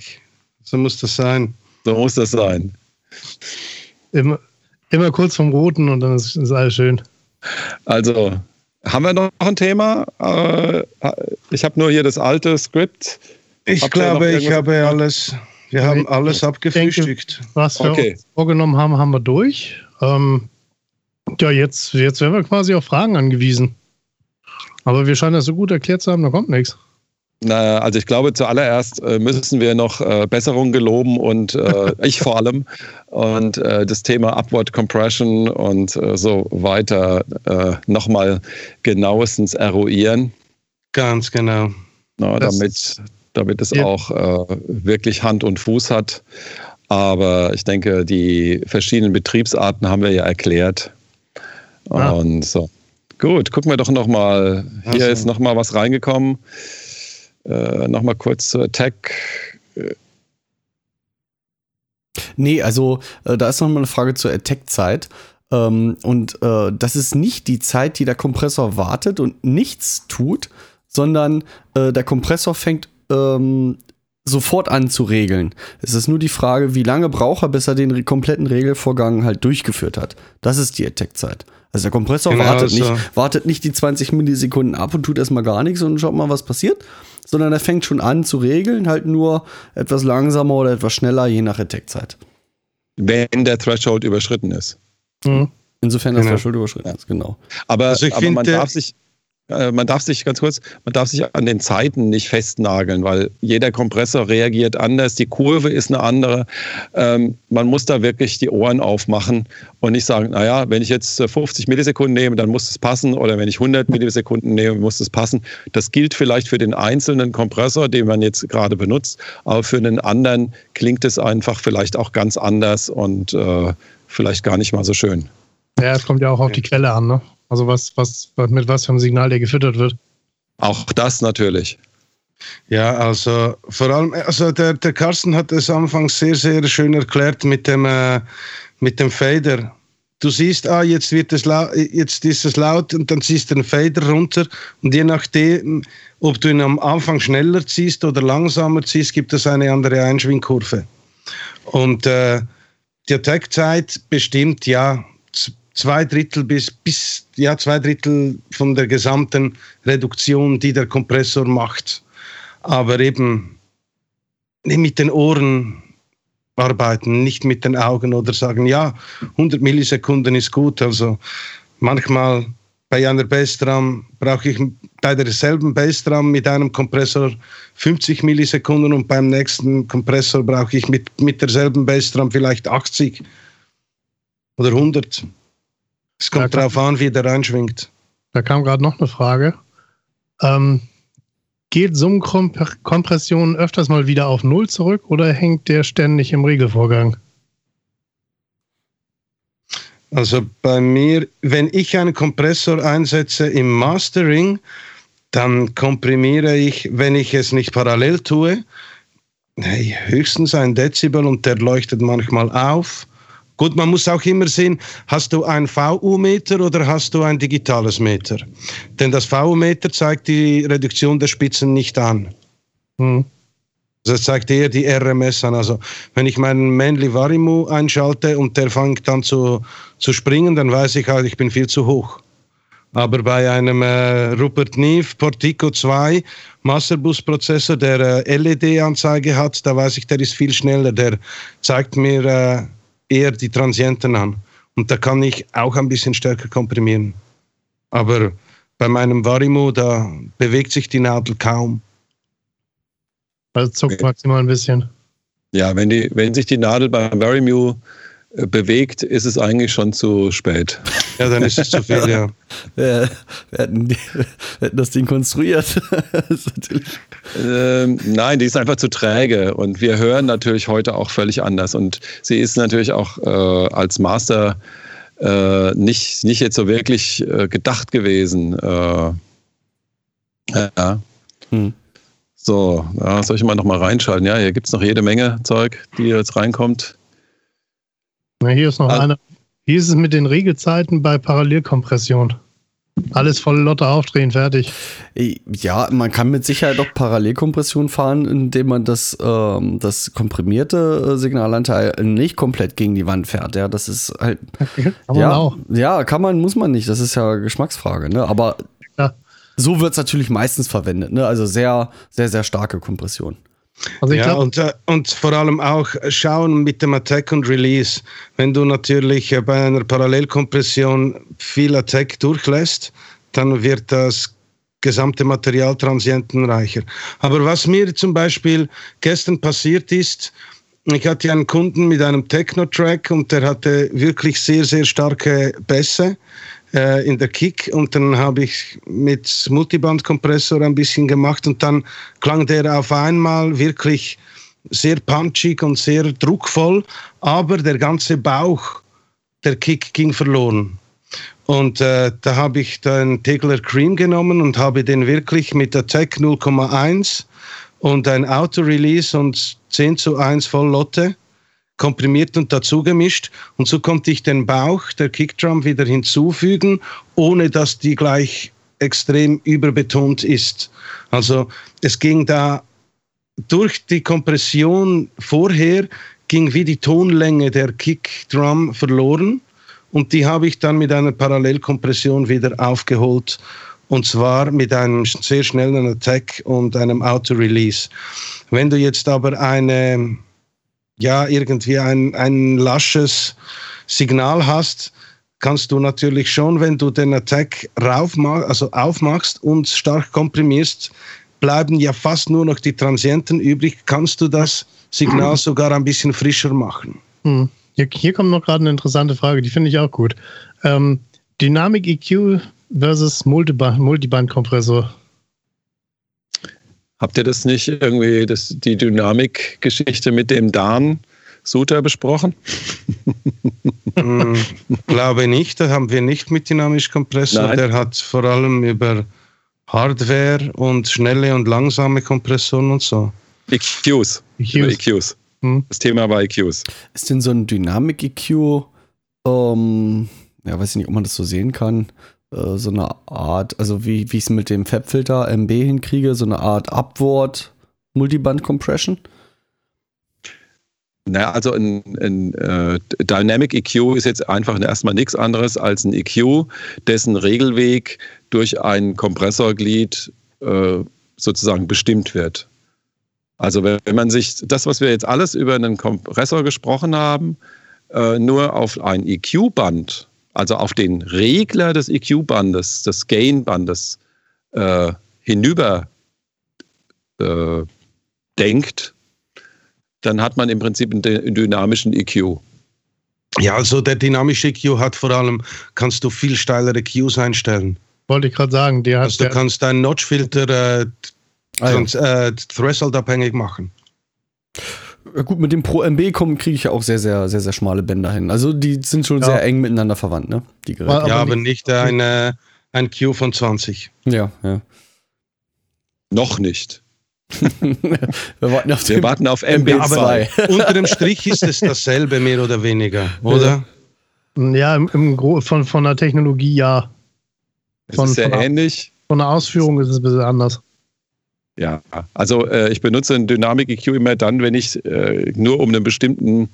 So muss das sein. So muss das sein. Immer, immer kurz vom Roten und dann ist, ist alles schön. Also, haben wir noch ein Thema? Äh, ich habe nur hier das alte Skript. Ich Habt glaube, ich habe alles. Wir haben alles abgefrühstückt. Denke, was wir okay. uns vorgenommen haben, haben wir durch. Ähm, ja, jetzt, jetzt werden wir quasi auf Fragen angewiesen. Aber wir scheinen das so gut erklärt zu haben, da kommt nichts. Na, also ich glaube, zuallererst äh, müssen wir noch äh, Besserung geloben und äh, ich vor allem und äh, das Thema Upward Compression und äh, so weiter äh, nochmal genauestens eruieren. Ganz genau. Na, damit, damit es ja. auch wirklich Hand und Fuß hat. Aber ich denke, die verschiedenen Betriebsarten haben wir ja erklärt. Ah. Und so. Gut, gucken wir doch nochmal. Hier so. ist nochmal was reingekommen. Äh, nochmal kurz zur Attack. Nee, also äh, da ist nochmal eine Frage zur Attack-Zeit. Ähm, und äh, das ist nicht die Zeit, die der Kompressor wartet und nichts tut, sondern äh, der Kompressor fängt ähm, sofort an zu regeln. Es ist nur die Frage, wie lange braucht er, bis er den kompletten Regelvorgang halt durchgeführt hat. Das ist die Attack-Zeit. Also der Kompressor genau, wartet, so. nicht, wartet nicht die 20 Millisekunden ab und tut erstmal gar nichts und schaut mal, was passiert, sondern er fängt schon an zu regeln, halt nur etwas langsamer oder etwas schneller, je nach Attack-Zeit. Wenn der Threshold überschritten ist. Mhm. Insofern genau. das Threshold überschritten ist, genau. Aber, also aber man darf sich äh, man darf sich ganz kurz, man darf sich an den Zeiten nicht festnageln, weil jeder Kompressor reagiert anders, die Kurve ist eine andere. Ähm, man muss da wirklich die Ohren aufmachen und nicht sagen, naja, wenn ich jetzt 50 Millisekunden nehme, dann muss es passen oder wenn ich 100 Millisekunden nehme, muss es passen. Das gilt vielleicht für den einzelnen Kompressor, den man jetzt gerade benutzt, aber für einen anderen klingt es einfach vielleicht auch ganz anders und äh, vielleicht gar nicht mal so schön. Ja, es kommt ja auch auf die Quelle an, ne? Also was, was, mit was für einem Signal der gefüttert wird. Auch das natürlich. Ja, also vor allem, also der, der Carsten hat es anfangs sehr, sehr schön erklärt mit dem, äh, mit dem Fader. Du siehst, ah, jetzt wird es laut, jetzt ist es laut und dann ziehst du den Fader runter und je nachdem, ob du ihn am Anfang schneller ziehst oder langsamer ziehst, gibt es eine andere Einschwingkurve. Und äh, die Attack-Zeit bestimmt ja zwei Drittel bis, bis ja, zwei Drittel von der gesamten Reduktion, die der Kompressor macht. Aber eben mit den Ohren arbeiten, nicht mit den Augen oder sagen, ja, 100 Millisekunden ist gut. Also manchmal bei einer Bassdrum brauche ich bei derselben Bassdrum mit einem Kompressor 50 Millisekunden und beim nächsten Kompressor brauche ich mit, mit derselben Bassdrum vielleicht 80 oder 100. Es kommt darauf an, wie der reinschwingt. Da kam gerade noch eine Frage. Ähm, geht Summenkompression öfters mal wieder auf Null zurück oder hängt der ständig im Regelvorgang? Also bei mir, wenn ich einen Kompressor einsetze im Mastering, dann komprimiere ich, wenn ich es nicht parallel tue, höchstens ein Dezibel und der leuchtet manchmal auf. Gut, man muss auch immer sehen, hast du ein VU-Meter oder hast du ein digitales Meter? Denn das VU-Meter zeigt die Reduktion der Spitzen nicht an. Hm. Das zeigt eher die RMS an. Also wenn ich meinen Manly Varimu einschalte und der fängt dann zu, zu springen, dann weiß ich halt, ich bin viel zu hoch. Aber bei einem äh, Rupert Neve Portico 2 Masterbus-Prozessor, der äh, LED-Anzeige hat, da weiß ich, der ist viel schneller. Der zeigt mir äh, eher die Transienten an. Und da kann ich auch ein bisschen stärker komprimieren. Aber bei meinem Varimo, da bewegt sich die Nadel kaum. Also zuckt maximal ein bisschen. Ja, wenn, die, wenn sich die Nadel beim Varimu bewegt, ist es eigentlich schon zu spät. Ja, dann ist es zu viel, ja. wir, hätten, wir hätten das Ding konstruiert. das ähm, nein, die ist einfach zu träge und wir hören natürlich heute auch völlig anders und sie ist natürlich auch äh, als Master äh, nicht, nicht jetzt so wirklich äh, gedacht gewesen. Äh, ja. Hm. So, ja, soll ich mal noch mal reinschalten? Ja, hier gibt es noch jede Menge Zeug, die jetzt reinkommt. Na, hier ist noch also, eine. Wie ist es mit den Regelzeiten bei Parallelkompression? Alles voll Lotte aufdrehen, fertig. Ja, man kann mit Sicherheit auch Parallelkompression fahren, indem man das, ähm, das komprimierte äh, Signalanteil nicht komplett gegen die Wand fährt. Ja, das ist halt. kann man ja, auch. Ja, kann man, muss man nicht. Das ist ja Geschmacksfrage. Ne? Aber ja. so wird es natürlich meistens verwendet. Ne? Also sehr, sehr, sehr starke Kompression. Also ja, glaub, und, äh, und vor allem auch schauen mit dem Attack und Release. Wenn du natürlich äh, bei einer Parallelkompression viel Attack durchlässt, dann wird das gesamte Material transientenreicher. Aber was mir zum Beispiel gestern passiert ist, ich hatte einen Kunden mit einem Techno-Track und der hatte wirklich sehr, sehr starke Bässe äh, in der Kick und dann habe ich mit Multiband-Kompressor ein bisschen gemacht und dann klang der auf einmal wirklich sehr punchig und sehr druckvoll, aber der ganze Bauch der Kick ging verloren. Und äh, da habe ich den Tegler Cream genommen und habe den wirklich mit der Tech 0,1 und ein Auto-Release und 10 zu 1 Voll Lotte komprimiert und dazu gemischt. Und so konnte ich den Bauch der Kickdrum wieder hinzufügen, ohne dass die gleich extrem überbetont ist. Also es ging da durch die Kompression vorher ging wie die Tonlänge der Kickdrum verloren und die habe ich dann mit einer Parallelkompression wieder aufgeholt und zwar mit einem sehr schnellen Attack und einem Auto-Release. Wenn du jetzt aber eine ja, irgendwie ein, ein lasches Signal hast, kannst du natürlich schon, wenn du den Attack rauf, also aufmachst und stark komprimierst, bleiben ja fast nur noch die Transienten übrig, kannst du das Signal sogar ein bisschen frischer machen. Hm. Hier, hier, kommt noch gerade eine interessante Frage, die finde ich auch gut. Ähm, Dynamic EQ versus Multiband-Kompressor. Habt ihr das nicht irgendwie, das, die Dynamik-Geschichte mit dem Dan Suter besprochen? hm, glaube nicht, da haben wir nicht mit dynamisch Kompressor. Nein. Der hat vor allem über Hardware und schnelle und langsame Kompressoren und so. EQs. EQs. EQs. Hm. Das Thema war EQs. Ist denn so ein Dynamik-EQ, ähm, ja, weiß ich nicht, ob man das so sehen kann, äh, so eine Art, also wie, wie ich es mit dem Fabfilter MB hinkriege, so eine Art Upward Multiband Compression? Naja, also ein, ein äh, Dynamic EQ ist jetzt einfach erstmal nichts anderes als ein EQ, dessen Regelweg durch ein Kompressorglied äh, sozusagen bestimmt wird. Also wenn, man sich das, was wir jetzt alles über einen Kompressor gesprochen haben, äh, nur auf ein EQ-Band also auf den Regler des EQ-Bandes, des Gain-Bandes äh, hinüber äh, denkt, dann hat man im Prinzip einen dynamischen EQ. Ja, also der dynamische EQ hat vor allem, kannst du viel steilere EQs einstellen. Wollte ich gerade sagen, der hat. Also du kannst deinen Notch-Filter äh, ah, ja. äh, Threshold abhängig machen. Gut, mit dem Pro MB kommen kriege ich ja auch sehr, sehr, sehr, sehr schmale Bänder hin. Also die sind schon ja. sehr eng miteinander verwandt, ne? Die Geräte. Aber ja, aber nicht, nicht eine, ein Q von 20. Ja, ja. Noch nicht. Wir warten auf, Wir warten auf MB2. Aber unter dem Strich ist es dasselbe, mehr oder weniger, oder? Ja, im, im von, von der Technologie ja. Von, es ist sehr von ähnlich. Von der Ausführung ist es ein bisschen anders. Ja, also äh, ich benutze ein Dynamic EQ immer dann, wenn ich äh, nur um einen bestimmten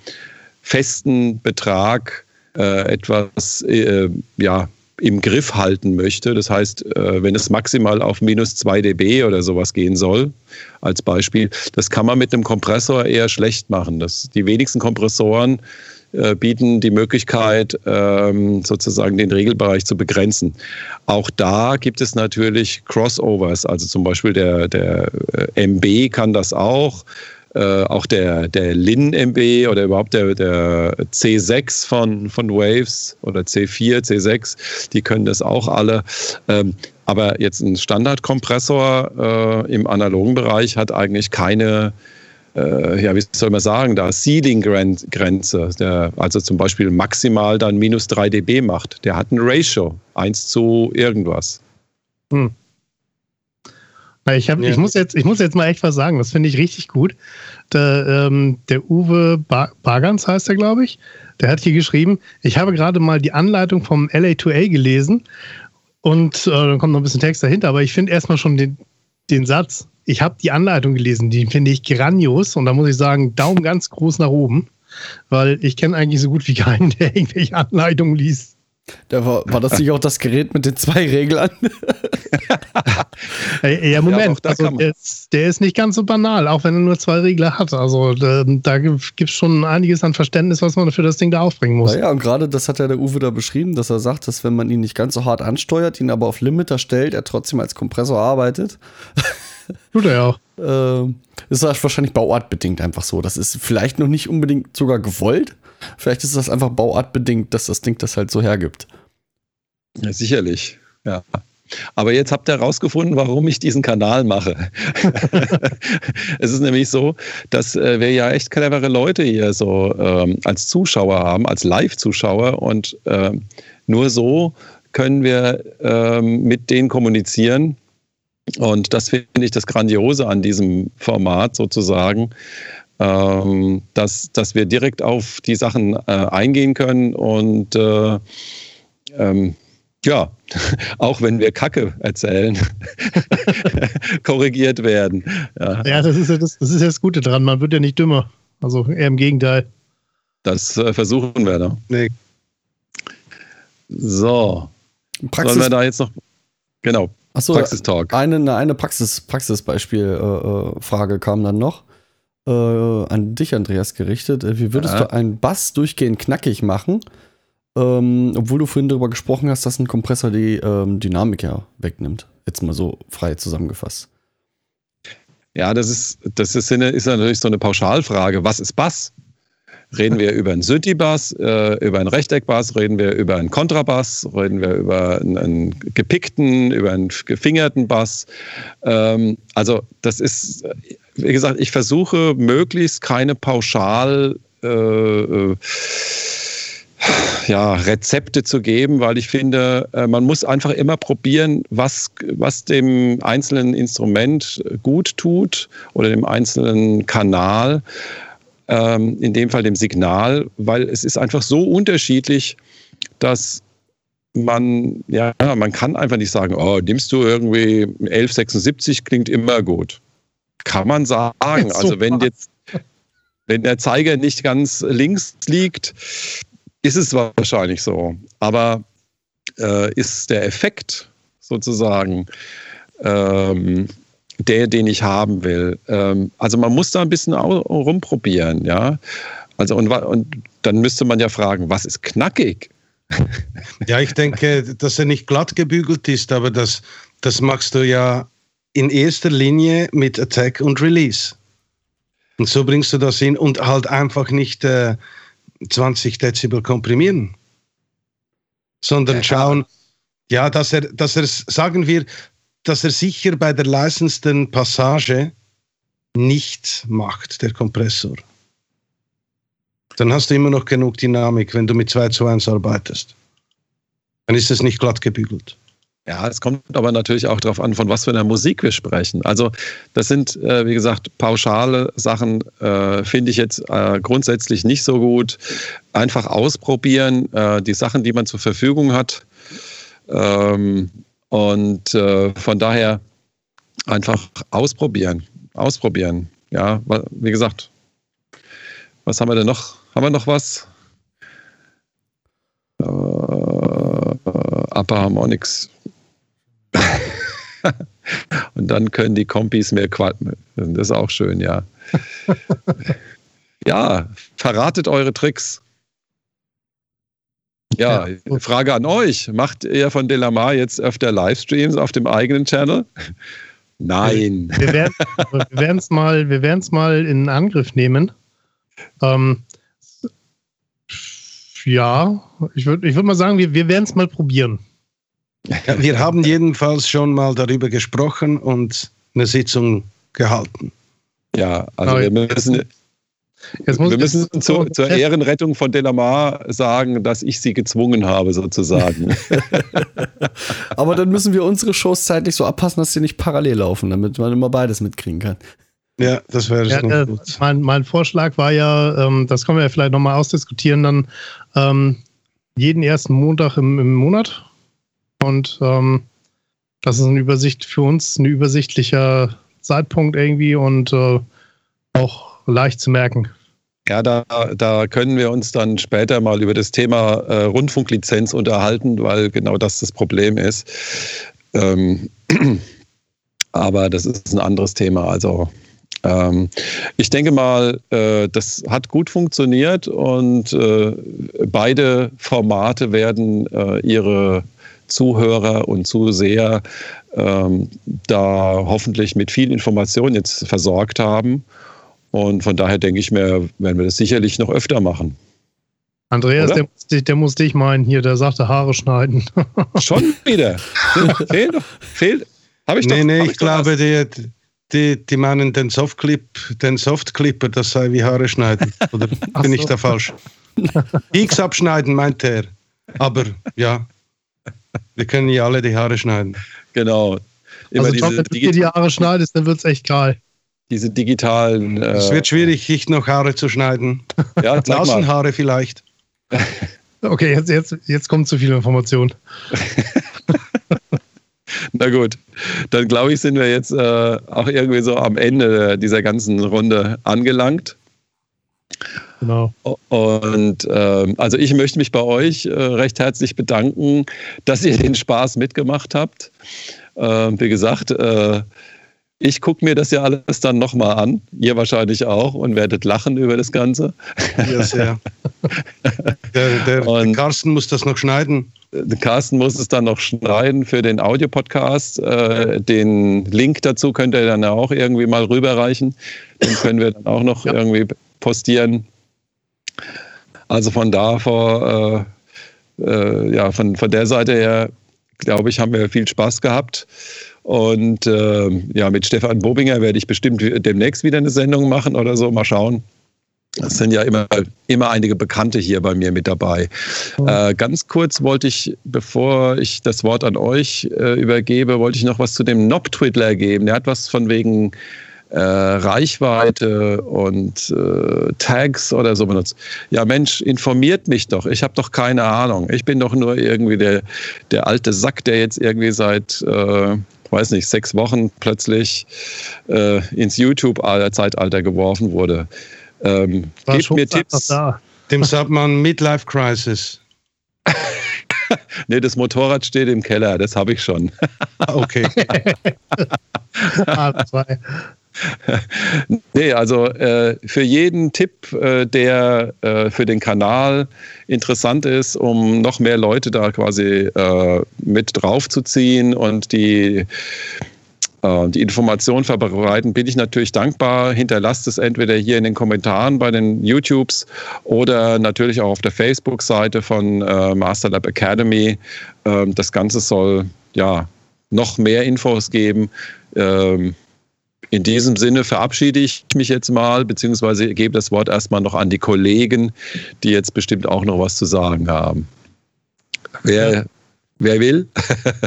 festen Betrag äh, etwas äh, ja, im Griff halten möchte. Das heißt, äh, wenn es maximal auf minus 2 dB oder sowas gehen soll, als Beispiel, das kann man mit einem Kompressor eher schlecht machen. Das, die wenigsten Kompressoren äh, bieten die Möglichkeit, ähm, sozusagen den Regelbereich zu begrenzen. Auch da gibt es natürlich Crossovers, also zum Beispiel der, der äh, MB kann das auch. Äh, auch der, der Lin MB oder überhaupt der, der C6 von, von Waves oder C4, C6, die können das auch alle. Ähm, aber jetzt ein Standardkompressor äh, im analogen Bereich hat eigentlich keine ja, wie soll man sagen, da Ceiling-Grenze, der also zum Beispiel maximal dann minus 3 dB macht. Der hat ein Ratio, 1 zu irgendwas. Hm. Ich, hab, ja. ich, muss jetzt, ich muss jetzt mal echt was sagen, das finde ich richtig gut. Der, ähm, der Uwe Bar Bargans heißt er, glaube ich, der hat hier geschrieben, ich habe gerade mal die Anleitung vom LA2A gelesen und äh, dann kommt noch ein bisschen Text dahinter, aber ich finde erstmal schon den, den Satz, ich habe die Anleitung gelesen, die finde ich grandios und da muss ich sagen, Daumen ganz groß nach oben, weil ich kenne eigentlich so gut wie keinen, der irgendwelche Anleitungen liest. Da war, war das nicht auch das Gerät mit den zwei Reglern? ja, Moment. Ja, also der, ist, der, ist, nicht ganz so banal, auch wenn er nur zwei Regler hat. Also da, da gibt es schon einiges an Verständnis, was man für das Ding da aufbringen muss. Ja, und gerade das hat ja der Uwe da beschrieben, dass er sagt, dass wenn man ihn nicht ganz so hart ansteuert, ihn aber auf Limiter stellt, er trotzdem als Kompressor arbeitet. Tut er ja auch. Äh, ist das wahrscheinlich bauartbedingt einfach so. Das ist vielleicht noch nicht unbedingt sogar gewollt. Vielleicht ist das einfach bauartbedingt, dass das Ding das halt so hergibt. Ja, sicherlich. Ja. Aber jetzt habt ihr herausgefunden, warum ich diesen Kanal mache. es ist nämlich so, dass äh, wir ja echt clevere Leute hier so ähm, als Zuschauer haben, als Live-Zuschauer. Und äh, nur so können wir ähm, mit denen kommunizieren, und das finde ich das Grandiose an diesem Format sozusagen. ähm, dass, dass wir direkt auf die Sachen äh, eingehen können und äh, ähm, ja, auch wenn wir Kacke erzählen, korrigiert werden. Ja, ja das, ist ja das, das ist ja das Gute dran. Man wird ja nicht dümmer. Also eher im Gegenteil. Das äh, versuchen wir da. Nee. So. Praxis Sollen wir da jetzt noch. Genau. Achso, Praxistalk. Eine, eine Praxis, Praxisbeispielfrage äh, äh kam dann noch. Äh, an dich, Andreas, gerichtet. Äh, wie würdest ja. du einen Bass durchgehend knackig machen? Ähm, obwohl du vorhin darüber gesprochen hast, dass ein Kompressor die ähm, Dynamik ja wegnimmt. Jetzt mal so frei zusammengefasst. Ja, das ist, das ist, ist natürlich so eine Pauschalfrage. Was ist Bass? Reden wir über einen Synthi-Bass, äh, über einen Rechteckbass, reden wir über einen Kontrabass, reden wir über einen, einen gepickten, über einen gefingerten Bass. Ähm, also das ist, wie gesagt, ich versuche möglichst keine pauschal äh, äh ja, Rezepte zu geben, weil ich finde, äh, man muss einfach immer probieren, was, was dem einzelnen Instrument gut tut oder dem einzelnen Kanal, ähm, in dem Fall dem Signal, weil es ist einfach so unterschiedlich, dass man, ja, man kann einfach nicht sagen, oh, nimmst du irgendwie 1176, klingt immer gut. Kann man sagen. Also wenn jetzt, wenn der Zeiger nicht ganz links liegt, ist es wahrscheinlich so. Aber äh, ist der Effekt sozusagen ähm, der, den ich haben will? Ähm, also man muss da ein bisschen rumprobieren, ja. Also und, und dann müsste man ja fragen, was ist knackig? Ja, ich denke, dass er nicht glatt gebügelt ist, aber das, das machst du ja in erster Linie mit Attack und Release. Und so bringst du das hin und halt einfach nicht äh, 20 Dezibel komprimieren, sondern ja, schauen, ja, dass er, dass er, sagen wir, dass er sicher bei der leisendsten Passage nicht macht, der Kompressor. Dann hast du immer noch genug Dynamik, wenn du mit 2 zu 1 arbeitest. Dann ist es nicht glatt gebügelt. Ja, es kommt aber natürlich auch darauf an, von was für einer Musik wir sprechen. Also das sind, äh, wie gesagt, pauschale Sachen, äh, finde ich jetzt äh, grundsätzlich nicht so gut. Einfach ausprobieren, äh, die Sachen, die man zur Verfügung hat. Ähm, und äh, von daher einfach ausprobieren. Ausprobieren. Ja, wie gesagt, was haben wir denn noch? Haben wir noch was? Äh, Upper Harmonics Und dann können die Kompis mehr quatschen. Das ist auch schön, ja. ja, verratet eure Tricks. Ja, ja, Frage an euch. Macht ihr von Delamar jetzt öfter Livestreams auf dem eigenen Channel? Nein. Wir werden es mal, mal in Angriff nehmen. Ähm, ja, ich würde ich würd mal sagen, wir, wir werden es mal probieren. Ja, wir haben jedenfalls schon mal darüber gesprochen und eine Sitzung gehalten. Ja, also wir müssen, wir müssen zu, zur Ehrenrettung von Delamar sagen, dass ich sie gezwungen habe, sozusagen. Aber dann müssen wir unsere Shows zeitlich so abpassen, dass sie nicht parallel laufen, damit man immer beides mitkriegen kann. Ja, das wäre ja, äh, gut. Mein, mein, Vorschlag war ja, ähm, das können wir ja vielleicht nochmal ausdiskutieren, dann ähm, jeden ersten Montag im, im Monat und ähm, das ist eine Übersicht für uns, ein übersichtlicher Zeitpunkt irgendwie und äh, auch leicht zu merken. Ja, da, da können wir uns dann später mal über das Thema äh, Rundfunklizenz unterhalten, weil genau das das Problem ist. Ähm, aber das ist ein anderes Thema. Also ähm, ich denke mal, äh, das hat gut funktioniert und äh, beide Formate werden äh, ihre Zuhörer und Zuseher ähm, da hoffentlich mit viel Information jetzt versorgt haben. Und von daher denke ich mir, werden wir das sicherlich noch öfter machen. Andreas, der, der, muss dich meinen hier, der sagte Haare schneiden. Schon wieder. fehlt, fehlt. Habe ich nee, doch. Nee, ich, ich glaube, die, die, die meinen den Softclip, den Softclipper, das sei wie Haare schneiden. Oder bin so. ich da falsch? X abschneiden, meint er. Aber ja, wir können ja alle die Haare schneiden. Genau. Immer also, diese, Tom, wenn du dir die Haare schneidest, dann wird es echt geil. Diese digitalen. Äh, es wird schwierig, sich noch Haare zu schneiden. Ja, Nasenhaare vielleicht. Okay, jetzt, jetzt, jetzt kommt zu viel Information. Na gut, dann glaube ich, sind wir jetzt äh, auch irgendwie so am Ende dieser ganzen Runde angelangt. Genau. Und äh, also ich möchte mich bei euch äh, recht herzlich bedanken, dass ihr den Spaß mitgemacht habt. Äh, wie gesagt, äh, ich gucke mir das ja alles dann nochmal an, ihr wahrscheinlich auch, und werdet lachen über das Ganze. Ja, sehr. der, der, und Carsten muss das noch schneiden. Carsten muss es dann noch schneiden für den Audiopodcast. Äh, den Link dazu könnt ihr dann auch irgendwie mal rüberreichen. Den können wir dann auch noch ja. irgendwie postieren. Also von da vor, äh, äh, ja, von, von der Seite her, glaube ich, haben wir viel Spaß gehabt. Und äh, ja, mit Stefan Bobinger werde ich bestimmt demnächst wieder eine Sendung machen oder so. Mal schauen. Es sind ja immer, immer einige Bekannte hier bei mir mit dabei. Mhm. Äh, ganz kurz wollte ich, bevor ich das Wort an euch äh, übergebe, wollte ich noch was zu dem Nob-Twiddler geben. Der hat was von wegen äh, Reichweite und äh, Tags oder so benutzt. Ja, Mensch, informiert mich doch. Ich habe doch keine Ahnung. Ich bin doch nur irgendwie der, der alte Sack, der jetzt irgendwie seit, äh, weiß nicht, sechs Wochen plötzlich äh, ins YouTube-Zeitalter geworfen wurde. Ähm, gebt mir Tipps. Da. Dem sagt man Midlife Crisis. nee, das Motorrad steht im Keller, das habe ich schon. okay. ah, zwei. nee, also äh, für jeden Tipp, äh, der äh, für den Kanal interessant ist, um noch mehr Leute da quasi äh, mit draufzuziehen und die äh, die Information verbreiten, bin ich natürlich dankbar. Hinterlasst es entweder hier in den Kommentaren bei den YouTubes oder natürlich auch auf der Facebook-Seite von äh, Masterlab Academy. Ähm, das Ganze soll ja noch mehr Infos geben. Ähm, in diesem Sinne verabschiede ich mich jetzt mal, beziehungsweise gebe das Wort erstmal noch an die Kollegen, die jetzt bestimmt auch noch was zu sagen haben. Wer, wer will?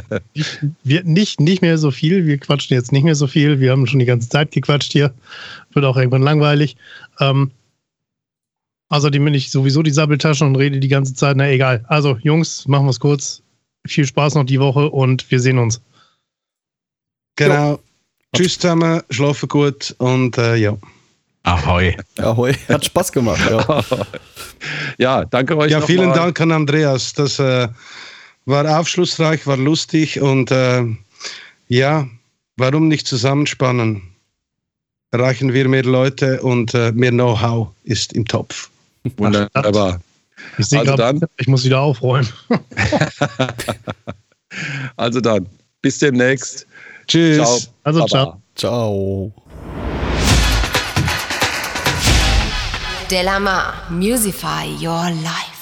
wir nicht, nicht mehr so viel. Wir quatschen jetzt nicht mehr so viel. Wir haben schon die ganze Zeit gequatscht hier. Wird auch irgendwann langweilig. Ähm, außerdem bin ich sowieso die Sabbeltasche und rede die ganze Zeit. Na egal. Also, Jungs, machen wir es kurz. Viel Spaß noch die Woche und wir sehen uns. Genau. Jo. Tschüss zusammen, schlafen gut und äh, ja. Ahoi. Ahoi. Hat Spaß gemacht. Ja, ja danke euch. Ja, vielen mal. Dank an Andreas. Das äh, war aufschlussreich, war lustig und äh, ja, warum nicht zusammenspannen? Erreichen wir mehr Leute und äh, mehr Know-how ist im Topf. Wunderbar. Ich sehe also grad, ich muss wieder aufräumen. also dann, bis demnächst. Tschüss. Ciao. Also ciao. Ciao. Delamar, Musify Your Life.